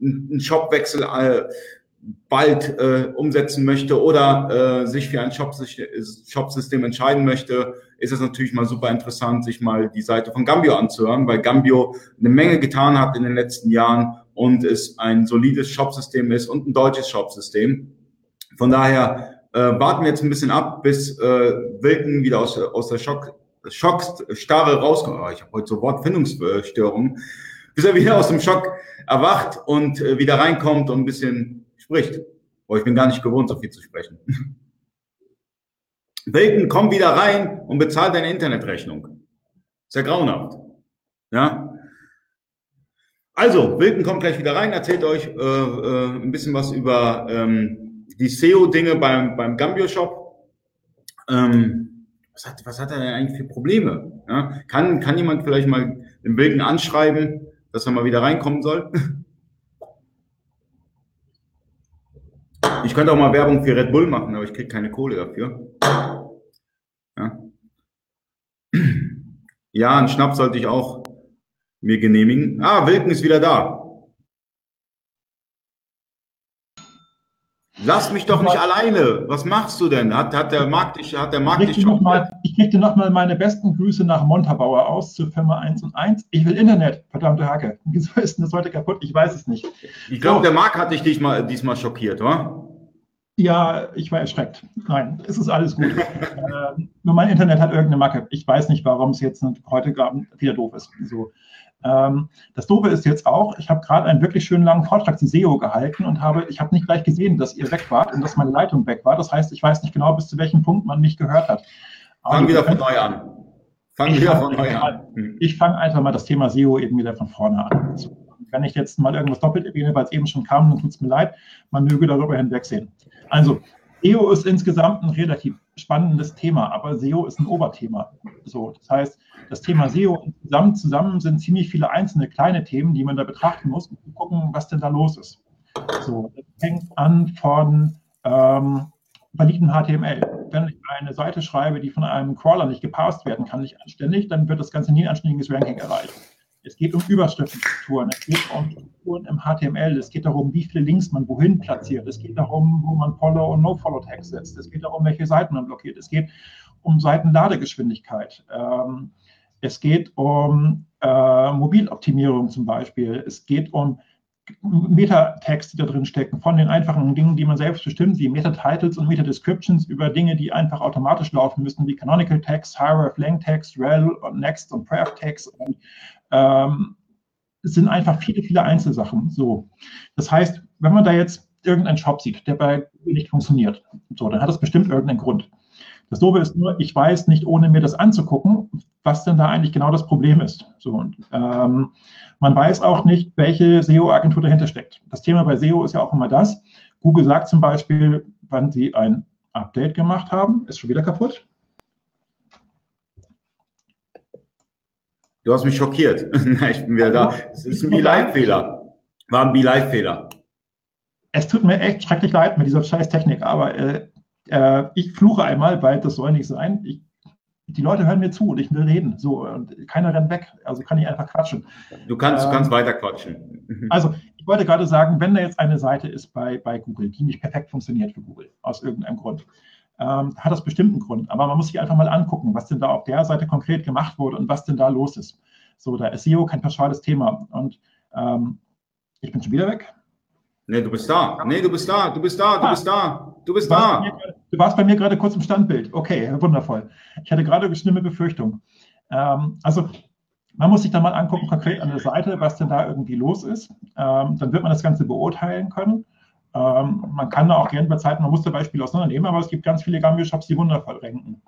einen Shopwechsel äh, bald äh, umsetzen möchte oder äh, sich für ein Shop-System entscheiden möchte, ist es natürlich mal super interessant, sich mal die Seite von Gambio anzuhören, weil Gambio eine Menge getan hat in den letzten Jahren und es ein solides Shop-System ist und ein deutsches Shop-System. Von daher äh, warten wir jetzt ein bisschen ab, bis äh, Wilken wieder aus, aus der Schock, Schockstarre rauskommt. Oh, ich habe heute so Wortfindungsstörungen. Bis er wieder aus dem Schock erwacht und äh, wieder reinkommt und ein bisschen spricht. Aber ich bin gar nicht gewohnt, so viel zu sprechen. Wilken, komm wieder rein und bezahl deine Internetrechnung. Ist ja grauenhaft. Ja. Also, Wilken kommt gleich wieder rein, erzählt euch äh, äh, ein bisschen was über ähm, die SEO-Dinge beim, beim Gambio-Shop. Ähm, was, hat, was hat er denn eigentlich für Probleme? Ja? Kann, kann jemand vielleicht mal den Wilken anschreiben, dass er mal wieder reinkommen soll? Ich könnte auch mal Werbung für Red Bull machen, aber ich kriege keine Kohle dafür. Ja. ja, einen Schnaps sollte ich auch mir genehmigen. Ah, Wilken ist wieder da. Lass mich doch nicht alleine. Was machst du denn? Hat, hat der Markt dich, hat der Markt dich schon... Mal, ich kriegte nochmal meine besten Grüße nach Montabaur aus zur Firma 1 und 1. Ich will Internet, verdammte Hacke. Wieso ist denn das heute kaputt? Ich weiß es nicht. Ich glaube, so. der Markt hat dich diesmal, diesmal schockiert, oder? Ja, ich war erschreckt. Nein, es ist alles gut. äh, nur mein Internet hat irgendeine Macke. Ich weiß nicht, warum es jetzt heute wieder doof ist. So. Ähm, das Doofe ist jetzt auch, ich habe gerade einen wirklich schönen langen Vortrag zu SEO gehalten und habe, ich habe nicht gleich gesehen, dass ihr weg wart und dass meine Leitung weg war. Das heißt, ich weiß nicht genau, bis zu welchem Punkt man mich gehört hat. Fangen wieder von neu an. Fangen wieder von neu an. Ich fange einfach mal das Thema SEO eben wieder von vorne an. Wenn ich jetzt mal irgendwas doppelt erwähne, weil es eben schon kam, dann tut es mir leid. Man möge darüber hinwegsehen. Also, SEO ist insgesamt ein relativ spannendes Thema, aber SEO ist ein Oberthema. So, das heißt, das Thema SEO insgesamt zusammen sind ziemlich viele einzelne kleine Themen, die man da betrachten muss, um gucken, was denn da los ist. So, das fängt an von ähm, validen HTML. Wenn ich eine Seite schreibe, die von einem Crawler nicht gepasst werden kann, nicht anständig, dann wird das Ganze nie ein anständiges Ranking erreichen. Es geht um Überschriftenstrukturen, es geht um Strukturen im HTML, es geht darum, wie viele Links man wohin platziert, es geht darum, wo man Follow- und No-Follow-Tags setzt, es geht darum, welche Seiten man blockiert, es geht um Seitenladegeschwindigkeit, ähm, es geht um äh, Mobiloptimierung zum Beispiel, es geht um Meta-Tags, die da drin stecken, von den einfachen Dingen, die man selbst bestimmt, wie Meta-Titles und Meta-Descriptions, über Dinge, die einfach automatisch laufen müssen, wie Canonical Tags, Hierarch, Lang Tags, Rel und Next und Pref Tags und ähm, es sind einfach viele, viele Einzelsachen. So. Das heißt, wenn man da jetzt irgendeinen Shop sieht, der bei Google nicht funktioniert, so, dann hat das bestimmt irgendeinen Grund. Das Doofe ist nur, ich weiß nicht, ohne mir das anzugucken, was denn da eigentlich genau das Problem ist. So, und, ähm, man weiß auch nicht, welche SEO-Agentur dahinter steckt. Das Thema bei SEO ist ja auch immer das. Google sagt zum Beispiel, wann sie ein Update gemacht haben, ist schon wieder kaputt. Du hast mich schockiert. ich bin wieder da. Es ist ein Be-Live-Fehler. War ein Be-Live-Fehler. Es tut mir echt schrecklich leid mit dieser scheiß Technik, aber äh, äh, ich fluche einmal, weil das soll nicht sein. Ich, die Leute hören mir zu und ich will reden. So, und keiner rennt weg. Also kann ich einfach quatschen. Du kannst, ähm, kannst weiter quatschen. Also, ich wollte gerade sagen, wenn da jetzt eine Seite ist bei, bei Google, die nicht perfekt funktioniert für Google, aus irgendeinem Grund, ähm, hat das bestimmt einen Grund. Aber man muss sich einfach mal angucken, was denn da auf der Seite konkret gemacht wurde und was denn da los ist. So, da ist SEO kein pauschales Thema. Und ähm, ich bin schon wieder weg. Nee, du bist da. Nee, du bist da. Du bist da. Du ah, bist da. Du bist du da. du warst bei mir gerade kurz im Standbild. Okay, wundervoll. Ich hatte gerade eine schlimme Befürchtung. Ähm, also, man muss sich da mal angucken, konkret an der Seite, was denn da irgendwie los ist. Ähm, dann wird man das Ganze beurteilen können. Ähm, man kann da auch gerne bei Zeiten, man muss da Beispiele auseinandernehmen, aber es gibt ganz viele Gambio-Shops, die wundervoll ranken.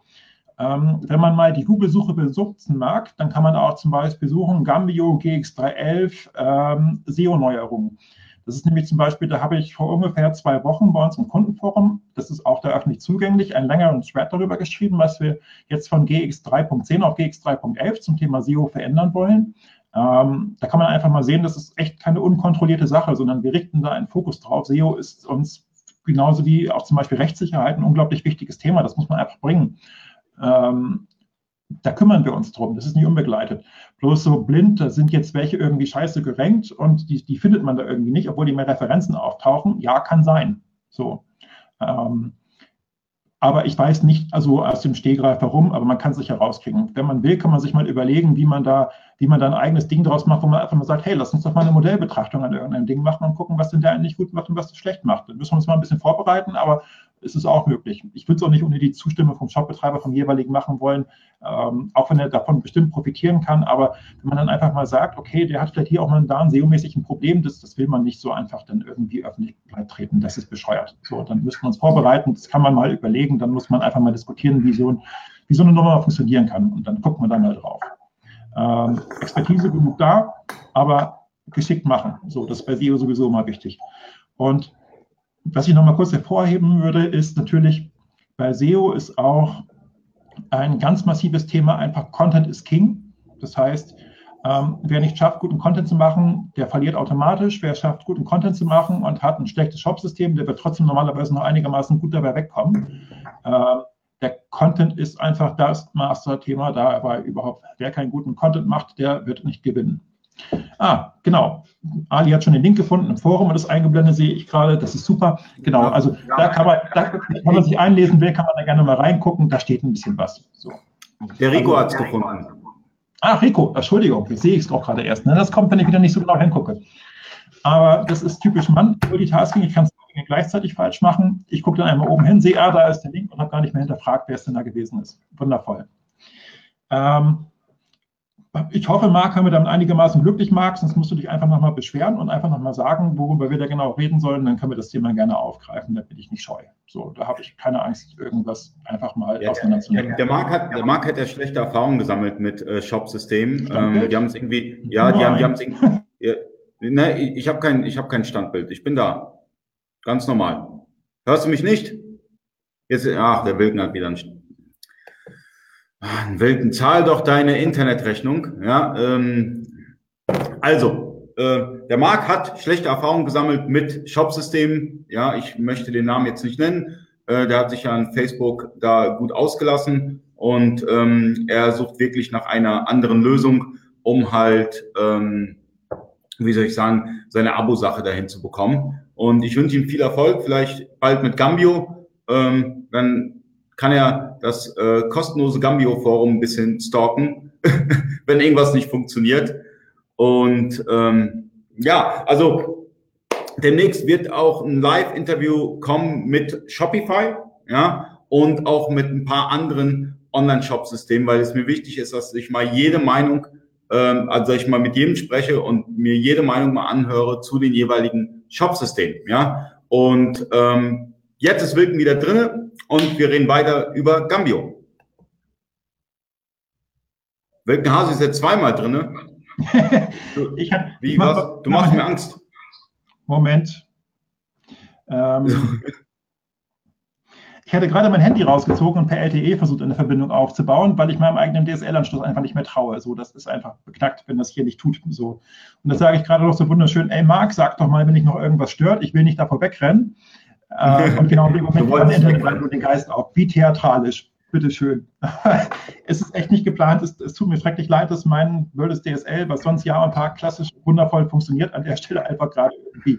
Ähm, wenn man mal die Google-Suche besuchen mag, dann kann man auch zum Beispiel suchen Gambio GX311 ähm, SEO-Neuerungen. Das ist nämlich zum Beispiel, da habe ich vor ungefähr zwei Wochen bei uns im Kundenforum, das ist auch da öffentlich zugänglich, einen längeren Thread darüber geschrieben, was wir jetzt von GX 3.10 auf GX 3.11 zum Thema SEO verändern wollen. Ähm, da kann man einfach mal sehen, das ist echt keine unkontrollierte Sache, sondern wir richten da einen Fokus drauf. SEO ist uns genauso wie auch zum Beispiel Rechtssicherheit ein unglaublich wichtiges Thema. Das muss man einfach bringen. Ähm, da kümmern wir uns drum. Das ist nicht unbegleitet. Bloß so blind, da sind jetzt welche irgendwie scheiße gerankt und die, die findet man da irgendwie nicht, obwohl die mehr Referenzen auftauchen. Ja, kann sein. So. Ähm, aber ich weiß nicht also aus dem Stehgreif warum, aber man kann sich herauskriegen. Wenn man will, kann man sich mal überlegen, wie man da, wie man da ein eigenes Ding draus macht, wo man einfach mal sagt, hey, lass uns doch mal eine Modellbetrachtung an irgendeinem Ding machen und gucken, was denn der eigentlich gut macht und was das schlecht macht. Dann müssen wir uns mal ein bisschen vorbereiten, aber ist es auch möglich. Ich würde es auch nicht ohne die Zustimmung vom Shopbetreiber, vom jeweiligen machen wollen, ähm, auch wenn er davon bestimmt profitieren kann. Aber wenn man dann einfach mal sagt, okay, der hat vielleicht hier auch mal da ein SEO-mäßig ein Problem, das, das will man nicht so einfach dann irgendwie öffentlich treten, das ist bescheuert. So, dann müssen wir uns vorbereiten, das kann man mal überlegen, dann muss man einfach mal diskutieren, wie so, ein, wie so eine Nummer funktionieren kann. Und dann guckt man da mal drauf. Ähm, Expertise genug da, aber geschickt machen. So, das ist bei SEO sowieso immer wichtig. Und was ich noch mal kurz hervorheben würde, ist natürlich, bei SEO ist auch ein ganz massives Thema einfach Content is King. Das heißt, ähm, wer nicht schafft, guten Content zu machen, der verliert automatisch. Wer schafft, guten Content zu machen und hat ein schlechtes Shop-System, der wird trotzdem normalerweise noch einigermaßen gut dabei wegkommen. Äh, der Content ist einfach das Master-Thema da, aber überhaupt, wer keinen guten Content macht, der wird nicht gewinnen. Ah, genau. Ali hat schon den Link gefunden im Forum und das eingeblendet sehe ich gerade. Das ist super. Genau, also da kann man, da, wenn man sich einlesen will, kann man da gerne mal reingucken. Da steht ein bisschen was. So. Der Rico also, hat es gefunden. Ah, Rico, Entschuldigung, jetzt sehe ich es auch gerade erst. Ne? Das kommt, wenn ich wieder nicht so genau hingucke. Aber das ist typisch Mann, Multitasking. Ich kann es gleichzeitig falsch machen. Ich gucke dann einmal oben hin, sehe, ah, da ist der Link und habe gar nicht mehr hinterfragt, wer es denn da gewesen ist. Wundervoll. Ähm, ich hoffe, Marc, haben wir damit einigermaßen glücklich, Marc, sonst musst du dich einfach nochmal beschweren und einfach nochmal sagen, worüber wir da genau reden sollen, dann können wir das Thema gerne aufgreifen, da bin ich nicht scheu. So, da habe ich keine Angst, irgendwas einfach mal ja, auseinanderzunehmen. Der, der, Marc hat, der Marc hat ja schlechte Erfahrungen gesammelt mit äh, Shop-Systemen. Ähm, die haben es irgendwie, ja, die haben, die haben es irgendwie, ja, ne, ich habe kein, ich hab kein Standbild, ich bin da. Ganz normal. Hörst du mich nicht? Jetzt, ach, der Wilken hat wieder einen, einen Wilken. Zahl doch deine Internetrechnung. Ja, ähm, also, äh, der Marc hat schlechte Erfahrungen gesammelt mit Shopsystemen. Ja, ich möchte den Namen jetzt nicht nennen. Äh, der hat sich ja an Facebook da gut ausgelassen und ähm, er sucht wirklich nach einer anderen Lösung, um halt, ähm, wie soll ich sagen, seine Abo-Sache dahin zu bekommen. Und ich wünsche ihm viel Erfolg, vielleicht bald mit Gambio. Ähm, dann kann er das äh, kostenlose Gambio-Forum ein bisschen stalken, wenn irgendwas nicht funktioniert. Und ähm, ja, also demnächst wird auch ein Live-Interview kommen mit Shopify, ja, und auch mit ein paar anderen Online-Shop-Systemen, weil es mir wichtig ist, dass ich mal jede Meinung, ähm, also ich mal mit jedem spreche und mir jede Meinung mal anhöre zu den jeweiligen Shop-Systemen, ja. Und ähm, jetzt ist Wilken wieder drinne und wir reden weiter über Gambio. Wilken Hase ist jetzt zweimal drinne. ich hab, Wie, mach, was? Du machst mir Angst. Moment. Ähm, ich hatte gerade mein Handy rausgezogen und per LTE versucht, eine Verbindung aufzubauen, weil ich meinem eigenen DSL-Anschluss einfach nicht mehr traue. So, das ist einfach beknackt, wenn das hier nicht tut. So. Und das sage ich gerade noch so wunderschön, ey Marc, sag doch mal, wenn dich noch irgendwas stört, ich will nicht davor wegrennen. Äh, und genau in dem Moment kam Internet den Geist auf. Wie theatralisch bitteschön. es ist echt nicht geplant. Es, es, tut mir schrecklich leid, dass mein blödes DSL, was sonst Jahr und Tag klassisch wundervoll funktioniert, an der Stelle einfach gerade irgendwie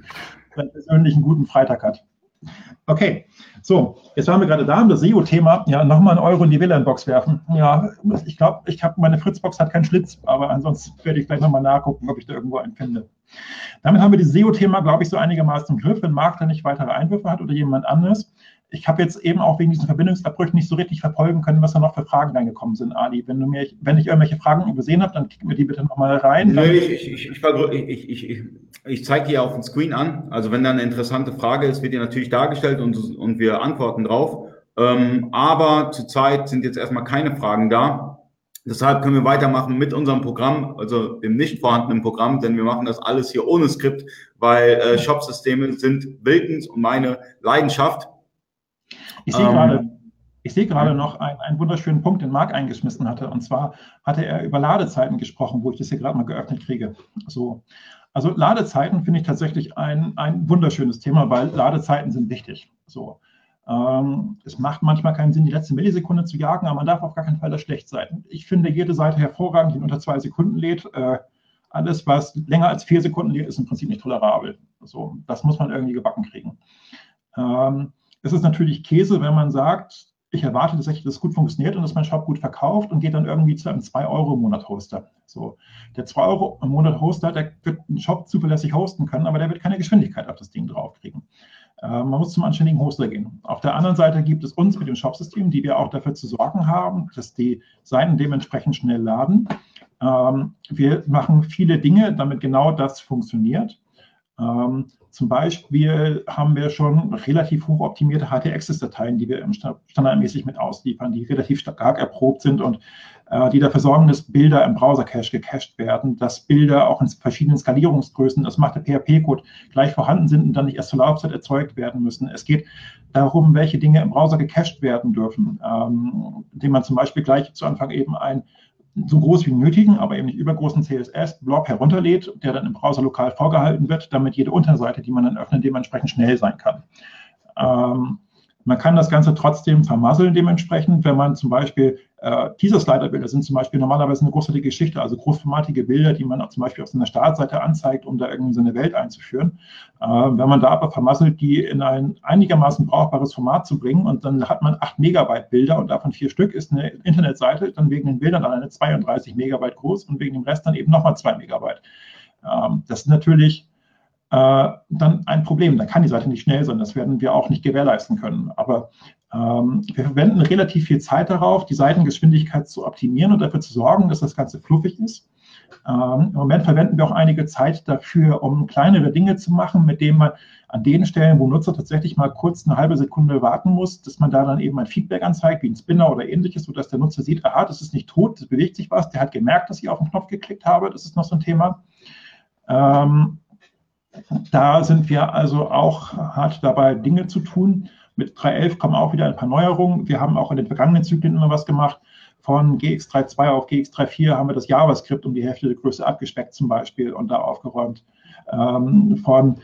seinen persönlichen guten Freitag hat. Okay, so, jetzt waren wir gerade da, das SEO-Thema. Ja, nochmal einen Euro in die WLAN-Box werfen. Ja, ich glaube, ich habe meine Fritzbox hat keinen Schlitz, aber ansonsten werde ich gleich nochmal nachgucken, ob ich da irgendwo einen finde. Damit haben wir das SEO-Thema, glaube ich, so einigermaßen im Griff. Wenn Marc da nicht weitere Einwürfe hat oder jemand anderes, ich habe jetzt eben auch wegen diesen Verbindungsabbrüchen nicht so richtig verfolgen können, was da noch für Fragen reingekommen sind, Ali. Wenn du mir, wenn ich irgendwelche Fragen übersehen habe, dann kicken wir die bitte nochmal rein. Nö, ich, ich, ich, ich, zeige dir auf dem Screen an. Also wenn da eine interessante Frage ist, wird dir natürlich dargestellt und, und wir antworten drauf. Ähm, aber zurzeit sind jetzt erstmal keine Fragen da. Deshalb können wir weitermachen mit unserem Programm, also dem nicht vorhandenen Programm, denn wir machen das alles hier ohne Skript, weil äh, Shop-Systeme sind Wilkens und meine Leidenschaft. Ich sehe ähm, gerade, ich sehe gerade noch einen, einen wunderschönen Punkt, den Marc eingeschmissen hatte. Und zwar hatte er über Ladezeiten gesprochen, wo ich das hier gerade mal geöffnet kriege. So. Also Ladezeiten finde ich tatsächlich ein, ein wunderschönes Thema, weil Ladezeiten sind wichtig. So. Ähm, es macht manchmal keinen Sinn, die letzte Millisekunde zu jagen, aber man darf auf gar keinen Fall das schlecht sein. Ich finde jede Seite hervorragend, die unter zwei Sekunden lädt. Äh, alles, was länger als vier Sekunden lädt, ist im Prinzip nicht tolerabel. So, das muss man irgendwie gebacken kriegen. Ähm, es ist natürlich Käse, wenn man sagt, ich erwarte tatsächlich, dass es gut funktioniert und dass mein Shop gut verkauft und geht dann irgendwie zu einem 2 Euro im Monat Hoster. So, der 2 Euro im Monat Hoster, der wird einen Shop zuverlässig hosten können, aber der wird keine Geschwindigkeit auf das Ding draufkriegen. Äh, man muss zum anständigen Hoster gehen. Auf der anderen Seite gibt es uns mit dem Shopsystem, die wir auch dafür zu sorgen haben, dass die Seiten dementsprechend schnell laden. Ähm, wir machen viele Dinge, damit genau das funktioniert. Ähm, zum Beispiel haben wir schon relativ hoch optimierte HT-Access-Dateien, die wir standardmäßig mit ausliefern, die relativ stark erprobt sind und äh, die dafür sorgen, dass Bilder im Browser-Cache gecached werden, dass Bilder auch in verschiedenen Skalierungsgrößen, das macht der PHP-Code, gleich vorhanden sind und dann nicht erst zur Laufzeit erzeugt werden müssen. Es geht darum, welche Dinge im Browser gecached werden dürfen, ähm, indem man zum Beispiel gleich zu Anfang eben ein so groß wie nötigen, aber eben nicht übergroßen CSS-Block herunterlädt, der dann im Browser lokal vorgehalten wird, damit jede Unterseite, die man dann öffnet, dementsprechend schnell sein kann. Ähm, man kann das Ganze trotzdem vermasseln dementsprechend, wenn man zum Beispiel, äh, Teaser-Slider-Bilder sind zum Beispiel normalerweise eine großartige Geschichte, also großformatige Bilder, die man zum Beispiel auf so einer Startseite anzeigt, um da irgendwie so eine Welt einzuführen. Äh, wenn man da aber vermasselt, die in ein einigermaßen brauchbares Format zu bringen und dann hat man 8 Megabyte Bilder und davon vier Stück ist eine Internetseite, dann wegen den Bildern alleine 32 Megabyte groß und wegen dem Rest dann eben nochmal 2 Megabyte. Ähm, das ist natürlich äh, dann ein Problem. Da kann die Seite nicht schnell sein. Das werden wir auch nicht gewährleisten können. Aber ähm, wir verwenden relativ viel Zeit darauf, die Seitengeschwindigkeit zu optimieren und dafür zu sorgen, dass das Ganze fluffig ist. Ähm, Im Moment verwenden wir auch einige Zeit dafür, um kleinere Dinge zu machen, mit denen man an den Stellen, wo Nutzer tatsächlich mal kurz eine halbe Sekunde warten muss, dass man da dann eben ein Feedback anzeigt, wie ein Spinner oder ähnliches, sodass der Nutzer sieht, aha, das ist nicht tot, das bewegt sich was, der hat gemerkt, dass ich auf den Knopf geklickt habe, das ist noch so ein Thema. Ähm, da sind wir also auch hart dabei, Dinge zu tun. Mit 3.11 kommen auch wieder ein paar Neuerungen. Wir haben auch in den vergangenen Zyklen immer was gemacht. Von GX3.2 auf GX3.4 haben wir das JavaScript um die Hälfte der Größe abgespeckt zum Beispiel und da aufgeräumt. Ähm, von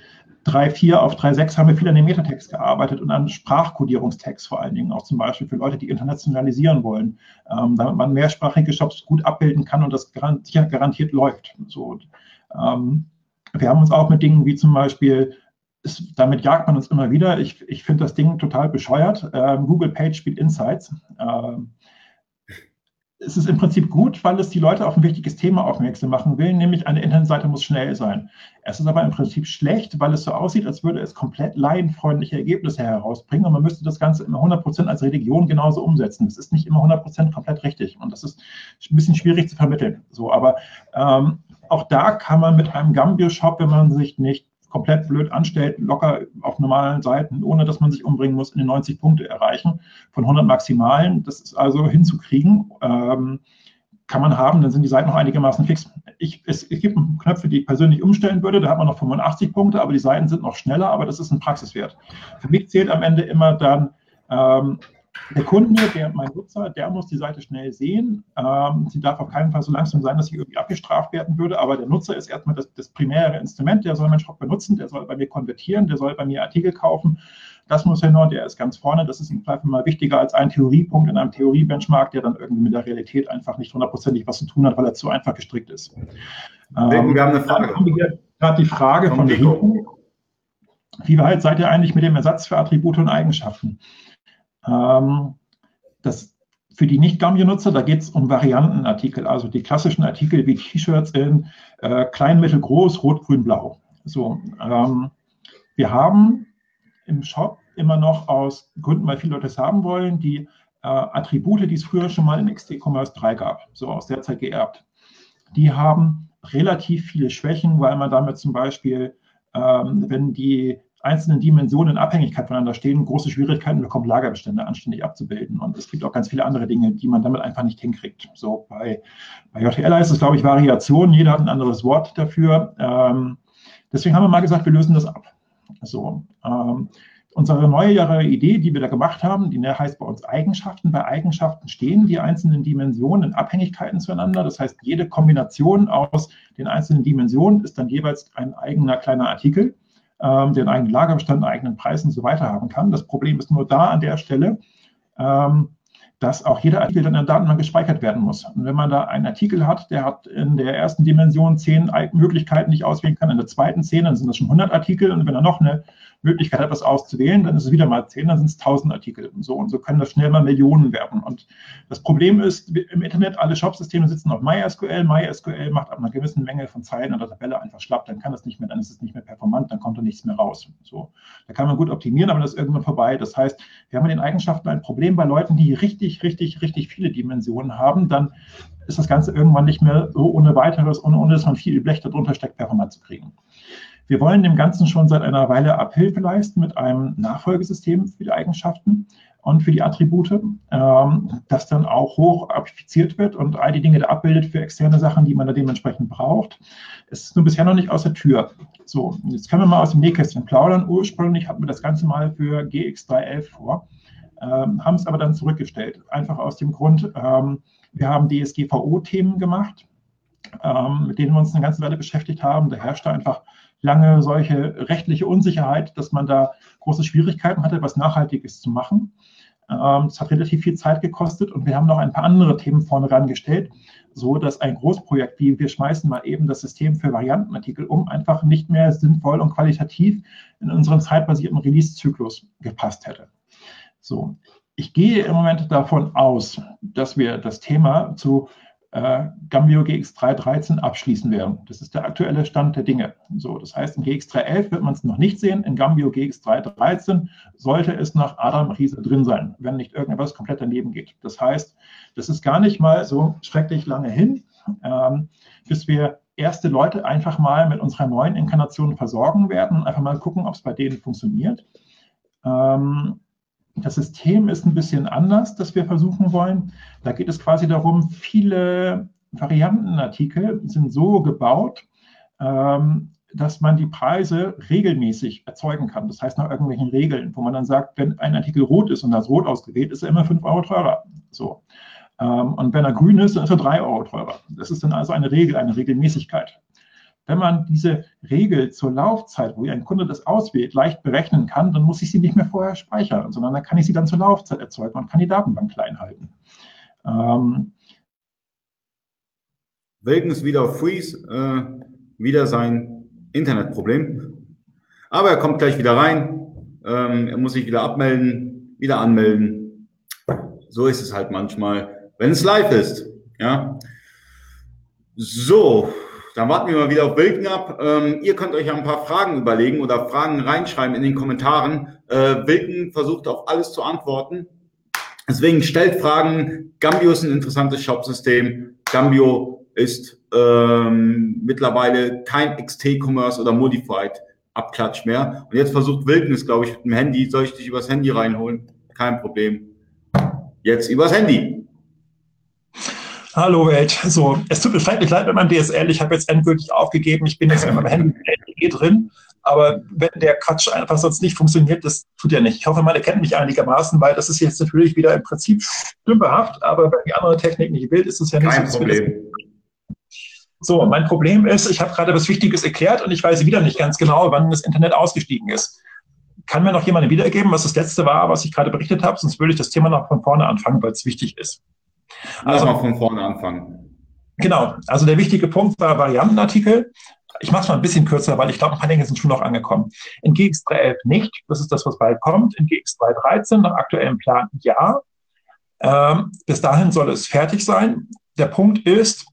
3.4 auf 3.6 haben wir viel an dem Metatext gearbeitet und an Sprachkodierungstext vor allen Dingen, auch zum Beispiel für Leute, die internationalisieren wollen, ähm, damit man mehrsprachige Shops gut abbilden kann und das garantiert, garantiert läuft. So, ähm, wir haben uns auch mit Dingen wie zum Beispiel ist, damit jagt man uns immer wieder. Ich, ich finde das Ding total bescheuert. Ähm, Google PageSpeed Insights. Ähm, es ist im Prinzip gut, weil es die Leute auf ein wichtiges Thema aufmerksam machen will, nämlich eine Internetseite muss schnell sein. Es ist aber im Prinzip schlecht, weil es so aussieht, als würde es komplett laienfreundliche Ergebnisse herausbringen und man müsste das Ganze immer 100% als Religion genauso umsetzen. Das ist nicht immer 100% komplett richtig und das ist ein bisschen schwierig zu vermitteln. So, aber ähm, auch da kann man mit einem Gambio-Shop, wenn man sich nicht komplett blöd anstellt, locker auf normalen Seiten, ohne dass man sich umbringen muss, in den 90 Punkte erreichen von 100 Maximalen. Das ist also hinzukriegen. Ähm, kann man haben, dann sind die Seiten noch einigermaßen fix. Ich, es, es, gibt Knöpfe, die ich persönlich umstellen würde, da hat man noch 85 Punkte, aber die Seiten sind noch schneller, aber das ist ein Praxiswert. Für mich zählt am Ende immer dann ähm, der Kunde, der, mein Nutzer, der muss die Seite schnell sehen. Ähm, sie darf auf keinen Fall so langsam sein, dass sie irgendwie abgestraft werden würde, aber der Nutzer ist erstmal das, das primäre Instrument, der soll meinen Shop benutzen, der soll bei mir konvertieren, der soll bei mir Artikel kaufen. Das muss hin und der ist ganz vorne. Das ist im Zweifel mal wichtiger als ein Theoriepunkt in einem Theorie-Benchmark, der dann irgendwie mit der Realität einfach nicht hundertprozentig was zu tun hat, weil er zu einfach gestrickt ist. Ähm, wir haben eine Frage. Gerade die Frage von Rico. Wie weit seid ihr eigentlich mit dem Ersatz für Attribute und Eigenschaften? Ähm, das, für die Nicht-Gambio-Nutzer, da geht es um Variantenartikel, also die klassischen Artikel wie T-Shirts in äh, klein, mittel, groß, rot, grün, blau. So, ähm, wir haben im Shop immer noch aus Gründen, weil viele Leute es haben wollen, die äh, Attribute, die es früher schon mal in XT Commerce 3 gab, so aus der Zeit geerbt. Die haben relativ viele Schwächen, weil man damit zum Beispiel, ähm, wenn die einzelnen Dimensionen in Abhängigkeit voneinander stehen, große Schwierigkeiten bekommt, Lagerbestände anständig abzubilden. Und es gibt auch ganz viele andere Dinge, die man damit einfach nicht hinkriegt. So bei, bei JTL heißt es, glaube ich, Variation. Jeder hat ein anderes Wort dafür. Ähm, deswegen haben wir mal gesagt, wir lösen das ab. So, ähm, unsere neue Idee, die wir da gemacht haben, die heißt bei uns Eigenschaften. Bei Eigenschaften stehen die einzelnen Dimensionen in Abhängigkeiten zueinander. Das heißt, jede Kombination aus den einzelnen Dimensionen ist dann jeweils ein eigener kleiner Artikel ähm, den eigenen Lagerbestand, eigenen Preisen und so weiter haben kann. Das Problem ist nur da an der Stelle, ähm, dass auch jeder Artikel dann in der Datenbank gespeichert werden muss. Und wenn man da einen Artikel hat, der hat in der ersten Dimension zehn Möglichkeiten, die ich auswählen kann, in der zweiten zehn, dann sind das schon 100 Artikel. Und wenn er noch eine Möglichkeit hat, etwas auszuwählen, dann ist es wieder mal zehn, dann sind es 1000 Artikel und so. Und so können das schnell mal Millionen werden. Und das Problem ist, im Internet, alle Shopsysteme sitzen auf MySQL. MySQL macht ab einer gewissen Menge von Zeilen an der Tabelle einfach schlapp, dann kann das nicht mehr, dann ist es nicht mehr performant, dann kommt da nichts mehr raus. So. Da kann man gut optimieren, aber das ist irgendwann vorbei. Das heißt, wir haben mit den Eigenschaften ein Problem bei Leuten, die richtig, richtig, richtig viele Dimensionen haben, dann ist das Ganze irgendwann nicht mehr so ohne weiteres, ohne, ohne dass man viel Blech darunter steckt, performant zu kriegen. Wir wollen dem Ganzen schon seit einer Weile Abhilfe leisten mit einem Nachfolgesystem für die Eigenschaften und für die Attribute, ähm, das dann auch hoch appliziert wird und all die Dinge da abbildet für externe Sachen, die man da dementsprechend braucht. Es ist nur bisher noch nicht aus der Tür. So, jetzt können wir mal aus dem Nähkästchen plaudern. Ursprünglich hatten wir das Ganze mal für GX311 vor, ähm, haben es aber dann zurückgestellt. Einfach aus dem Grund, ähm, wir haben DSGVO-Themen gemacht, ähm, mit denen wir uns eine ganze Weile beschäftigt haben. Da herrschte einfach lange solche rechtliche Unsicherheit, dass man da große Schwierigkeiten hatte, was Nachhaltiges zu machen. Ähm, es hat relativ viel Zeit gekostet und wir haben noch ein paar andere Themen vorne rangestellt, so dass ein Großprojekt wie wir schmeißen mal eben das System für Variantenartikel um einfach nicht mehr sinnvoll und qualitativ in unseren zeitbasierten Release-Zyklus gepasst hätte. So, ich gehe im Moment davon aus, dass wir das Thema zu äh, Gambio GX313 abschließen werden. Das ist der aktuelle Stand der Dinge. So, das heißt, in GX311 wird man es noch nicht sehen. In Gambio GX313 sollte es nach Adam Riese drin sein, wenn nicht irgendetwas komplett daneben geht. Das heißt, das ist gar nicht mal so schrecklich lange hin, ähm, bis wir erste Leute einfach mal mit unserer neuen Inkarnation versorgen werden und einfach mal gucken, ob es bei denen funktioniert. Ähm, das System ist ein bisschen anders, das wir versuchen wollen. Da geht es quasi darum, viele Variantenartikel sind so gebaut, ähm, dass man die Preise regelmäßig erzeugen kann. Das heißt nach irgendwelchen Regeln, wo man dann sagt, wenn ein Artikel rot ist und das rot ausgewählt, ist er immer 5 Euro teurer. So. Ähm, und wenn er grün ist, dann ist er 3 Euro teurer. Das ist dann also eine Regel, eine Regelmäßigkeit. Wenn man diese Regel zur Laufzeit, wo ein Kunde das auswählt, leicht berechnen kann, dann muss ich sie nicht mehr vorher speichern, sondern dann kann ich sie dann zur Laufzeit erzeugen und kann die Datenbank klein halten. Ähm, Wilkens wieder auf Freeze, äh, wieder sein Internetproblem. Aber er kommt gleich wieder rein. Ähm, er muss sich wieder abmelden, wieder anmelden. So ist es halt manchmal, wenn es live ist. Ja. So, dann warten wir mal wieder auf Wilken ab. Ähm, ihr könnt euch ja ein paar Fragen überlegen oder Fragen reinschreiben in den Kommentaren. Äh, Wilken versucht auf alles zu antworten. Deswegen stellt Fragen. Gambio ist ein interessantes Shopsystem. Gambio ist ähm, mittlerweile kein XT-Commerce oder Modified Abklatsch mehr. Und jetzt versucht Wildnis, glaube ich, mit dem Handy. Soll ich dich übers Handy reinholen? Kein Problem. Jetzt übers Handy. Hallo Welt. So, es tut mir schrecklich leid mit meinem DSL. Ich habe jetzt endgültig aufgegeben. Ich bin jetzt mit meinem Handy drin. Aber wenn der Quatsch einfach sonst nicht funktioniert, das tut er nicht. Ich hoffe, man erkennt mich einigermaßen, weil das ist jetzt natürlich wieder im Prinzip stümperhaft. Aber wenn die andere Technik nicht will, ist es ja nicht Kein so. Problem. So, mein Problem ist, ich habe gerade was Wichtiges erklärt und ich weiß wieder nicht ganz genau, wann das Internet ausgestiegen ist. Kann mir noch jemand wiedergeben, was das letzte war, was ich gerade berichtet habe? Sonst würde ich das Thema noch von vorne anfangen, weil es wichtig ist. Also mal von vorne anfangen. Genau. Also der wichtige Punkt war Variantenartikel. Ich mache es mal ein bisschen kürzer, weil ich glaube, ein paar Dinge sind schon noch angekommen. In GX 3.11 nicht. Das ist das, was bald kommt. In GX 3.13 nach aktuellem Plan ja. Ähm, bis dahin soll es fertig sein. Der Punkt ist,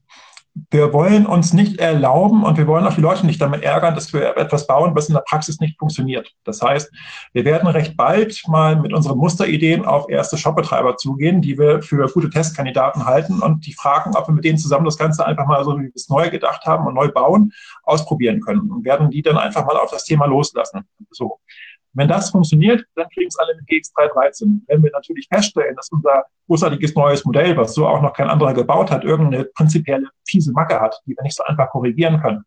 wir wollen uns nicht erlauben und wir wollen auch die Leute nicht damit ärgern, dass wir etwas bauen, was in der Praxis nicht funktioniert. Das heißt, wir werden recht bald mal mit unseren Musterideen auf erste Shopbetreiber zugehen, die wir für gute Testkandidaten halten und die fragen, ob wir mit denen zusammen das Ganze einfach mal so, wie wir es neu gedacht haben und neu bauen, ausprobieren können und werden die dann einfach mal auf das Thema loslassen. So. Wenn das funktioniert, dann kriegen es alle mit GX313. Wenn wir natürlich feststellen, dass unser großartiges neues Modell, was so auch noch kein anderer gebaut hat, irgendeine prinzipielle fiese Macke hat, die wir nicht so einfach korrigieren können,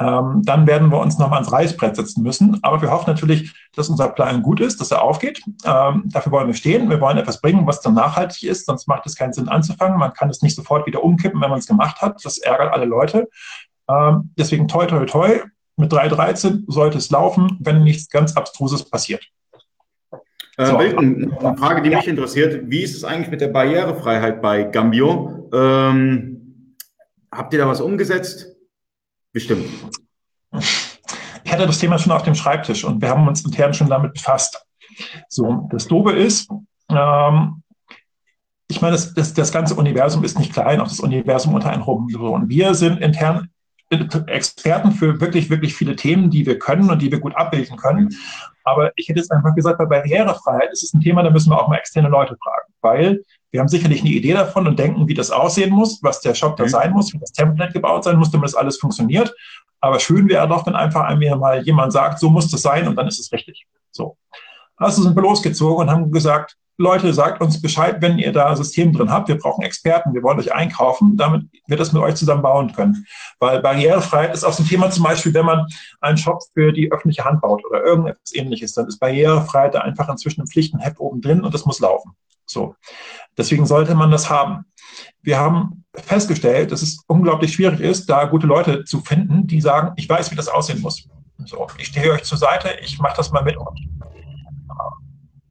ähm, dann werden wir uns nochmal ans Reißbrett setzen müssen. Aber wir hoffen natürlich, dass unser Plan gut ist, dass er aufgeht. Ähm, dafür wollen wir stehen. Wir wollen etwas bringen, was dann nachhaltig ist, sonst macht es keinen Sinn anzufangen. Man kann es nicht sofort wieder umkippen, wenn man es gemacht hat. Das ärgert alle Leute. Ähm, deswegen toi, toi, toi. Mit 3.13 sollte es laufen, wenn nichts ganz Abstruses passiert. Äh, so. Eine Frage, die ja. mich interessiert. Wie ist es eigentlich mit der Barrierefreiheit bei Gambio? Ähm, habt ihr da was umgesetzt? Bestimmt. Ich hatte das Thema schon auf dem Schreibtisch und wir haben uns intern schon damit befasst. So, das Dobe ist, ähm, ich meine, das, das, das ganze Universum ist nicht klein, auch das Universum unter einem rum. Und wir sind intern Experten für wirklich, wirklich viele Themen, die wir können und die wir gut abbilden können. Aber ich hätte jetzt einfach gesagt, bei Barrierefreiheit ist es ein Thema, da müssen wir auch mal externe Leute fragen, weil wir haben sicherlich eine Idee davon und denken, wie das aussehen muss, was der Shop da mhm. sein muss, wie das Template gebaut sein muss, damit das alles funktioniert. Aber schön wäre doch, wenn einfach einmal mal jemand sagt, so muss das sein und dann ist es richtig. So. Also sind wir losgezogen und haben gesagt, Leute, sagt uns Bescheid, wenn ihr da ein System drin habt. Wir brauchen Experten, wir wollen euch einkaufen, damit wir das mit euch zusammen bauen können. Weil Barrierefreiheit ist auch so ein Thema zum Beispiel, wenn man einen Shop für die öffentliche Hand baut oder irgendetwas ähnliches, dann ist Barrierefreiheit da einfach inzwischen im Pflichtenheft oben drin und das muss laufen. So. Deswegen sollte man das haben. Wir haben festgestellt, dass es unglaublich schwierig ist, da gute Leute zu finden, die sagen, ich weiß, wie das aussehen muss. So, ich stehe euch zur Seite, ich mache das mal mit euch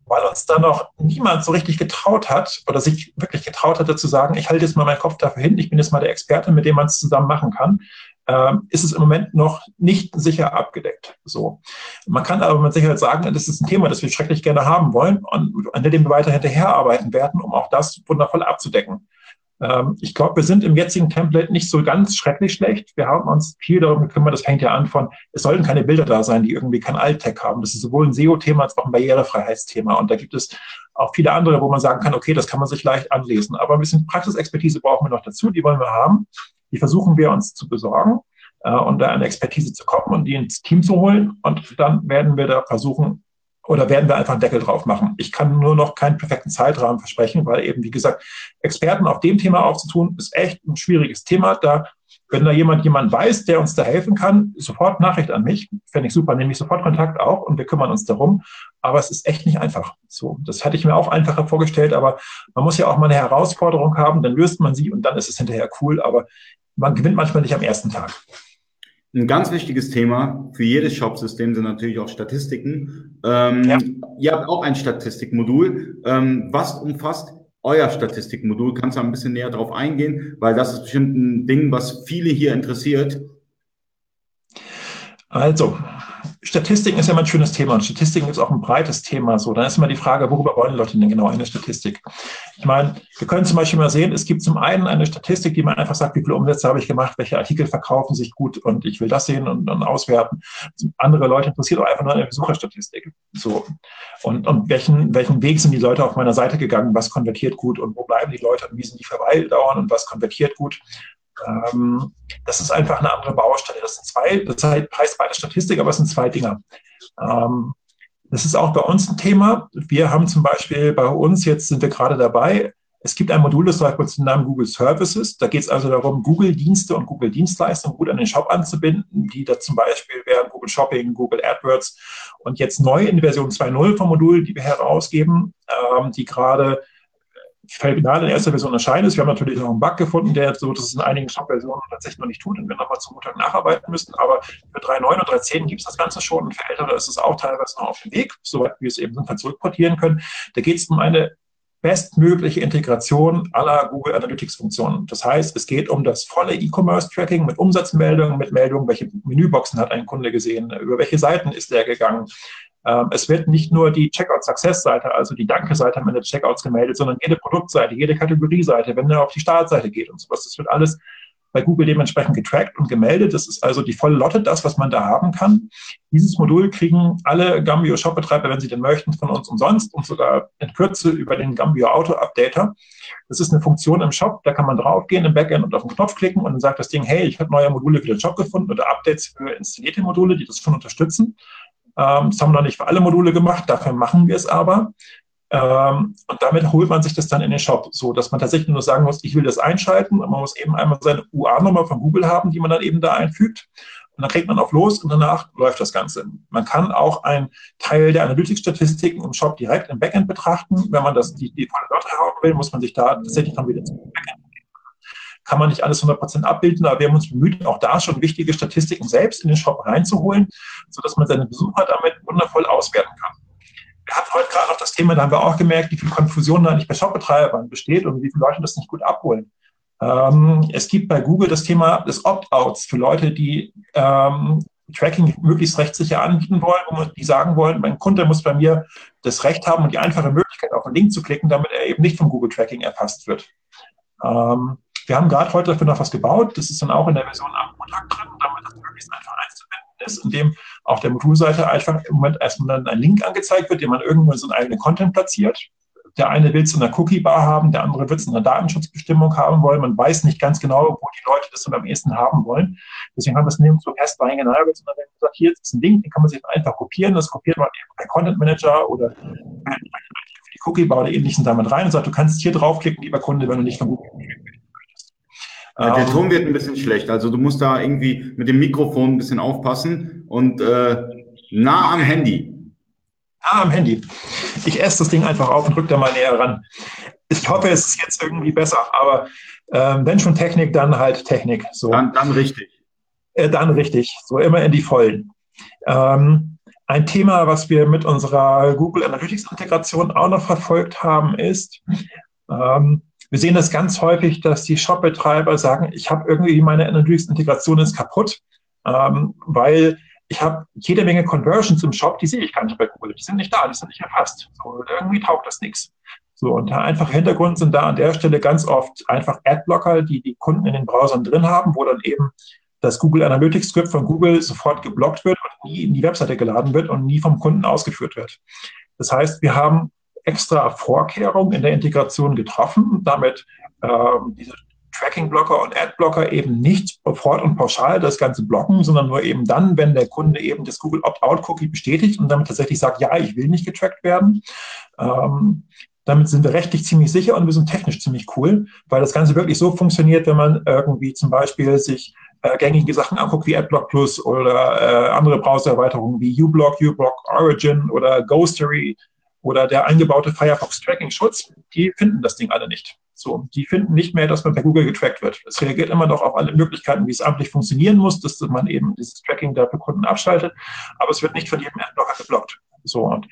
weil uns da noch niemand so richtig getraut hat oder sich wirklich getraut hatte zu sagen, ich halte jetzt mal meinen Kopf dafür hin, ich bin jetzt mal der Experte, mit dem man es zusammen machen kann, ähm, ist es im Moment noch nicht sicher abgedeckt. So. Man kann aber mit Sicherheit sagen, das ist ein Thema, das wir schrecklich gerne haben wollen und an dem wir weiter hinterherarbeiten werden, um auch das wundervoll abzudecken. Ähm, ich glaube, wir sind im jetzigen Template nicht so ganz schrecklich schlecht. Wir haben uns viel darum gekümmert, das fängt ja an von, es sollten keine Bilder da sein, die irgendwie kein Alt-Tech haben. Das ist sowohl ein SEO-Thema als auch ein Barrierefreiheitsthema. Und da gibt es auch viele andere, wo man sagen kann, okay, das kann man sich leicht anlesen. Aber ein bisschen Praxisexpertise brauchen wir noch dazu, die wollen wir haben. Die versuchen wir uns zu besorgen äh, und da eine Expertise zu kommen und die ins Team zu holen. Und dann werden wir da versuchen, oder werden wir einfach einen Deckel drauf machen? Ich kann nur noch keinen perfekten Zeitrahmen versprechen, weil eben, wie gesagt, Experten auf dem Thema aufzutun, ist echt ein schwieriges Thema. Da Wenn da jemand jemand weiß, der uns da helfen kann, sofort Nachricht an mich. Fände ich super, nehme ich sofort Kontakt auch und wir kümmern uns darum. Aber es ist echt nicht einfach. So, das hatte ich mir auch einfacher vorgestellt, aber man muss ja auch mal eine Herausforderung haben, dann löst man sie und dann ist es hinterher cool. Aber man gewinnt manchmal nicht am ersten Tag. Ein ganz wichtiges Thema für jedes Shop-System sind natürlich auch Statistiken. Ähm, ja. Ihr habt auch ein Statistikmodul. Ähm, was umfasst euer Statistikmodul? Kannst du ein bisschen näher darauf eingehen? Weil das ist bestimmt ein Ding, was viele hier interessiert. Also, Statistiken ist ja immer ein schönes Thema und Statistiken ist auch ein breites Thema. So, dann ist immer die Frage, worüber wollen Leute denn genau eine Statistik? Ich meine, wir können zum Beispiel mal sehen, es gibt zum einen eine Statistik, die man einfach sagt, wie viele Umsätze habe ich gemacht, welche Artikel verkaufen sich gut und ich will das sehen und dann auswerten. Andere Leute interessiert auch einfach nur eine Besucherstatistik. So. Und, und welchen, welchen Weg sind die Leute auf meiner Seite gegangen? Was konvertiert gut und wo bleiben die Leute und wie sind die Verweildauern und was konvertiert gut? Ähm, das ist einfach eine andere Baustelle. Das sind zwei, das heißt beide Statistik, aber es sind zwei Dinge. Ähm, das ist auch bei uns ein Thema. Wir haben zum Beispiel bei uns, jetzt sind wir gerade dabei, es gibt ein Modul, das läuft unter dem Namen Google Services. Da geht es also darum, Google-Dienste und Google-Dienstleistungen gut an den Shop anzubinden, die da zum Beispiel wären Google Shopping, Google AdWords und jetzt neu in Version 2.0 vom Modul, die wir herausgeben, ähm, die gerade final in erster Version erscheinen ist. Wir haben natürlich noch einen Bug gefunden, der so, dass es in einigen Shop-Versionen tatsächlich noch nicht tut und wir nochmal zum Montag nacharbeiten müssen. Aber für 3.9 und 3.10 gibt es das Ganze schon und für Ältere ist es auch teilweise noch auf dem Weg, soweit wir es eben dann zurückportieren können. Da geht es um eine bestmögliche Integration aller Google Analytics Funktionen. Das heißt, es geht um das volle E-Commerce Tracking mit Umsatzmeldungen, mit Meldungen, welche Menüboxen hat ein Kunde gesehen, über welche Seiten ist er gegangen, es wird nicht nur die Checkout-Success-Seite, also die Danke-Seite am Ende des Checkouts gemeldet, sondern jede Produktseite, jede Kategorieseite, wenn er auf die Startseite geht und sowas. Das wird alles bei Google dementsprechend getrackt und gemeldet. Das ist also die volle Lotte, das, was man da haben kann. Dieses Modul kriegen alle Gambio Shop-Betreiber, wenn sie denn möchten, von uns umsonst und sogar in Kürze über den Gambio Auto Updater. Das ist eine Funktion im Shop, da kann man draufgehen im Backend und auf den Knopf klicken und dann sagt das Ding, hey, ich habe neue Module für den Shop gefunden oder Updates für installierte Module, die das schon unterstützen. Ähm, das haben wir noch nicht für alle Module gemacht, dafür machen wir es aber. Ähm, und damit holt man sich das dann in den Shop, so dass man tatsächlich nur sagen muss, ich will das einschalten und man muss eben einmal seine UA-Nummer von Google haben, die man dann eben da einfügt. Und dann kriegt man auf los und danach läuft das Ganze. Man kann auch einen Teil der Analytics-Statistiken im Shop direkt im Backend betrachten. Wenn man das, die, die volle Lotte haben will, muss man sich da tatsächlich dann wieder zum Backend kann man nicht alles 100% abbilden, aber wir haben uns bemüht, auch da schon wichtige Statistiken selbst in den Shop reinzuholen, sodass man seine Besucher damit wundervoll auswerten kann. Wir hatten heute gerade noch das Thema, da haben wir auch gemerkt, wie viel Konfusion da nicht bei Shopbetreibern besteht und wie viele Leute das nicht gut abholen. Ähm, es gibt bei Google das Thema des Opt-outs für Leute, die ähm, Tracking möglichst rechtssicher anbieten wollen, die sagen wollen, mein Kunde muss bei mir das Recht haben und die einfache Möglichkeit, auf einen Link zu klicken, damit er eben nicht vom Google Tracking erfasst wird. Ähm, wir haben gerade heute dafür noch was gebaut. Das ist dann auch in der Version am Montag drin, damit das möglichst einfach einzubinden ist, indem auf der Modulseite einfach im Moment erstmal dann ein Link angezeigt wird, den man irgendwo in so einen eigenen Content platziert. Der eine will es in einer Cookie-Bar haben, der andere wird es in einer Datenschutzbestimmung haben wollen. Man weiß nicht ganz genau, wo die Leute das dann am ehesten haben wollen. Deswegen haben wir es nirgendwo erst reingenagelt, sondern wir haben gesagt, hier ist ein Link, den kann man sich einfach kopieren. Das kopiert man eben bei Content Manager oder die Cookie-Bar oder ähnlichen damit rein und sagt, du kannst hier draufklicken, lieber Kunde, wenn du nicht von Google ja, der ähm, Ton wird ein bisschen schlecht. Also du musst da irgendwie mit dem Mikrofon ein bisschen aufpassen und äh, nah am Handy. Nah am Handy. Ich esse das Ding einfach auf und drücke da mal näher ran. Ich hoffe, es ist jetzt irgendwie besser, aber ähm, wenn schon Technik, dann halt Technik. So. Dann, dann richtig. Äh, dann richtig. So immer in die Vollen. Ähm, ein Thema, was wir mit unserer Google Analytics Integration auch noch verfolgt haben, ist, ähm, wir sehen das ganz häufig, dass die Shop-Betreiber sagen, ich habe irgendwie meine Analytics-Integration ist kaputt, ähm, weil ich habe jede Menge Conversions im Shop, die sehe ich gar nicht bei Google. Die sind nicht da, die sind nicht erfasst. So, irgendwie taugt das nichts. So, und der einfache Hintergrund sind da an der Stelle ganz oft einfach Adblocker, die die Kunden in den Browsern drin haben, wo dann eben das Google Analytics Script von Google sofort geblockt wird und nie in die Webseite geladen wird und nie vom Kunden ausgeführt wird. Das heißt, wir haben extra Vorkehrungen in der Integration getroffen, damit ähm, diese Tracking-Blocker und Ad-Blocker eben nicht sofort und pauschal das Ganze blocken, sondern nur eben dann, wenn der Kunde eben das Google Opt-out-Cookie bestätigt und damit tatsächlich sagt, ja, ich will nicht getrackt werden. Ähm, Damit sind wir rechtlich ziemlich sicher und wir sind technisch ziemlich cool, weil das Ganze wirklich so funktioniert, wenn man irgendwie zum Beispiel sich äh, gängige Sachen anguckt wie AdBlock Plus oder äh, andere Browser-Erweiterungen wie uBlock, uBlock Origin oder Ghostery oder der eingebaute Firefox Tracking Schutz, die finden das Ding alle nicht. So, die finden nicht mehr, dass man per Google getrackt wird. Es reagiert immer noch auf alle Möglichkeiten, wie es amtlich funktionieren muss, dass man eben dieses Tracking da für Kunden abschaltet, aber es wird nicht von jedem Adblocker geblockt. So, und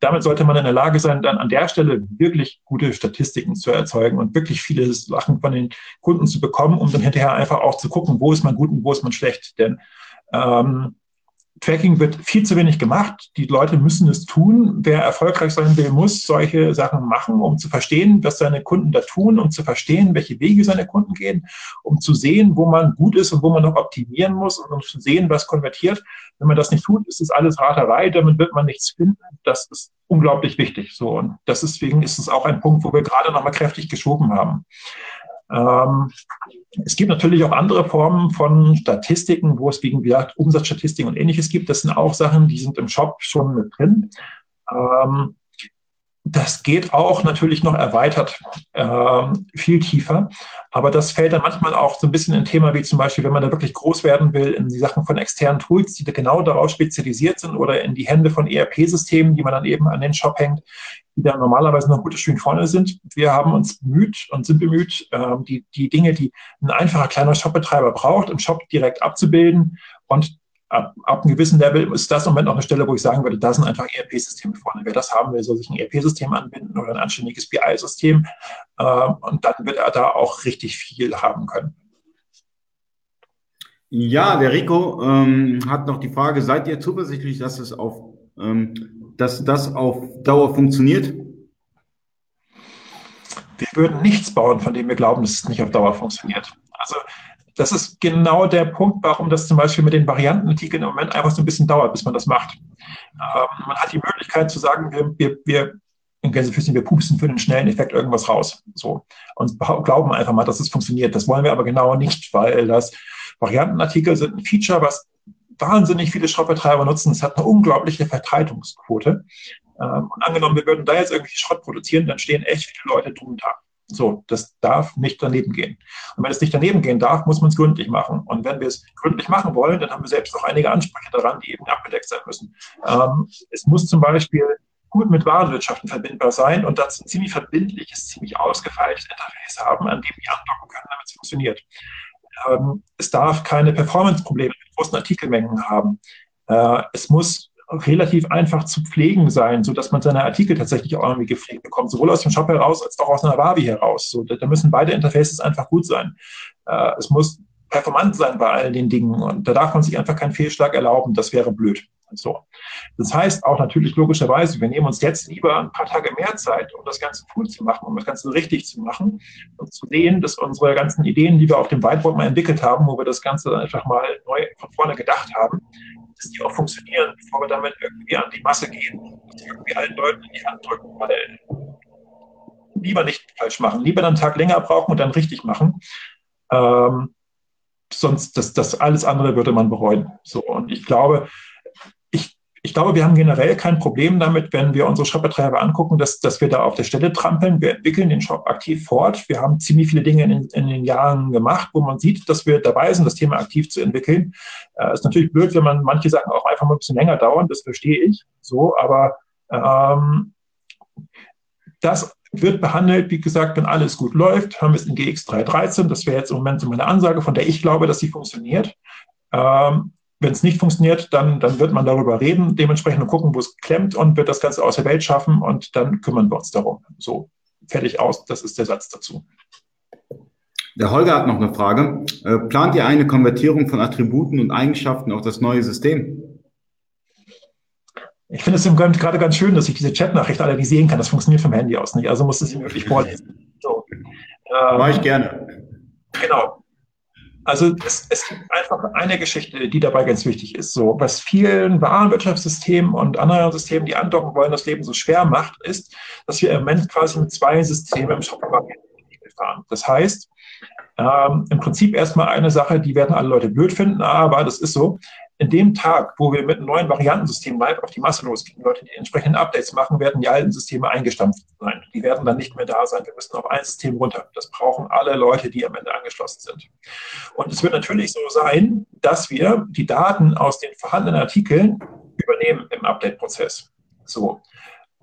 damit sollte man in der Lage sein, dann an der Stelle wirklich gute Statistiken zu erzeugen und wirklich viele Sachen von den Kunden zu bekommen, um dann hinterher einfach auch zu gucken, wo ist man gut und wo ist man schlecht. Denn ähm, Tracking wird viel zu wenig gemacht. Die Leute müssen es tun. Wer erfolgreich sein will, muss solche Sachen machen, um zu verstehen, was seine Kunden da tun, um zu verstehen, welche Wege seine Kunden gehen, um zu sehen, wo man gut ist und wo man noch optimieren muss und um zu sehen, was konvertiert. Wenn man das nicht tut, ist es alles Raterei, damit wird man nichts finden. Das ist unglaublich wichtig. So und deswegen ist es auch ein Punkt, wo wir gerade noch mal kräftig geschoben haben. Ähm, es gibt natürlich auch andere Formen von Statistiken, wo es wie gesagt Umsatzstatistiken und ähnliches gibt. Das sind auch Sachen, die sind im Shop schon mit drin. Ähm, das geht auch natürlich noch erweitert, äh, viel tiefer. Aber das fällt dann manchmal auch so ein bisschen in Thema wie zum Beispiel, wenn man da wirklich groß werden will, in die Sachen von externen Tools, die da genau darauf spezialisiert sind oder in die Hände von ERP-Systemen, die man dann eben an den Shop hängt, die da normalerweise noch ein gutes Stück vorne sind. Wir haben uns bemüht und sind bemüht, äh, die, die Dinge, die ein einfacher kleiner Shopbetreiber braucht, im Shop direkt abzubilden und ab, ab einem gewissen Level ist das im Moment noch eine Stelle, wo ich sagen würde, da sind einfach ERP-Systeme vorne. Wer das haben will, soll sich ein ERP-System anbinden oder ein anständiges BI-System. Ähm, und dann wird er da auch richtig viel haben können. Ja, der Rico ähm, hat noch die Frage, seid ihr zuversichtlich, dass es auf, ähm, dass das auf Dauer funktioniert? Wir würden nichts bauen, von dem wir glauben, dass es nicht auf Dauer funktioniert. Also das ist genau der Punkt, warum das zum Beispiel mit den Variantenartikeln im Moment einfach so ein bisschen dauert, bis man das macht. Ähm, man hat die Möglichkeit zu sagen, wir, wir, wir in Gänsefüßchen, wir pupsen für den schnellen Effekt irgendwas raus. So. Und glauben einfach mal, dass es funktioniert. Das wollen wir aber genau nicht, weil das Variantenartikel sind ein Feature, was wahnsinnig viele Schrottbetreiber nutzen. Es hat eine unglaubliche Vertreibungsquote. Ähm, und angenommen, wir würden da jetzt irgendwie Schrott produzieren, dann stehen echt viele Leute drunter. So, das darf nicht daneben gehen. Und wenn es nicht daneben gehen darf, muss man es gründlich machen. Und wenn wir es gründlich machen wollen, dann haben wir selbst noch einige Ansprüche daran, die eben abgedeckt sein müssen. Ähm, es muss zum Beispiel gut mit Warenwirtschaften verbindbar sein und dazu ein ziemlich verbindliches, ziemlich ausgefeiltes Interface haben, an dem die andocken können, damit es funktioniert. Ähm, es darf keine Performance-Probleme mit großen Artikelmengen haben. Äh, es muss relativ einfach zu pflegen sein, so dass man seine Artikel tatsächlich auch irgendwie gepflegt bekommt, sowohl aus dem Shop heraus als auch aus einer Wavi heraus. So, da, müssen beide Interfaces einfach gut sein. Äh, es muss performant sein bei all den Dingen und da darf man sich einfach keinen Fehlschlag erlauben. Das wäre blöd. So. Das heißt auch natürlich logischerweise, wir nehmen uns jetzt lieber ein paar Tage mehr Zeit, um das Ganze cool zu machen, um das Ganze richtig zu machen und zu sehen, dass unsere ganzen Ideen, die wir auf dem Whiteboard mal entwickelt haben, wo wir das Ganze einfach mal neu von vorne gedacht haben, dass die auch funktionieren, bevor wir damit irgendwie an die Masse gehen und irgendwie allen Leuten in die Hand drücken, weil lieber nicht falsch machen, lieber einen Tag länger brauchen und dann richtig machen. Ähm, sonst, das, das alles andere würde man bereuen. So, und ich glaube, ich glaube, wir haben generell kein Problem damit, wenn wir unsere Shopbetreiber angucken, dass, dass wir da auf der Stelle trampeln. Wir entwickeln den Shop aktiv fort. Wir haben ziemlich viele Dinge in, in den Jahren gemacht, wo man sieht, dass wir dabei sind, das Thema aktiv zu entwickeln. Äh, ist natürlich blöd, wenn man manche Sachen auch einfach mal ein bisschen länger dauern. Das verstehe ich so, aber ähm, das wird behandelt, wie gesagt, wenn alles gut läuft, haben wir es in GX313. Das wäre jetzt im Moment so meine Ansage, von der ich glaube, dass sie funktioniert. Ähm, wenn es nicht funktioniert, dann, dann wird man darüber reden, dementsprechend gucken, wo es klemmt und wird das Ganze aus der Welt schaffen und dann kümmern wir uns darum. So, fertig aus, das ist der Satz dazu. Der Holger hat noch eine Frage. Äh, plant ihr eine Konvertierung von Attributen und Eigenschaften auf das neue System? Ich finde es im Moment gerade ganz schön, dass ich diese Chatnachricht alle nicht sehen kann. Das funktioniert vom Handy aus nicht. Also muss es ihm wirklich vorlesen. So. Ähm, Mache ich gerne. Genau. Also es, es gibt einfach eine Geschichte, die dabei ganz wichtig ist. So, was vielen Warenwirtschaftssystemen und anderen Systemen, die andocken wollen, das Leben so schwer macht, ist, dass wir im Moment quasi mit zwei Systemen im Shop fahren. Das heißt, ähm, im Prinzip erstmal eine Sache, die werden alle Leute blöd finden, aber das ist so. In dem Tag, wo wir mit einem neuen Variantensystem live auf die Masse losgehen, Leute die entsprechenden Updates machen, werden die alten Systeme eingestampft sein. Die werden dann nicht mehr da sein. Wir müssen auf ein System runter. Das brauchen alle Leute, die am Ende angeschlossen sind. Und es wird natürlich so sein, dass wir die Daten aus den vorhandenen Artikeln übernehmen im Update-Prozess. So.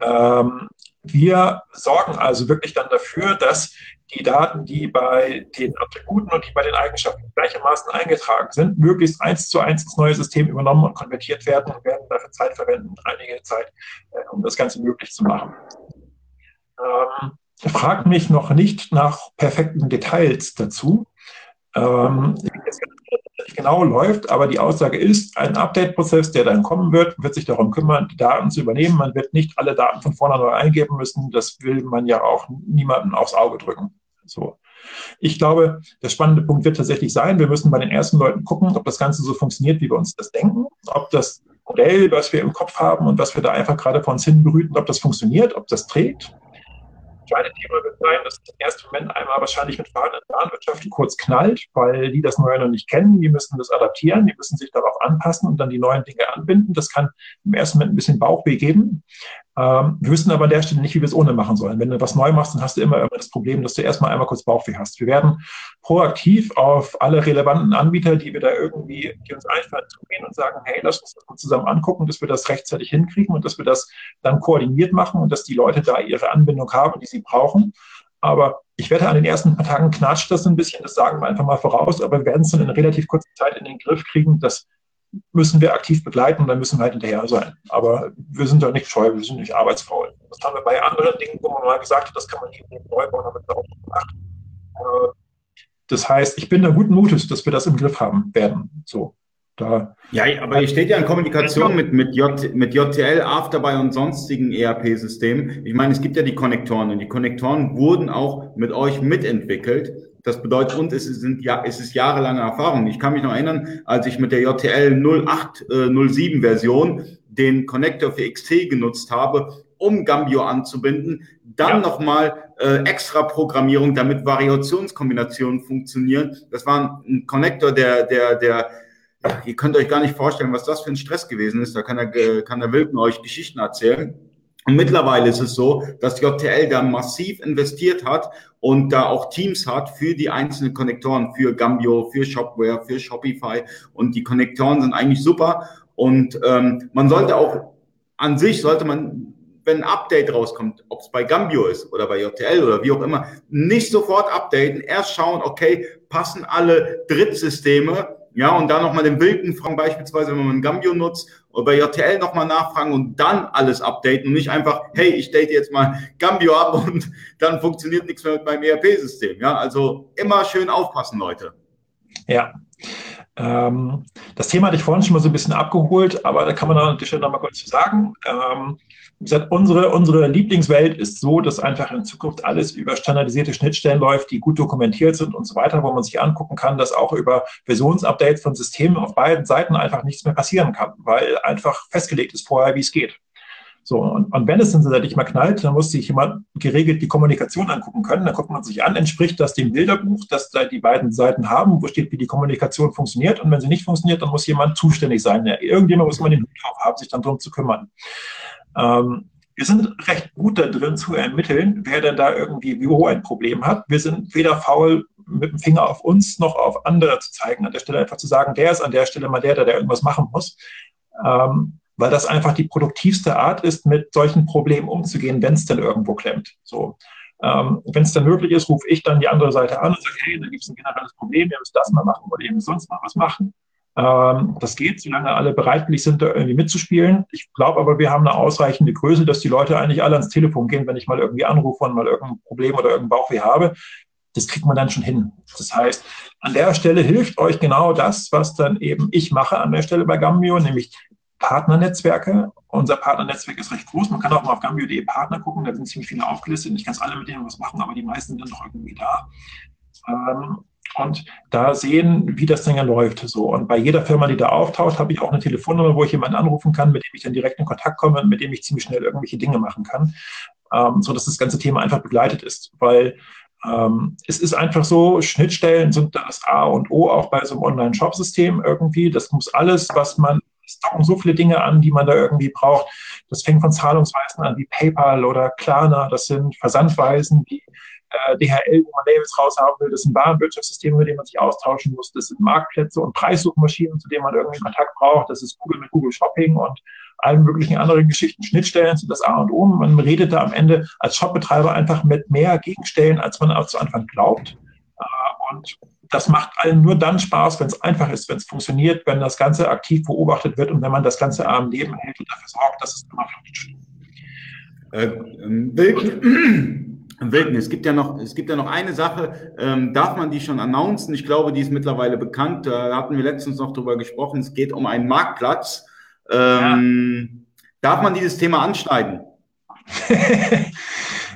Ähm, wir sorgen also wirklich dann dafür, dass die Daten, die bei den Attributen und die bei den Eigenschaften gleichermaßen eingetragen sind, möglichst eins zu eins ins neue System übernommen und konvertiert werden und werden dafür Zeit verwenden, einige Zeit, äh, um das Ganze möglich zu machen. Ähm, frag mich noch nicht nach perfekten Details dazu. Ähm, nicht genau läuft, aber die Aussage ist, ein Update-Prozess, der dann kommen wird, wird sich darum kümmern, die Daten zu übernehmen. Man wird nicht alle Daten von vorne neu eingeben müssen. Das will man ja auch niemandem aufs Auge drücken. So. Ich glaube, der spannende Punkt wird tatsächlich sein, wir müssen bei den ersten Leuten gucken, ob das Ganze so funktioniert, wie wir uns das denken, ob das Modell, was wir im Kopf haben und was wir da einfach gerade vor uns hin brüten, ob das funktioniert, ob das trägt zweite Thema wird sein, dass im ersten Moment einmal wahrscheinlich mit der Bahnwirtschaft kurz knallt, weil die das Neue noch nicht kennen. Die müssen das adaptieren, die müssen sich darauf anpassen und dann die neuen Dinge anbinden. Das kann im ersten Moment ein bisschen Bauchweh geben. Ähm, wir wissen aber an der Stelle nicht, wie wir es ohne machen sollen. Wenn du was neu machst, dann hast du immer, das Problem, dass du erstmal einmal kurz Bauchweh hast. Wir werden proaktiv auf alle relevanten Anbieter, die wir da irgendwie, die uns einfallen, zugehen und sagen, hey, lass uns das zusammen angucken, dass wir das rechtzeitig hinkriegen und dass wir das dann koordiniert machen und dass die Leute da ihre Anbindung haben, die sie brauchen. Aber ich wette, an den ersten paar Tagen knatscht das ein bisschen, das sagen wir einfach mal voraus, aber wir werden es dann in relativ kurzer Zeit in den Griff kriegen, dass müssen wir aktiv begleiten und dann müssen wir halt hinterher sein. Aber wir sind ja nicht scheu, wir sind nicht arbeitsfaul. Das haben wir bei anderen Dingen, wo man mal gesagt hat, das kann man eben neu bauen, wir auch gemacht. Äh, das heißt, ich bin da guten Mutes, dass wir das im Griff haben werden. So. Da ja, aber ihr steht ja in Kommunikation mit, mit, J, mit JTL, Afterbuy und sonstigen ERP-Systemen. Ich meine, es gibt ja die Konnektoren und die Konnektoren wurden auch mit euch mitentwickelt. Das bedeutet, und es sind ja, es ist jahrelange Erfahrung. Ich kann mich noch erinnern, als ich mit der JTL 0807 äh, Version den Connector für XT genutzt habe, um Gambio anzubinden, dann ja. nochmal äh, extra Programmierung, damit Variationskombinationen funktionieren. Das war ein Connector, der, der, der, ihr könnt euch gar nicht vorstellen, was das für ein Stress gewesen ist. Da kann der, kann der Wilken euch Geschichten erzählen. Und mittlerweile ist es so, dass JTL da massiv investiert hat und da auch Teams hat für die einzelnen Konnektoren, für Gambio, für Shopware, für Shopify. Und die Konnektoren sind eigentlich super. Und ähm, man sollte auch an sich, sollte man, wenn ein Update rauskommt, ob es bei Gambio ist oder bei JTL oder wie auch immer, nicht sofort updaten, erst schauen, okay, passen alle Drittsysteme ja, und dann nochmal den Wilken fragen, beispielsweise, wenn man Gambio nutzt, oder bei JTL nochmal nachfragen und dann alles updaten und nicht einfach, hey, ich date jetzt mal Gambio ab und dann funktioniert nichts mehr mit meinem ERP-System. Ja, also immer schön aufpassen, Leute. Ja. Ähm, das Thema hatte ich vorhin schon mal so ein bisschen abgeholt, aber da kann man an der Stelle nochmal kurz zu sagen. Ähm, gesagt, unsere, unsere Lieblingswelt ist so, dass einfach in Zukunft alles über standardisierte Schnittstellen läuft, die gut dokumentiert sind und so weiter, wo man sich angucken kann, dass auch über Versionsupdates von Systemen auf beiden Seiten einfach nichts mehr passieren kann, weil einfach festgelegt ist vorher, wie es geht. So, und, und wenn es dann tatsächlich mal knallt, dann muss sich jemand geregelt die Kommunikation angucken können. Dann guckt man sich an, entspricht das dem Bilderbuch, das da die beiden Seiten haben, wo steht, wie die Kommunikation funktioniert. Und wenn sie nicht funktioniert, dann muss jemand zuständig sein. Irgendjemand muss man den Hut drauf haben, sich dann darum zu kümmern. Ähm, wir sind recht gut da drin zu ermitteln, wer denn da irgendwie wo ein Problem hat. Wir sind weder faul, mit dem Finger auf uns noch auf andere zu zeigen, an der Stelle einfach zu sagen, der ist an der Stelle mal der, der, irgendwas machen muss. Ähm, weil das einfach die produktivste Art ist, mit solchen Problemen umzugehen, wenn es denn irgendwo klemmt. So. Ähm, wenn es dann möglich ist, rufe ich dann die andere Seite an und sage, hey, da gibt es ein generelles Problem, ihr müsst das mal machen oder ihr müsst sonst mal was machen. Ähm, das geht, solange alle bereitwillig sind, da irgendwie mitzuspielen. Ich glaube aber, wir haben eine ausreichende Größe, dass die Leute eigentlich alle ans Telefon gehen, wenn ich mal irgendwie anrufe und mal irgendein Problem oder irgendein Bauchweh habe. Das kriegt man dann schon hin. Das heißt, an der Stelle hilft euch genau das, was dann eben ich mache an der Stelle bei Gambio, nämlich Partnernetzwerke. Unser Partnernetzwerk ist recht groß. Man kann auch mal auf gambio.de Partner gucken. Da sind ziemlich viele aufgelistet. Nicht ganz alle, mit denen was machen, aber die meisten sind doch irgendwie da. Ähm, und da sehen, wie das Ding läuft. So. Und bei jeder Firma, die da auftaucht, habe ich auch eine Telefonnummer, wo ich jemanden anrufen kann, mit dem ich dann direkt in Kontakt komme und mit dem ich ziemlich schnell irgendwelche Dinge machen kann, ähm, so dass das ganze Thema einfach begleitet ist. Weil Ähm, es ist einfach so, Schnittstellen sind das A und O auch bei so einem Online-Shop-System irgendwie. Das muss alles, was man, es docken so viele Dinge an, die man da irgendwie braucht. Das fängt von Zahlungsweisen an wie PayPal oder Klarna. Das sind Versandweisen wie äh, DHL, wo man Labels raushaben will. Das sind Warenwirtschaftssysteme, mit denen man sich austauschen muss. Das sind Marktplätze und Preissuchmaschinen, zu denen man irgendwie Kontakt braucht. Das ist Google mit Google Shopping und allen möglichen anderen Geschichten. Schnittstellen sind das A und O. Man redet da am Ende als Shopbetreiber einfach mit mehr Gegenstellen, als man zu Anfang glaubt. Äh, und das macht allen nur dann Spaß, wenn es einfach ist, wenn es funktioniert, wenn das Ganze aktiv beobachtet wird und wenn man das Ganze am Leben hält und dafür sorgt, dass es immer funktioniert. Äh, Wilken, es gibt ja noch, es gibt ja noch eine Sache, ähm, darf man die schon announcen? Ich glaube, die ist mittlerweile bekannt. Da hatten wir letztens noch drüber gesprochen. Es geht um einen Marktplatz. Ähm, ja. Darf man dieses Thema anschneiden?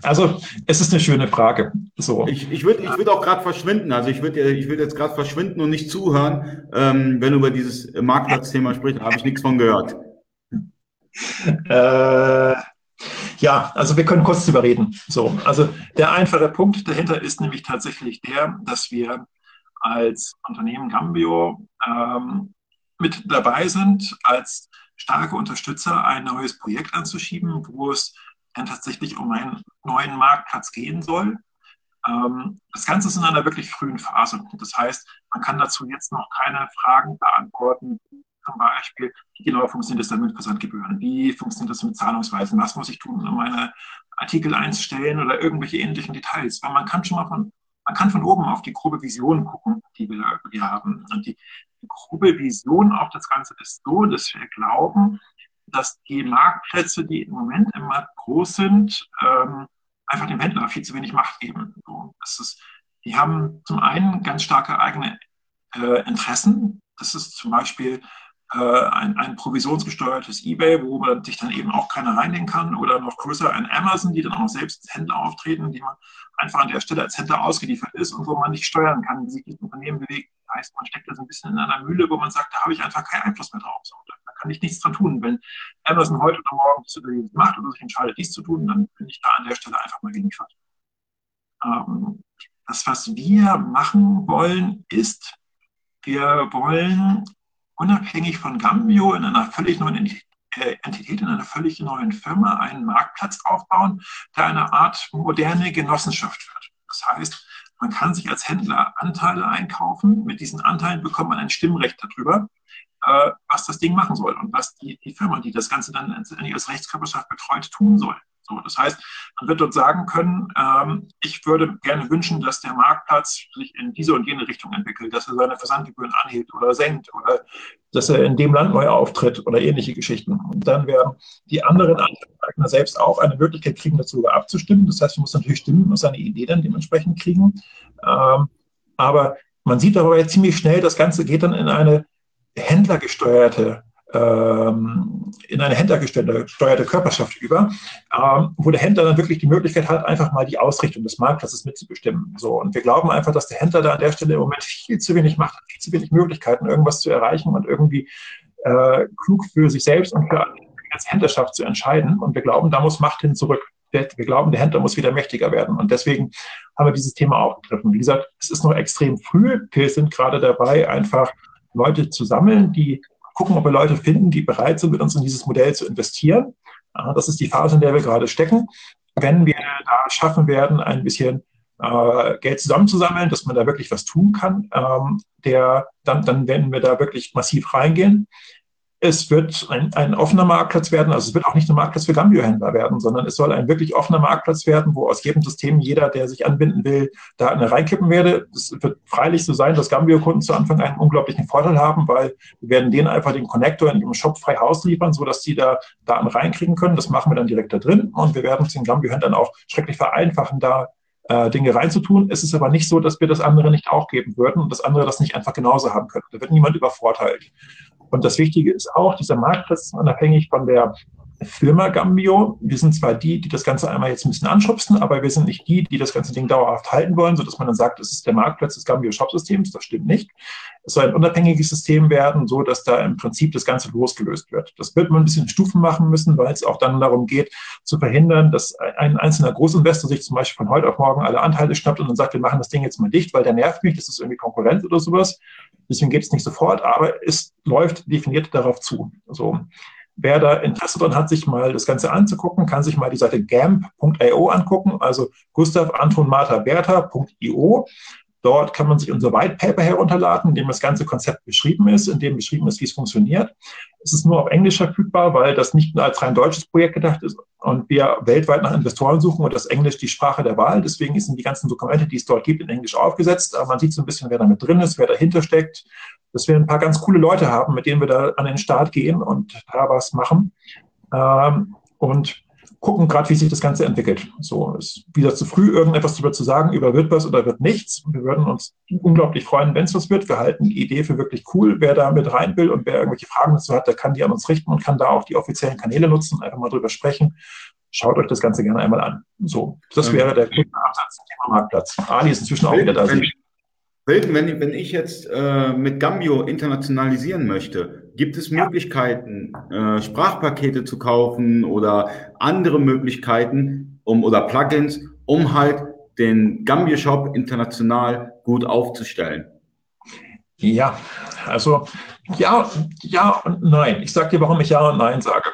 also, es ist eine schöne Frage. So. Ich, ich würde ich würd auch gerade verschwinden. Also, ich würde ich würd jetzt gerade verschwinden und nicht zuhören, ähm, wenn du über dieses Marktplatzthema sprichst. Da habe ich nichts von gehört. Äh, ja, also wir können kurz drüber reden. So, also der einfache Punkt dahinter ist nämlich tatsächlich der, dass wir als Unternehmen Gambio ähm, mit dabei sind, als starke Unterstützer ein neues Projekt anzuschieben, wo es dann tatsächlich um einen neuen Marktplatz gehen soll. Ähm, das Ganze ist in einer wirklich frühen Phase. Das heißt, man kann dazu jetzt noch keine Fragen beantworten, zum Beispiel, wie genau funktioniert das dann mit Versandgebühren? Wie funktioniert das mit Zahlungsweisen? Was muss ich tun, um meine Artikel einzustellen oder irgendwelche ähnlichen Details? Weil man kann schon mal von, man kann von oben auf die grobe Vision gucken, die wir, die haben. Und die, die grobe Vision auf das Ganze ist so, dass wir glauben, dass die Marktplätze, die im Moment immer groß sind, ähm, einfach dem Händler viel zu wenig Macht geben. So, das ist, die haben zum einen ganz starke eigene äh, Interessen. Das ist zum Beispiel ein, ein provisionsgesteuertes eBay, wo man sich dann eben auch keiner reinlegen kann oder noch größer ein Amazon, die dann auch selbst als Händler auftreten, die man einfach an der Stelle als Händler ausgeliefert ist und wo man nicht steuern kann, wie sich das Unternehmen bewegt. Das heißt, man steckt da so ein bisschen in einer Mühle, wo man sagt, da habe ich einfach keinen Einfluss mehr drauf. So, da kann ich nichts dran tun. Wenn Amazon heute oder morgen jenes macht oder sich entscheidet, dies zu tun, dann bin ich da an der Stelle einfach mal geliefert. Ähm, das, was wir machen wollen, ist, wir wollen unabhängig von Gambio in einer völlig neuen äh, Entität, in einer völlig neuen Firma einen Marktplatz aufbauen, der eine Art moderne Genossenschaft wird. Das heißt, man kann sich als Händler Anteile einkaufen. Mit diesen Anteilen bekommt man ein Stimmrecht darüber, äh, was das Ding machen soll und was die, die Firma, die das Ganze dann als Rechtskörperschaft betreut, tun soll. So, das heißt, man wird dort sagen können, ähm, ich würde gerne wünschen, dass der Marktplatz sich in diese und jene Richtung entwickelt, dass er seine Versandgebühren anhebt oder senkt oder dass er in dem Land neu auftritt oder ähnliche Geschichten. Und dann werden die anderen Anteilseigner selbst auch eine Möglichkeit kriegen, dazu abzustimmen. Das heißt, man muss natürlich stimmen und seine Idee dann dementsprechend kriegen. Ähm, aber man sieht aber ziemlich schnell, das Ganze geht dann in eine händlergesteuerte ähm, in eine händlergesteuerte Körperschaft über, ähm, wo der Händler dann wirklich die Möglichkeit hat, einfach mal die Ausrichtung des Marktplatzes mitzubestimmen. So, und wir glauben einfach, dass der Händler da an der Stelle im Moment viel zu wenig macht, viel zu wenig Möglichkeiten, irgendwas zu erreichen und irgendwie äh, klug für sich selbst und für als Händlerschaft zu entscheiden. Und wir glauben, da muss Macht hin zurück. Wir glauben, der Händler muss wieder mächtiger werden. Und deswegen haben wir dieses Thema aufgegriffen. Wie gesagt, es ist noch extrem früh. Wir sind gerade dabei, einfach Leute zu sammeln, die gucken, ob wir Leute finden, die bereit sind, mit uns in dieses Modell zu investieren. Das ist die Phase, in der wir gerade stecken. Wenn wir da schaffen werden, ein bisschen äh, Geld zusammenzusammeln, dass man da wirklich was tun kann, ähm, der, dann, dann werden wir da wirklich massiv reingehen es wird ein, ein offener Marktplatz werden, also es wird auch nicht ein Marktplatz für Gambio-Händler werden, sondern es soll ein wirklich offener Marktplatz werden, wo aus jedem System jeder, der sich anbinden will, da eine reinkippen werde. Es wird freilich so sein, dass Gambio-Kunden zu Anfang einen unglaublichen Vorteil haben, weil wir werden denen einfach den Connector in ihrem Shop frei ausliefern, sodass sie da Daten reinkriegen können. Das machen wir dann direkt da drin und wir werden es den Gambio-Händlern auch schrecklich vereinfachen, da äh, Dinge reinzutun. Es ist aber nicht so, dass wir das andere nicht auch geben würden und das andere das nicht einfach genauso haben können. Da wird niemand übervorteilt. Und das Wichtige ist auch, dieser Marktplatz ist unabhängig von der Firma Gambio. Wir sind zwar die, die das Ganze einmal jetzt ein bisschen anschubsen, aber wir sind nicht die, die das ganze Ding dauerhaft halten wollen, sodass man dann sagt, es ist der Marktplatz des Gambio Shop-Systems. Das stimmt nicht. Es soll ein unabhängiges System werden, so dass da im Prinzip das Ganze losgelöst wird. Das wird man ein bisschen in Stufen machen müssen, weil es auch dann darum geht, zu verhindern, dass ein einzelner Großinvestor sich zum Beispiel von heute auf morgen alle Anteile schnappt und dann sagt, wir machen das Ding jetzt mal dicht, weil der nervt mich, das ist irgendwie Konkurrenz oder sowas. Deswegen geht es nicht sofort, aber es läuft definiert darauf zu. Also, wer da Interesse dran hat, sich mal das Ganze anzugucken, kann sich mal die Seite gamp.io angucken, also Gustav Anton Martha Bertha.io. Dort kann man sich unser White Paper herunterladen, in dem das ganze Konzept beschrieben ist, in dem beschrieben ist, wie es funktioniert. Es ist nur auf Englisch verfügbar, weil das nicht nur als rein deutsches Projekt gedacht ist und wir weltweit nach Investoren suchen und das Englisch die Sprache der Wahl. Deswegen sind die ganzen Dokumente, die es dort gibt, in Englisch aufgesetzt. Aber man sieht so ein bisschen, wer da mit drin ist, wer dahinter steckt. Dass wir ein paar ganz coole Leute haben, mit denen wir da an den Start gehen und da was machen. Ähm, und gucken gerade, wie sich das Ganze entwickelt. So ist wieder zu früh, irgendetwas darüber zu sagen, über wird was oder wird nichts. Wir würden uns unglaublich freuen, wenn es was wird. Wir halten die Idee für wirklich cool. Wer da mit rein will und wer irgendwelche Fragen dazu hat, der kann die an uns richten und kann da auch die offiziellen Kanäle nutzen, einfach mal drüber sprechen. Schaut euch das Ganze gerne einmal an. So, das wäre der kurze Absatz zum Thema Marktplatz. Ali ist inzwischen auch wieder da. Wilken, wenn, wenn ich jetzt äh, mit Gambio internationalisieren möchte, gibt es Möglichkeiten, äh, Sprachpakete zu kaufen oder andere Möglichkeiten um, oder Plugins, um halt den Gambio Shop international gut aufzustellen? Ja, also ja, ja und nein. Ich sage dir, warum ich ja und nein sage.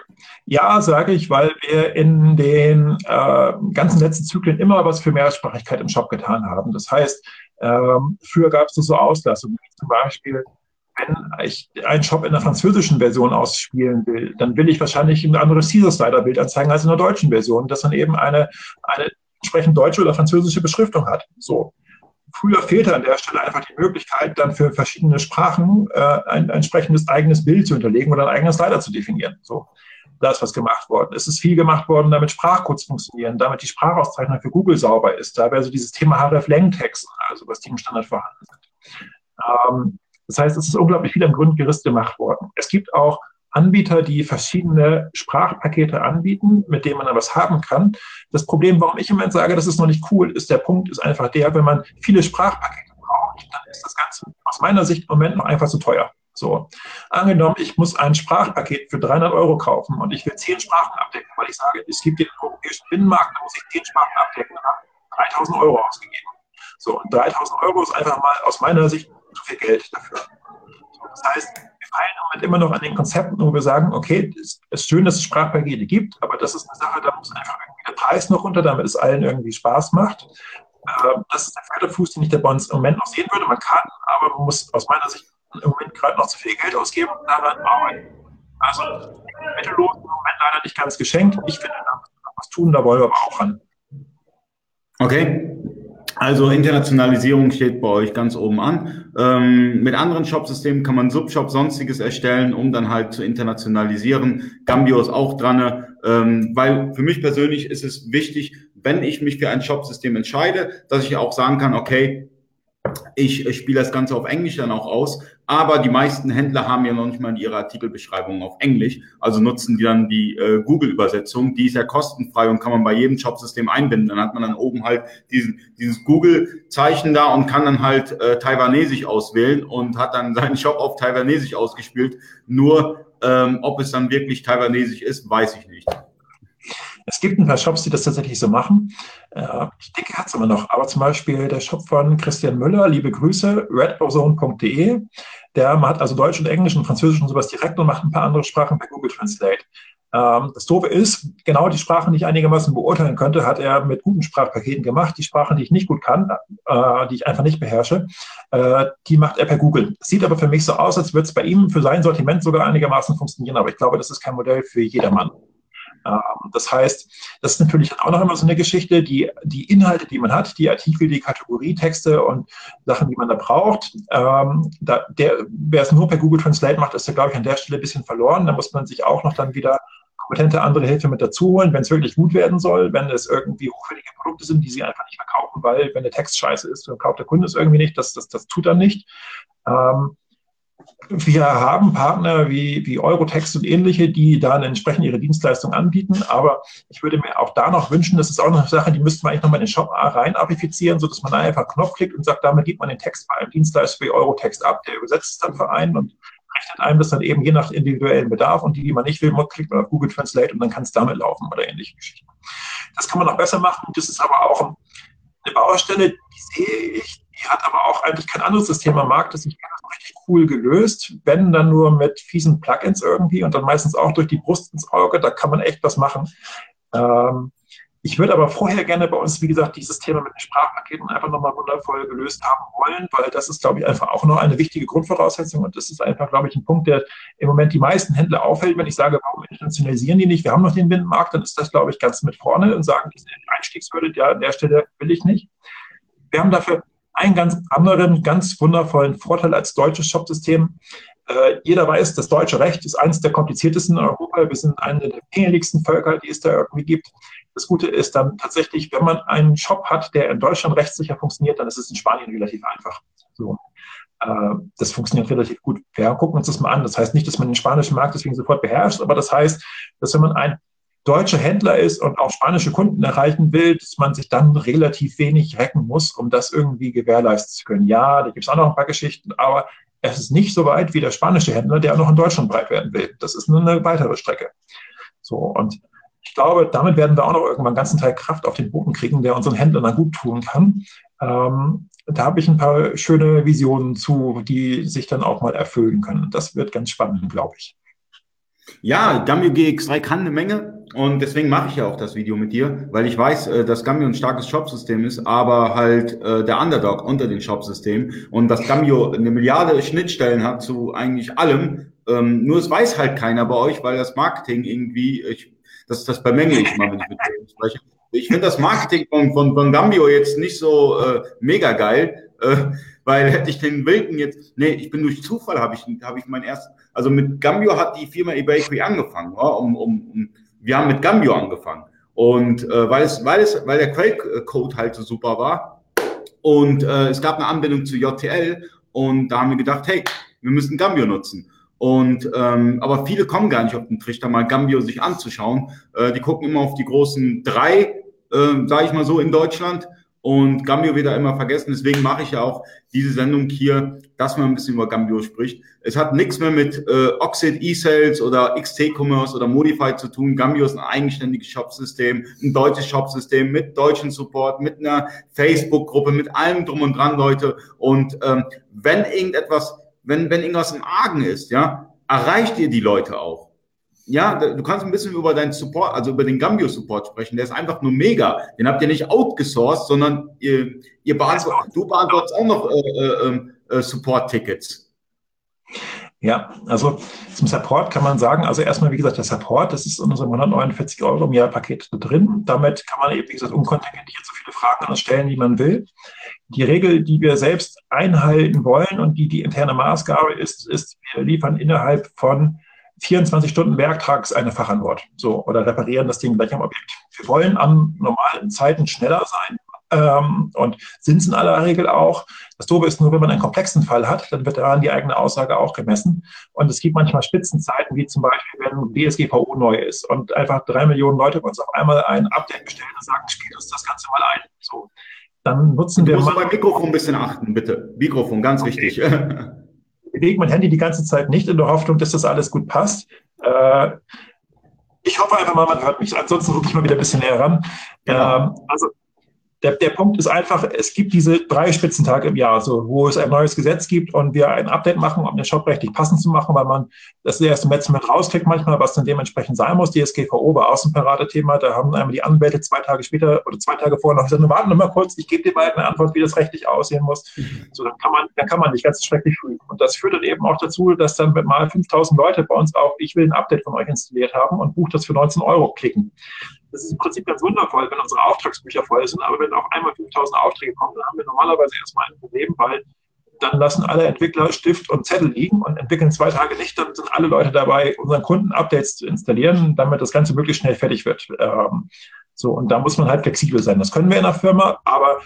Ja, sage ich, weil wir in den äh, ganzen letzten Zyklen immer was für Mehrsprachigkeit im Shop getan haben. Das heißt, ähm, früher gab es so Auslassungen, zum Beispiel, wenn ich einen Shop in der französischen Version ausspielen will, dann will ich wahrscheinlich ein anderes Caesar-Slider-Bild anzeigen als in der deutschen Version, das dann eben eine, eine entsprechend deutsche oder französische Beschriftung hat. So. Früher fehlte an der Stelle einfach die Möglichkeit, dann für verschiedene Sprachen äh, ein, ein entsprechendes eigenes Bild zu hinterlegen oder ein eigenes Slider zu definieren. So da ist was gemacht worden. Es ist viel gemacht worden, damit Sprachcodes funktionieren, damit die Sprachauszeichnung für Google sauber ist. Da wäre so dieses Thema href-Lang-Text, also was die im Standard vorhanden sind. Ähm, das heißt, es ist unglaublich viel am Grundgerüst gemacht worden. Es gibt auch Anbieter, die verschiedene Sprachpakete anbieten, mit denen man dann was haben kann. Das Problem, warum ich im Moment sage, das ist noch nicht cool, ist der Punkt, ist einfach der, wenn man viele Sprachpakete braucht, dann ist das Ganze aus meiner Sicht im Moment noch einfach zu teuer. So, angenommen, ich muss ein Sprachpaket für 300 Euro kaufen und ich will zehn Sprachen abdecken, weil ich sage, es gibt den europäischen Binnenmarkt, da muss ich zehn Sprachen abdecken, dann habe ich 3000 Euro ausgegeben. So, und 3000 Euro ist einfach mal aus meiner Sicht zu viel Geld dafür. So, das heißt, wir feilen im Moment immer noch an den Konzepten, wo wir sagen, okay, es ist schön, dass es Sprachpakete gibt, aber das ist eine Sache, da muss einfach irgendwie der Preis noch runter, damit es allen irgendwie Spaß macht. Ähm, das ist der Förderfuß, den ich der bei uns im Moment noch sehen würde. Man kann, aber man muss aus meiner Sicht im Moment gerade noch zu viel Geld ausgeben und daran arbeiten. Also mittellos im Moment leider nicht ganz geschenkt. Ich finde, da müssen wir was tun, da wollen wir aber auch ran. Okay. Also Internationalisierung steht bei euch ganz oben an. Ähm, mit anderen Shopsystemen kann man Subshop sonstiges erstellen, um dann halt zu internationalisieren. Gambio ist auch dran, ähm, weil für mich persönlich ist es wichtig, wenn ich mich für ein Shopsystem entscheide, dass ich auch sagen kann, okay, ich, ich spiele das Ganze auf Englisch dann auch aus, aber die meisten Händler haben ja noch nicht mal ihre Artikelbeschreibungen auf Englisch, also nutzen die dann die äh, Google-Übersetzung, die ist ja kostenfrei und kann man bei jedem Shopsystem einbinden. Dann hat man dann oben halt diesen, dieses Google-Zeichen da und kann dann halt äh, Taiwanesisch auswählen und hat dann seinen Shop auf Taiwanesisch ausgespielt. Nur ähm, ob es dann wirklich Taiwanesisch ist, weiß ich nicht. Es gibt ein paar Shops, die das tatsächlich so machen. Äh, ich denke, hat es immer noch. Aber zum Beispiel der Shop von Christian Müller, liebe Grüße, redozone.de. Der hat also Deutsch und Englisch und Französisch und sowas direkt und macht ein paar andere Sprachen per Google Translate. Ähm, das Doofe ist, genau die Sprachen, die ich einigermaßen beurteilen könnte, hat er mit guten Sprachpaketen gemacht. Die Sprachen, die ich nicht gut kann, äh, die ich einfach nicht beherrsche, äh, die macht er per Google. Sieht aber für mich so aus, als würde es bei ihm für sein Sortiment sogar einigermaßen funktionieren. Aber ich glaube, das ist kein Modell für jedermann. Ähm, das heißt, das ist natürlich auch noch immer so eine Geschichte, die, die Inhalte, die man hat, die Artikel, die Kategorietexte und Sachen, die man da braucht, ähm, da, der, wer es nur per Google Translate macht, ist ja, glaube ich, an der Stelle ein bisschen verloren. Da muss man sich auch noch dann wieder kompetente andere Hilfe mit dazu holen, wenn es wirklich gut werden soll, wenn es irgendwie hochwertige Produkte sind, die sie einfach nicht verkaufen, weil wenn der Text scheiße ist, dann kauft der Kunde es irgendwie nicht, das, das, das tut er nicht. Ähm, wir haben Partner wie, wie Eurotext und ähnliche, die dann entsprechend ihre Dienstleistung anbieten. Aber ich würde mir auch da noch wünschen, das ist auch eine Sache, die müsste man eigentlich nochmal in den Shop rein apifizieren, sodass man einfach einen Knopf klickt und sagt, damit gibt man den Text bei einem Dienstleister wie Eurotext ab. Der übersetzt es dann für einen und rechnet einem das dann eben je nach individuellen Bedarf. Und die, die man nicht will, klickt man auf Google Translate und dann kann es damit laufen oder ähnliche Geschichten. Das kann man noch besser machen. Das ist aber auch eine Baustelle, die sehe ich, die hat aber auch eigentlich kein anderes System am Markt, das ich kenne, richtig cool gelöst. Wenn dann nur mit fiesen Plugins irgendwie und dann meistens auch durch die Brust ins Auge, da kann man echt was machen. Ähm, ich würde aber vorher gerne bei uns, wie gesagt, dieses Thema mit den Sprachpaketen einfach nochmal wundervoll gelöst haben wollen, weil das ist, glaube ich, einfach auch noch eine wichtige Grundvoraussetzung und das ist einfach, glaube ich, ein Punkt, der im Moment die meisten Händler auffällt. Wenn ich sage, warum internationalisieren die nicht? Wir haben noch den Binnenmarkt, dann ist das, glaube ich, ganz mit vorne und sagen, diese Einstiegshürde, ja, an der Stelle will ich nicht. Wir haben dafür einen ganz anderen, ganz wundervollen Vorteil als deutsches Shopsystem. Äh, jeder weiß, das deutsche Recht ist eines der kompliziertesten in Europa. Wir sind eine der pingeligsten Völker, die es da irgendwie gibt. Das Gute ist dann tatsächlich, wenn man einen Shop hat, der in Deutschland rechtssicher funktioniert, dann ist es in Spanien relativ einfach. So. Äh, das funktioniert relativ gut. Wir gucken uns das mal an. Das heißt nicht, dass man den spanischen Markt deswegen sofort beherrscht, aber das heißt, dass wenn man ein deutscher Händler ist und auch spanische Kunden erreichen will, dass man sich dann relativ wenig recken muss, um das irgendwie gewährleisten zu können. Ja, da gibt es auch noch ein paar Geschichten, aber es ist nicht so weit wie der spanische Händler, der auch noch in Deutschland breit werden will. Das ist nur eine weitere Strecke. So, und ich glaube, damit werden wir auch noch irgendwann einen ganzen Teil Kraft auf den Boden kriegen, der unseren Händlern dann gut tun kann. Ähm, da habe ich ein paar schöne Visionen zu, die sich dann auch mal erfüllen können. Das wird ganz spannend, glaube ich. Ja, Gambio GX3 kann eine Menge und deswegen mache ich ja auch das Video mit dir, weil ich weiß, äh, dass Gambio ein starkes Shopsystem ist, aber halt äh, der Underdog unter den Shopsystemen und dass Gambio eine Milliarde Schnittstellen hat zu eigentlich allem. Ähm, nur es weiß halt keiner bei euch, weil das Marketing irgendwie, ich, das, das bemängle ich mal, wenn ich mit dir spreche. Ich finde das Marketing von, von, von Gambio jetzt nicht so äh, mega geil, äh, weil hätte ich den Wilken jetzt, nee, ich bin durch Zufall, habe ich, hab ich mein erstes also mit Gambio hat die Firma eBakery angefangen. Ja, um, um, um, wir haben mit Gambio angefangen. Und äh, weil, es, weil, es, weil der Quellcode halt so super war und äh, es gab eine Anbindung zu JTL und da haben wir gedacht, hey, wir müssen Gambio nutzen. Und ähm, aber viele kommen gar nicht auf den Trichter, mal Gambio sich anzuschauen. Äh, die gucken immer auf die großen drei, äh, sage ich mal so, in Deutschland und Gambio wird da immer vergessen. Deswegen mache ich ja auch diese Sendung hier, dass man ein bisschen über Gambio spricht. Es hat nichts mehr mit äh, Oxid E-Sales oder XT-Commerce oder Modify zu tun. Gambio ist ein eigenständiges Shopsystem, ein deutsches Shopsystem mit deutschen Support, mit einer Facebook-Gruppe, mit allem drum und dran, Leute. Und ähm, wenn irgendetwas, wenn, wenn irgendwas im Argen ist, ja, erreicht ihr die Leute auch ja, du kannst ein bisschen über deinen Support, also über den Gambio Support sprechen. Der ist einfach nur mega. Den habt ihr nicht outgesourced, sondern ihr, ihr beantwortet, du beantwortest auch noch äh, äh, ähm, äh, Support-Tickets. Ja, also zum Support kann man sagen, also erstmal, wie gesagt, der Support, das ist in unserem 149 Euro im Jahr Paket drin. Damit kann man eben, wie gesagt, unkontingentiert so viele Fragen stellen, wie man will. Die Regel, die wir selbst einhalten wollen und die die interne Maßgabe ist, ist, wir liefern innerhalb von 24 Stunden Werktags eine Fachantwort. So, oder reparieren das Ding gleich am Objekt. Wir wollen an normalen Zeiten schneller sein. Ähm, und sind es in aller Regel auch. Das Doofe ist nur, wenn man einen komplexen Fall hat, dann wird daran die eigene Aussage auch gemessen. Und es gibt manchmal Spitzenzeiten, wie zum Beispiel, wenn DSGVO neu ist und einfach drei Millionen Leute bei uns auf einmal ein Update bestellen und sagen, spielt uns das Ganze mal ein. So, dann nutzen wir. Du musst beim Mikrofon ein bisschen achten, bitte. Mikrofon, ganz okay. wichtig. bewege mein Handy die ganze Zeit nicht in der Hoffnung, dass das alles gut passt. Äh, ich hoffe einfach mal, man hört mich. Ansonsten rufe ich mal wieder ein bisschen näher ran. Genau. Ähm, also der, der Punkt ist einfach, es gibt diese drei Spitzentage im Jahr, so, wo es ein neues Gesetz gibt und wir ein Update machen, um den Shop rechtlich passend zu machen, weil man das erste Metz mit rauskriegt manchmal, was dann dementsprechend sein muss. Die SGVO war Außenparade-Thema, da haben einmal die Anwälte zwei Tage später oder zwei Tage vorher noch gesagt, nur warten mal kurz, ich gebe dir bald eine Antwort, wie das rechtlich aussehen muss. So, dann kann man, dann kann man nicht ganz schrecklich fühlen. Und das führt dann eben auch dazu, dass dann mal 5000 Leute bei uns auch, ich will ein Update von euch installiert haben und bucht das für 19 Euro klicken. Das ist im Prinzip ganz wundervoll, wenn unsere Auftragsbücher voll sind, aber wenn auf einmal 5000 Aufträge kommen, dann haben wir normalerweise erstmal ein Problem, weil dann lassen alle Entwickler Stift und Zettel liegen und entwickeln zwei Tage nicht. Dann sind alle Leute dabei, unseren Kunden Updates zu installieren, damit das Ganze möglichst schnell fertig wird. Ähm, so, und da muss man halt flexibel sein. Das können wir in der Firma, aber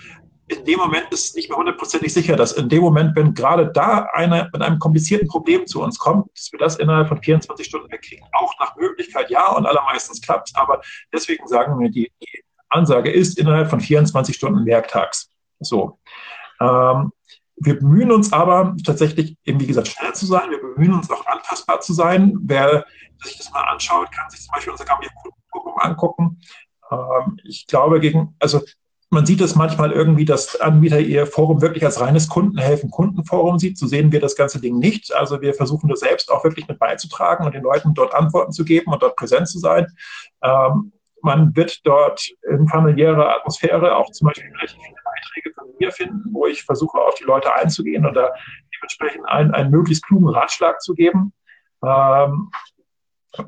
in dem Moment ist nicht mehr hundertprozentig sicher, dass in dem Moment, wenn gerade da einer mit einem komplizierten Problem zu uns kommt, dass wir das innerhalb von 24 Stunden wegkriegen. Auch nach Möglichkeit ja und allermeistens klappt es, aber deswegen sagen wir, die, die Ansage ist innerhalb von 24 Stunden werktags. So. Ähm, wir bemühen uns aber tatsächlich, eben wie gesagt, schnell zu sein. Wir bemühen uns auch anpassbar zu sein. Wer sich das mal anschaut, kann sich zum Beispiel unser Gambia-Kundenprogramm angucken. Ähm, ich glaube, gegen, also man sieht es manchmal irgendwie, dass Anbieter ihr Forum wirklich als reines Kundenhelfen Kundenforum sieht. So sehen wir das ganze Ding nicht. Also wir versuchen das selbst auch wirklich mit beizutragen und den Leuten dort Antworten zu geben und dort präsent zu sein. Ähm, man wird dort in familiärer Atmosphäre auch zum Beispiel relativ viele Beiträge von mir finden, wo ich versuche, auf die Leute einzugehen da dementsprechend einen, einen möglichst klugen Ratschlag zu geben. Ähm,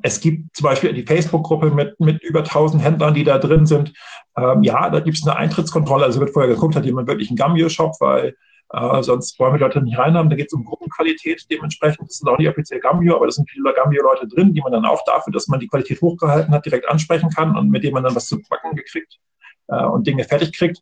es gibt zum Beispiel die Facebook-Gruppe mit, mit über 1000 Händlern, die da drin sind. Ähm, ja, da gibt es eine Eintrittskontrolle. Also wird vorher geguckt, hat jemand wirklich einen Gambio-Shop, weil äh, sonst wollen wir Leute nicht reinhaben. Da geht es um Gruppenqualität dementsprechend. Das sind auch nicht offiziell Gambio, aber da sind viele Gambio-Leute drin, die man dann auch dafür, dass man die Qualität hochgehalten hat, direkt ansprechen kann und mit denen man dann was zu backen gekriegt äh, und Dinge fertig kriegt.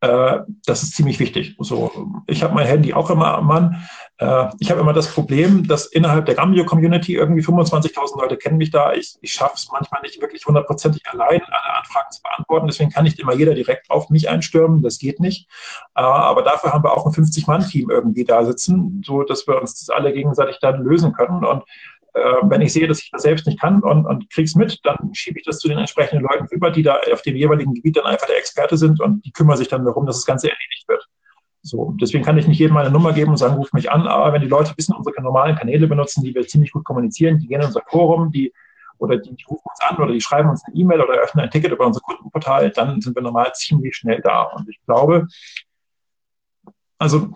Äh, das ist ziemlich wichtig. So, ich habe mein Handy auch immer am Mann. Äh, ich habe immer das Problem, dass innerhalb der Gambio-Community irgendwie 25.000 Leute kennen mich da. Ich, ich schaffe es manchmal nicht wirklich hundertprozentig allein, alle Anfragen zu beantworten. Deswegen kann nicht immer jeder direkt auf mich einstürmen. Das geht nicht. Äh, aber dafür haben wir auch ein 50-Mann-Team irgendwie da sitzen, so dass wir uns das alle gegenseitig dann lösen können. Und äh, wenn ich sehe, dass ich das selbst nicht kann und, und es mit, dann schiebe ich das zu den entsprechenden Leuten über, die da auf dem jeweiligen Gebiet dann einfach der Experte sind und die kümmern sich dann darum, dass das Ganze erledigt wird. So, deswegen kann ich nicht jedem meine Nummer geben und sagen, ruf mich an, aber wenn die Leute wissen, unsere normalen Kanäle benutzen, die wir ziemlich gut kommunizieren, die gehen in unser Forum, die oder die, die rufen uns an oder die schreiben uns eine E-Mail oder öffnen ein Ticket über unser Kundenportal, dann sind wir normal ziemlich schnell da. Und ich glaube, also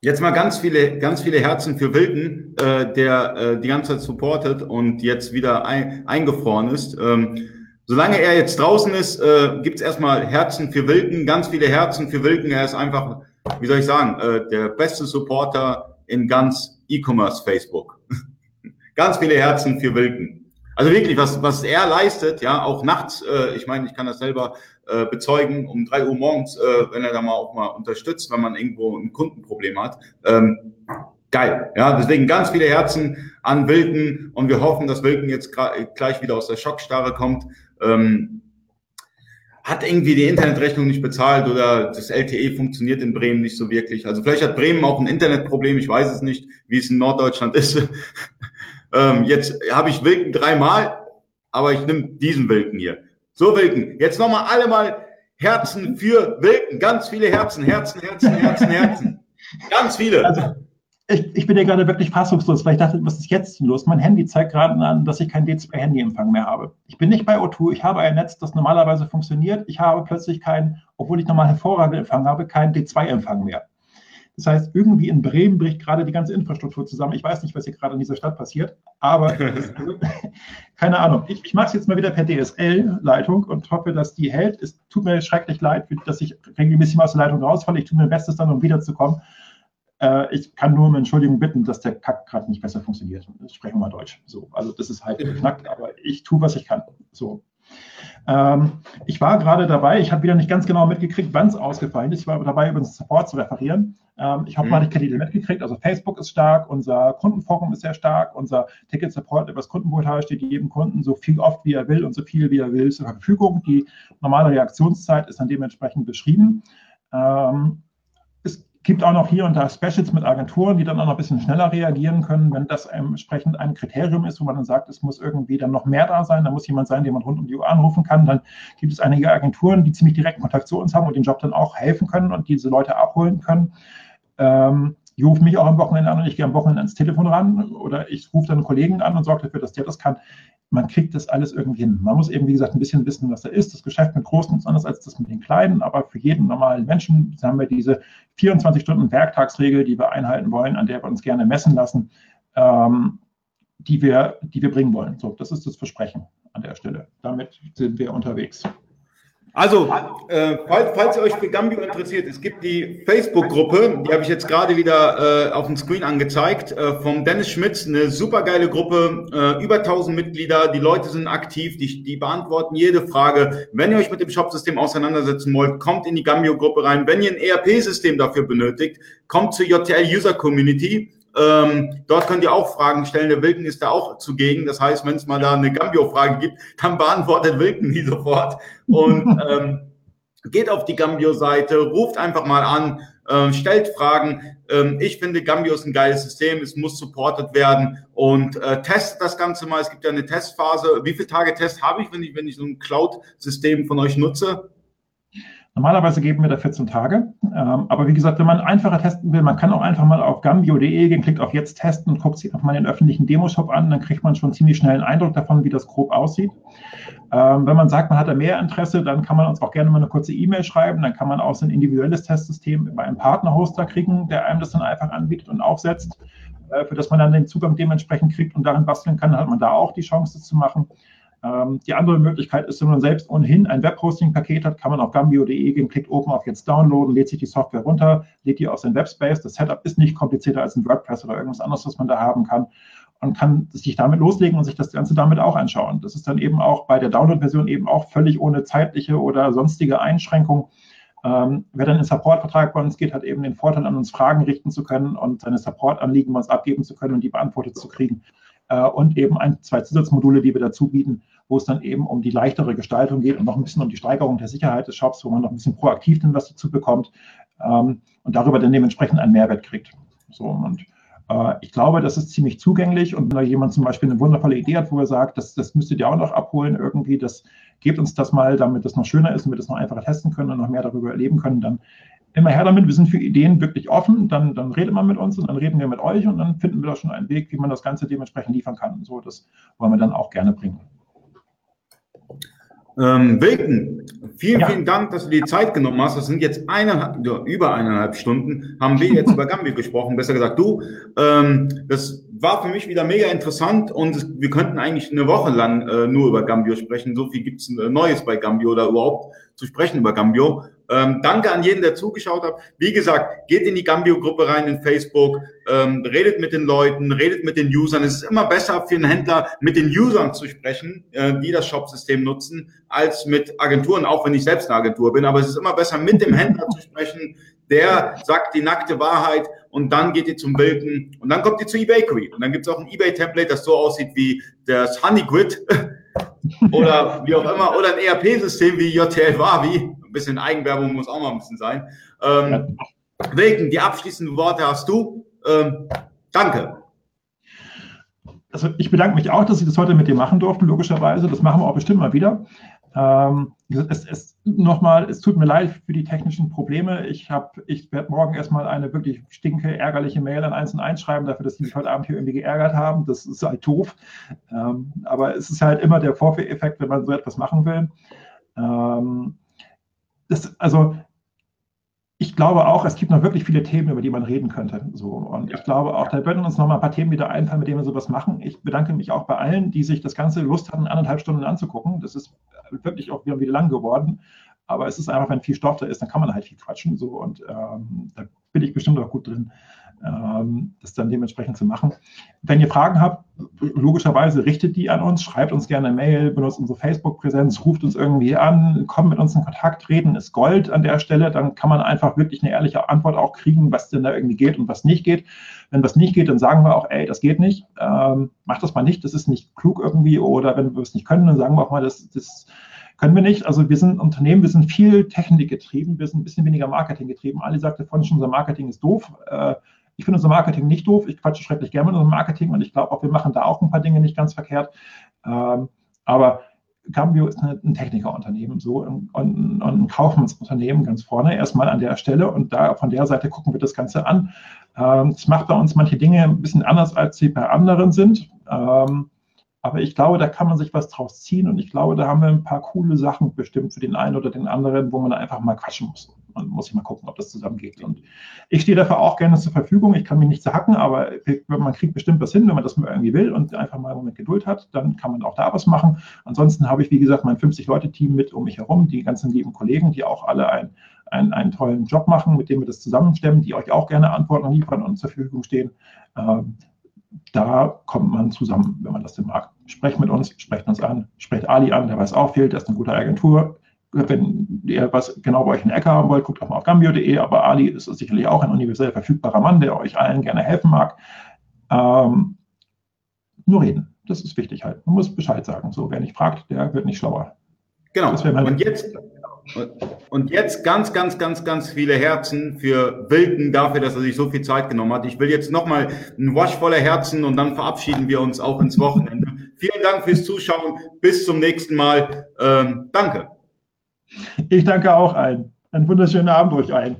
Jetzt mal ganz viele, ganz viele Herzen für Wilken, äh, der äh, die ganze Zeit supportet und jetzt wieder ein, eingefroren ist. Ähm, solange er jetzt draußen ist, äh, gibt es erstmal Herzen für Wilken, ganz viele Herzen für Wilken. Er ist einfach, wie soll ich sagen, äh, der beste Supporter in ganz E-Commerce Facebook. ganz viele Herzen für Wilken. Also wirklich, was, was er leistet, ja, auch nachts, äh, ich meine, ich kann das selber äh, bezeugen, um drei Uhr morgens, äh, wenn er da mal auch mal unterstützt, wenn man irgendwo ein Kundenproblem hat. Ähm, geil. Ja, deswegen ganz viele Herzen an Wilken und wir hoffen, dass Wilken jetzt gleich wieder aus der Schockstarre kommt. Ähm, hat irgendwie die Internetrechnung nicht bezahlt oder das LTE funktioniert in Bremen nicht so wirklich. Also vielleicht hat Bremen auch ein Internetproblem, ich weiß es nicht, wie es in Norddeutschland ist. Ähm, jetzt habe ich Wilken dreimal, aber ich nehme diesen Wilken hier. So Wilken. Jetzt nochmal alle mal Herzen für Wilken. Ganz viele Herzen, Herzen, Herzen, Herzen, Herzen. Ganz viele. Also, ich, ich bin ja gerade wirklich fassungslos, weil ich dachte, was ist jetzt los? Mein Handy zeigt gerade an, dass ich keinen D2-Handyempfang mehr habe. Ich bin nicht bei O2, ich habe ein Netz, das normalerweise funktioniert. Ich habe plötzlich keinen, obwohl ich normal hervorragenden Empfang habe, keinen D2-Empfang mehr. Das heißt, irgendwie in Bremen bricht gerade die ganze Infrastruktur zusammen. Ich weiß nicht, was hier gerade in dieser Stadt passiert, aber also, keine Ahnung. Ich, ich mache es jetzt mal wieder per DSL-Leitung und hoffe, dass die hält. Es tut mir schrecklich leid, dass ich regelmäßig mal aus der Leitung rausfalle. Ich tue mir Bestes dann, um wiederzukommen. Äh, ich kann nur um Entschuldigung bitten, dass der Kack gerade nicht besser funktioniert. Sprechen wir mal Deutsch. So, also das ist halt geknackt, aber ich tue, was ich kann. So. Ähm, ich war gerade dabei, ich habe wieder nicht ganz genau mitgekriegt, wann es ausgefallen ist. Ich war dabei, über den Support zu referieren. Ähm, ich hoffe mhm. mal, ich hätte die mitgekriegt. Also Facebook ist stark, unser Kundenforum ist sehr stark, unser Ticket Support über das Kundenportal steht jedem Kunden so viel oft, wie er will und so viel, wie er will, zur Verfügung. Die normale Reaktionszeit ist dann dementsprechend beschrieben. Ähm, gibt auch noch hier und da Specials mit Agenturen, die dann auch noch ein bisschen schneller reagieren können, wenn das entsprechend ein Kriterium ist, wo man dann sagt, es muss irgendwie dann noch mehr da sein, da muss jemand sein, den man rund um die Uhr anrufen kann. Dann gibt es einige Agenturen, die ziemlich direkten Kontakt zu uns haben und den Job dann auch helfen können und diese Leute abholen können. Ähm, die rufen mich auch am Wochenende an und ich gehe am Wochenende ans Telefon ran oder ich rufe dann einen Kollegen an und sorge dafür, dass der das kann man kriegt das alles irgendwie hin. Man muss eben, wie gesagt, ein bisschen wissen, was da ist. Das Geschäft mit Großen ist anders als das mit den Kleinen, aber für jeden normalen Menschen haben wir diese 24 Stunden Werktagsregel, die wir einhalten wollen, an der wir uns gerne messen lassen, ähm, die, wir, die wir bringen wollen. So, das ist das Versprechen an der Stelle. Damit sind wir unterwegs. Also, äh, falls, falls ihr euch für Gambio interessiert, es gibt die Facebook-Gruppe, die habe ich jetzt gerade wieder äh, auf dem Screen angezeigt, äh, vom Dennis Schmitz, eine super geile Gruppe, äh, über 1000 Mitglieder, die Leute sind aktiv, die, die beantworten jede Frage. Wenn ihr euch mit dem Shopsystem auseinandersetzen wollt, kommt in die Gambio-Gruppe rein. Wenn ihr ein ERP-System dafür benötigt, kommt zur JTL User Community. Ähm, dort könnt ihr auch Fragen stellen. Der Wilken ist da auch zugegen. Das heißt, wenn es mal da eine Gambio-Frage gibt, dann beantwortet Wilken die sofort. Und ähm, geht auf die Gambio-Seite, ruft einfach mal an, äh, stellt Fragen. Ähm, ich finde, Gambio ist ein geiles System. Es muss supported werden und äh, testet das Ganze mal. Es gibt ja eine Testphase. Wie viele Tage Test habe ich, wenn ich, wenn ich so ein Cloud-System von euch nutze? Normalerweise geben wir da 14 Tage. Ähm, aber wie gesagt, wenn man einfacher testen will, man kann auch einfach mal auf gambio.de gehen, klickt auf Jetzt testen und guckt sich einfach mal den öffentlichen Demoshop an. Dann kriegt man schon ziemlich schnell einen Eindruck davon, wie das grob aussieht. Ähm, wenn man sagt, man hat da mehr Interesse, dann kann man uns auch gerne mal eine kurze E-Mail schreiben. Dann kann man auch so ein individuelles Testsystem bei einem Partnerhoster kriegen, der einem das dann einfach anbietet und aufsetzt, äh, für das man dann den Zugang dementsprechend kriegt und darin basteln kann. Dann hat man da auch die Chance, das zu machen. Ähm, die andere Möglichkeit ist, wenn man selbst ohnehin ein Webhosting-Paket hat, kann man auf gambio.de gehen, klickt oben auf jetzt downloaden, lädt sich die Software runter, lädt die aus dem Webspace. Das Setup ist nicht komplizierter als ein WordPress oder irgendwas anderes, was man da haben kann und kann sich damit loslegen und sich das Ganze damit auch anschauen. Das ist dann eben auch bei der Download-Version eben auch völlig ohne zeitliche oder sonstige Einschränkung. Ähm, wer dann in Support-Vertrag bei uns geht, hat eben den Vorteil, an uns Fragen richten zu können und seine Support-Anliegen bei uns abgeben zu können und die beantwortet zu kriegen und eben ein, zwei Zusatzmodule, die wir dazu bieten, wo es dann eben um die leichtere Gestaltung geht und noch ein bisschen um die Steigerung der Sicherheit des Shops, wo man noch ein bisschen proaktiv dann was dazu bekommt ähm, und darüber dann dementsprechend einen Mehrwert kriegt. So, und äh, ich glaube, das ist ziemlich zugänglich und wenn da jemand zum Beispiel eine wundervolle Idee hat, wo er sagt, das, das müsstet ihr auch noch abholen irgendwie, das gebt uns das mal, damit das noch schöner ist und wir das noch einfacher testen können und noch mehr darüber erleben können, dann immer her damit. Wir sind für Ideen wirklich offen. Dann, dann redet man mit uns und dann reden wir mit euch und dann finden wir da schon einen Weg, wie man das Ganze dementsprechend liefern kann. So, das wollen wir dann auch gerne bringen. Ähm, Wilken, vielen, ja. vielen Dank, dass du die Zeit genommen hast. Das sind jetzt eineinhalb, über eineinhalb Stunden, haben wir jetzt über Gambio gesprochen. Besser gesagt, du, ähm, das war für mich wieder mega interessant und wir könnten eigentlich eine Woche lang äh, nur über Gambio sprechen. So viel gibt's äh, Neues bei Gambio oder überhaupt zu sprechen über Gambio. Ähm, danke an jeden, der zugeschaut hat. Wie gesagt, geht in die Gambio-Gruppe rein in Facebook, ähm, redet mit den Leuten, redet mit den Usern. Es ist immer besser für einen Händler, mit den Usern zu sprechen, äh, die das Shop-System nutzen, als mit Agenturen, auch wenn ich selbst eine Agentur bin. Aber es ist immer besser, mit dem Händler zu sprechen, der sagt die nackte Wahrheit und dann geht ihr zum Bilden und dann kommt ihr zu eBakery. Und dann gibt es auch ein eBay-Template, das so aussieht wie das Honey Grid oder wie auch immer, oder ein ERP-System wie JTL Wavi ein bisschen Eigenwerbung muss auch mal ein bisschen sein. Ähm, Wilken, die abschließenden Worte hast du. Ähm, danke. Also ich bedanke mich auch, dass ich das heute mit dir machen durfte, logischerweise. Das machen wir auch bestimmt mal wieder. Ähm, es, es, nochmal, es tut mir leid für die technischen Probleme. Ich, ich werde morgen erstmal eine wirklich stinke, ärgerliche Mail an 1 und 1 schreiben, dafür, dass sie mich heute Abend hier irgendwie geärgert haben. Das ist halt doof. Ähm, aber es ist halt immer der Vorführeffekt, wenn man so etwas machen will. Ähm, das, also ich glaube auch, es gibt noch wirklich viele Themen, über die man reden könnte. So. Und ich glaube auch, da würden uns noch mal ein paar Themen wieder einfallen, mit denen wir sowas machen. Ich bedanke mich auch bei allen, die sich das Ganze Lust hatten, anderthalb Stunden anzugucken. Das ist wirklich auch wieder, wieder lang geworden. Aber es ist einfach, wenn viel Stoff da ist, dann kann man halt viel quatschen. So. Und ähm, da bin ich bestimmt auch gut drin das dann dementsprechend zu machen. Wenn ihr Fragen habt, logischerweise richtet die an uns, schreibt uns gerne eine Mail, benutzt unsere Facebook-Präsenz, ruft uns irgendwie an, kommt mit uns in Kontakt, reden ist Gold an der Stelle, dann kann man einfach wirklich eine ehrliche Antwort auch kriegen, was denn da irgendwie geht und was nicht geht. Wenn was nicht geht, dann sagen wir auch, ey, das geht nicht, ähm, macht das mal nicht, das ist nicht klug irgendwie oder wenn wir es nicht können, dann sagen wir auch mal, das, das können wir nicht. Also wir sind ein Unternehmen, wir sind viel Technik getrieben, wir sind ein bisschen weniger Marketing getrieben. Ali sagte vorhin schon, unser Marketing ist doof. Äh, ich finde unser Marketing nicht doof. Ich quatsche schrecklich gerne mit unserem Marketing und ich glaube auch, wir machen da auch ein paar Dinge nicht ganz verkehrt. Ähm, aber Cambio ist ein Technikerunternehmen so und, und, ein Kaufmannsunternehmen ganz vorne erstmal an der Stelle und da von der Seite gucken wir das Ganze an. Ähm, es macht bei uns manche Dinge ein bisschen anders, als sie bei anderen sind. Ähm, aber ich glaube, da kann man sich was draus ziehen und ich glaube, da haben wir ein paar coole Sachen bestimmt für den einen oder den anderen, wo man einfach mal quatschen muss. Und muss ich mal gucken, ob das zusammengeht. Und ich stehe dafür auch gerne zur Verfügung. Ich kann mich nicht zerhacken, aber man kriegt bestimmt was hin, wenn man das irgendwie will und einfach mal einen Moment Geduld hat, dann kann man auch da was machen. Ansonsten habe ich, wie gesagt, mein 50-Leute-Team mit um mich herum, die ganzen lieben Kollegen, die auch alle ein, ein, einen tollen Job machen, mit dem wir das zusammenstemmen, die euch auch gerne Antworten liefern und zur Verfügung stehen. Ähm, da kommt man zusammen, wenn man das denn mag. Sprecht mit uns, sprecht uns an, sprecht Ali an, der weiß auch viel, der ist eine gute Agentur. Wenn ihr was genau bei euch in der Ecke haben wollt, guckt auch mal auf gambio.de, aber Ali ist sicherlich auch ein universell verfügbarer Mann, der euch allen gerne helfen mag. Ähm, nur reden, das ist wichtig halt. Man muss Bescheid sagen. So, wer nicht fragt, der wird nicht schlauer. Genau. Und jetzt, und jetzt ganz, ganz, ganz, ganz viele Herzen für Wilden dafür, dass er sich so viel Zeit genommen hat. Ich will jetzt nochmal ein Wasch voller Herzen und dann verabschieden wir uns auch ins Wochenende. Vielen Dank fürs Zuschauen. Bis zum nächsten Mal. Ähm, danke. Ich danke auch allen. Einen wunderschönen Abend euch allen.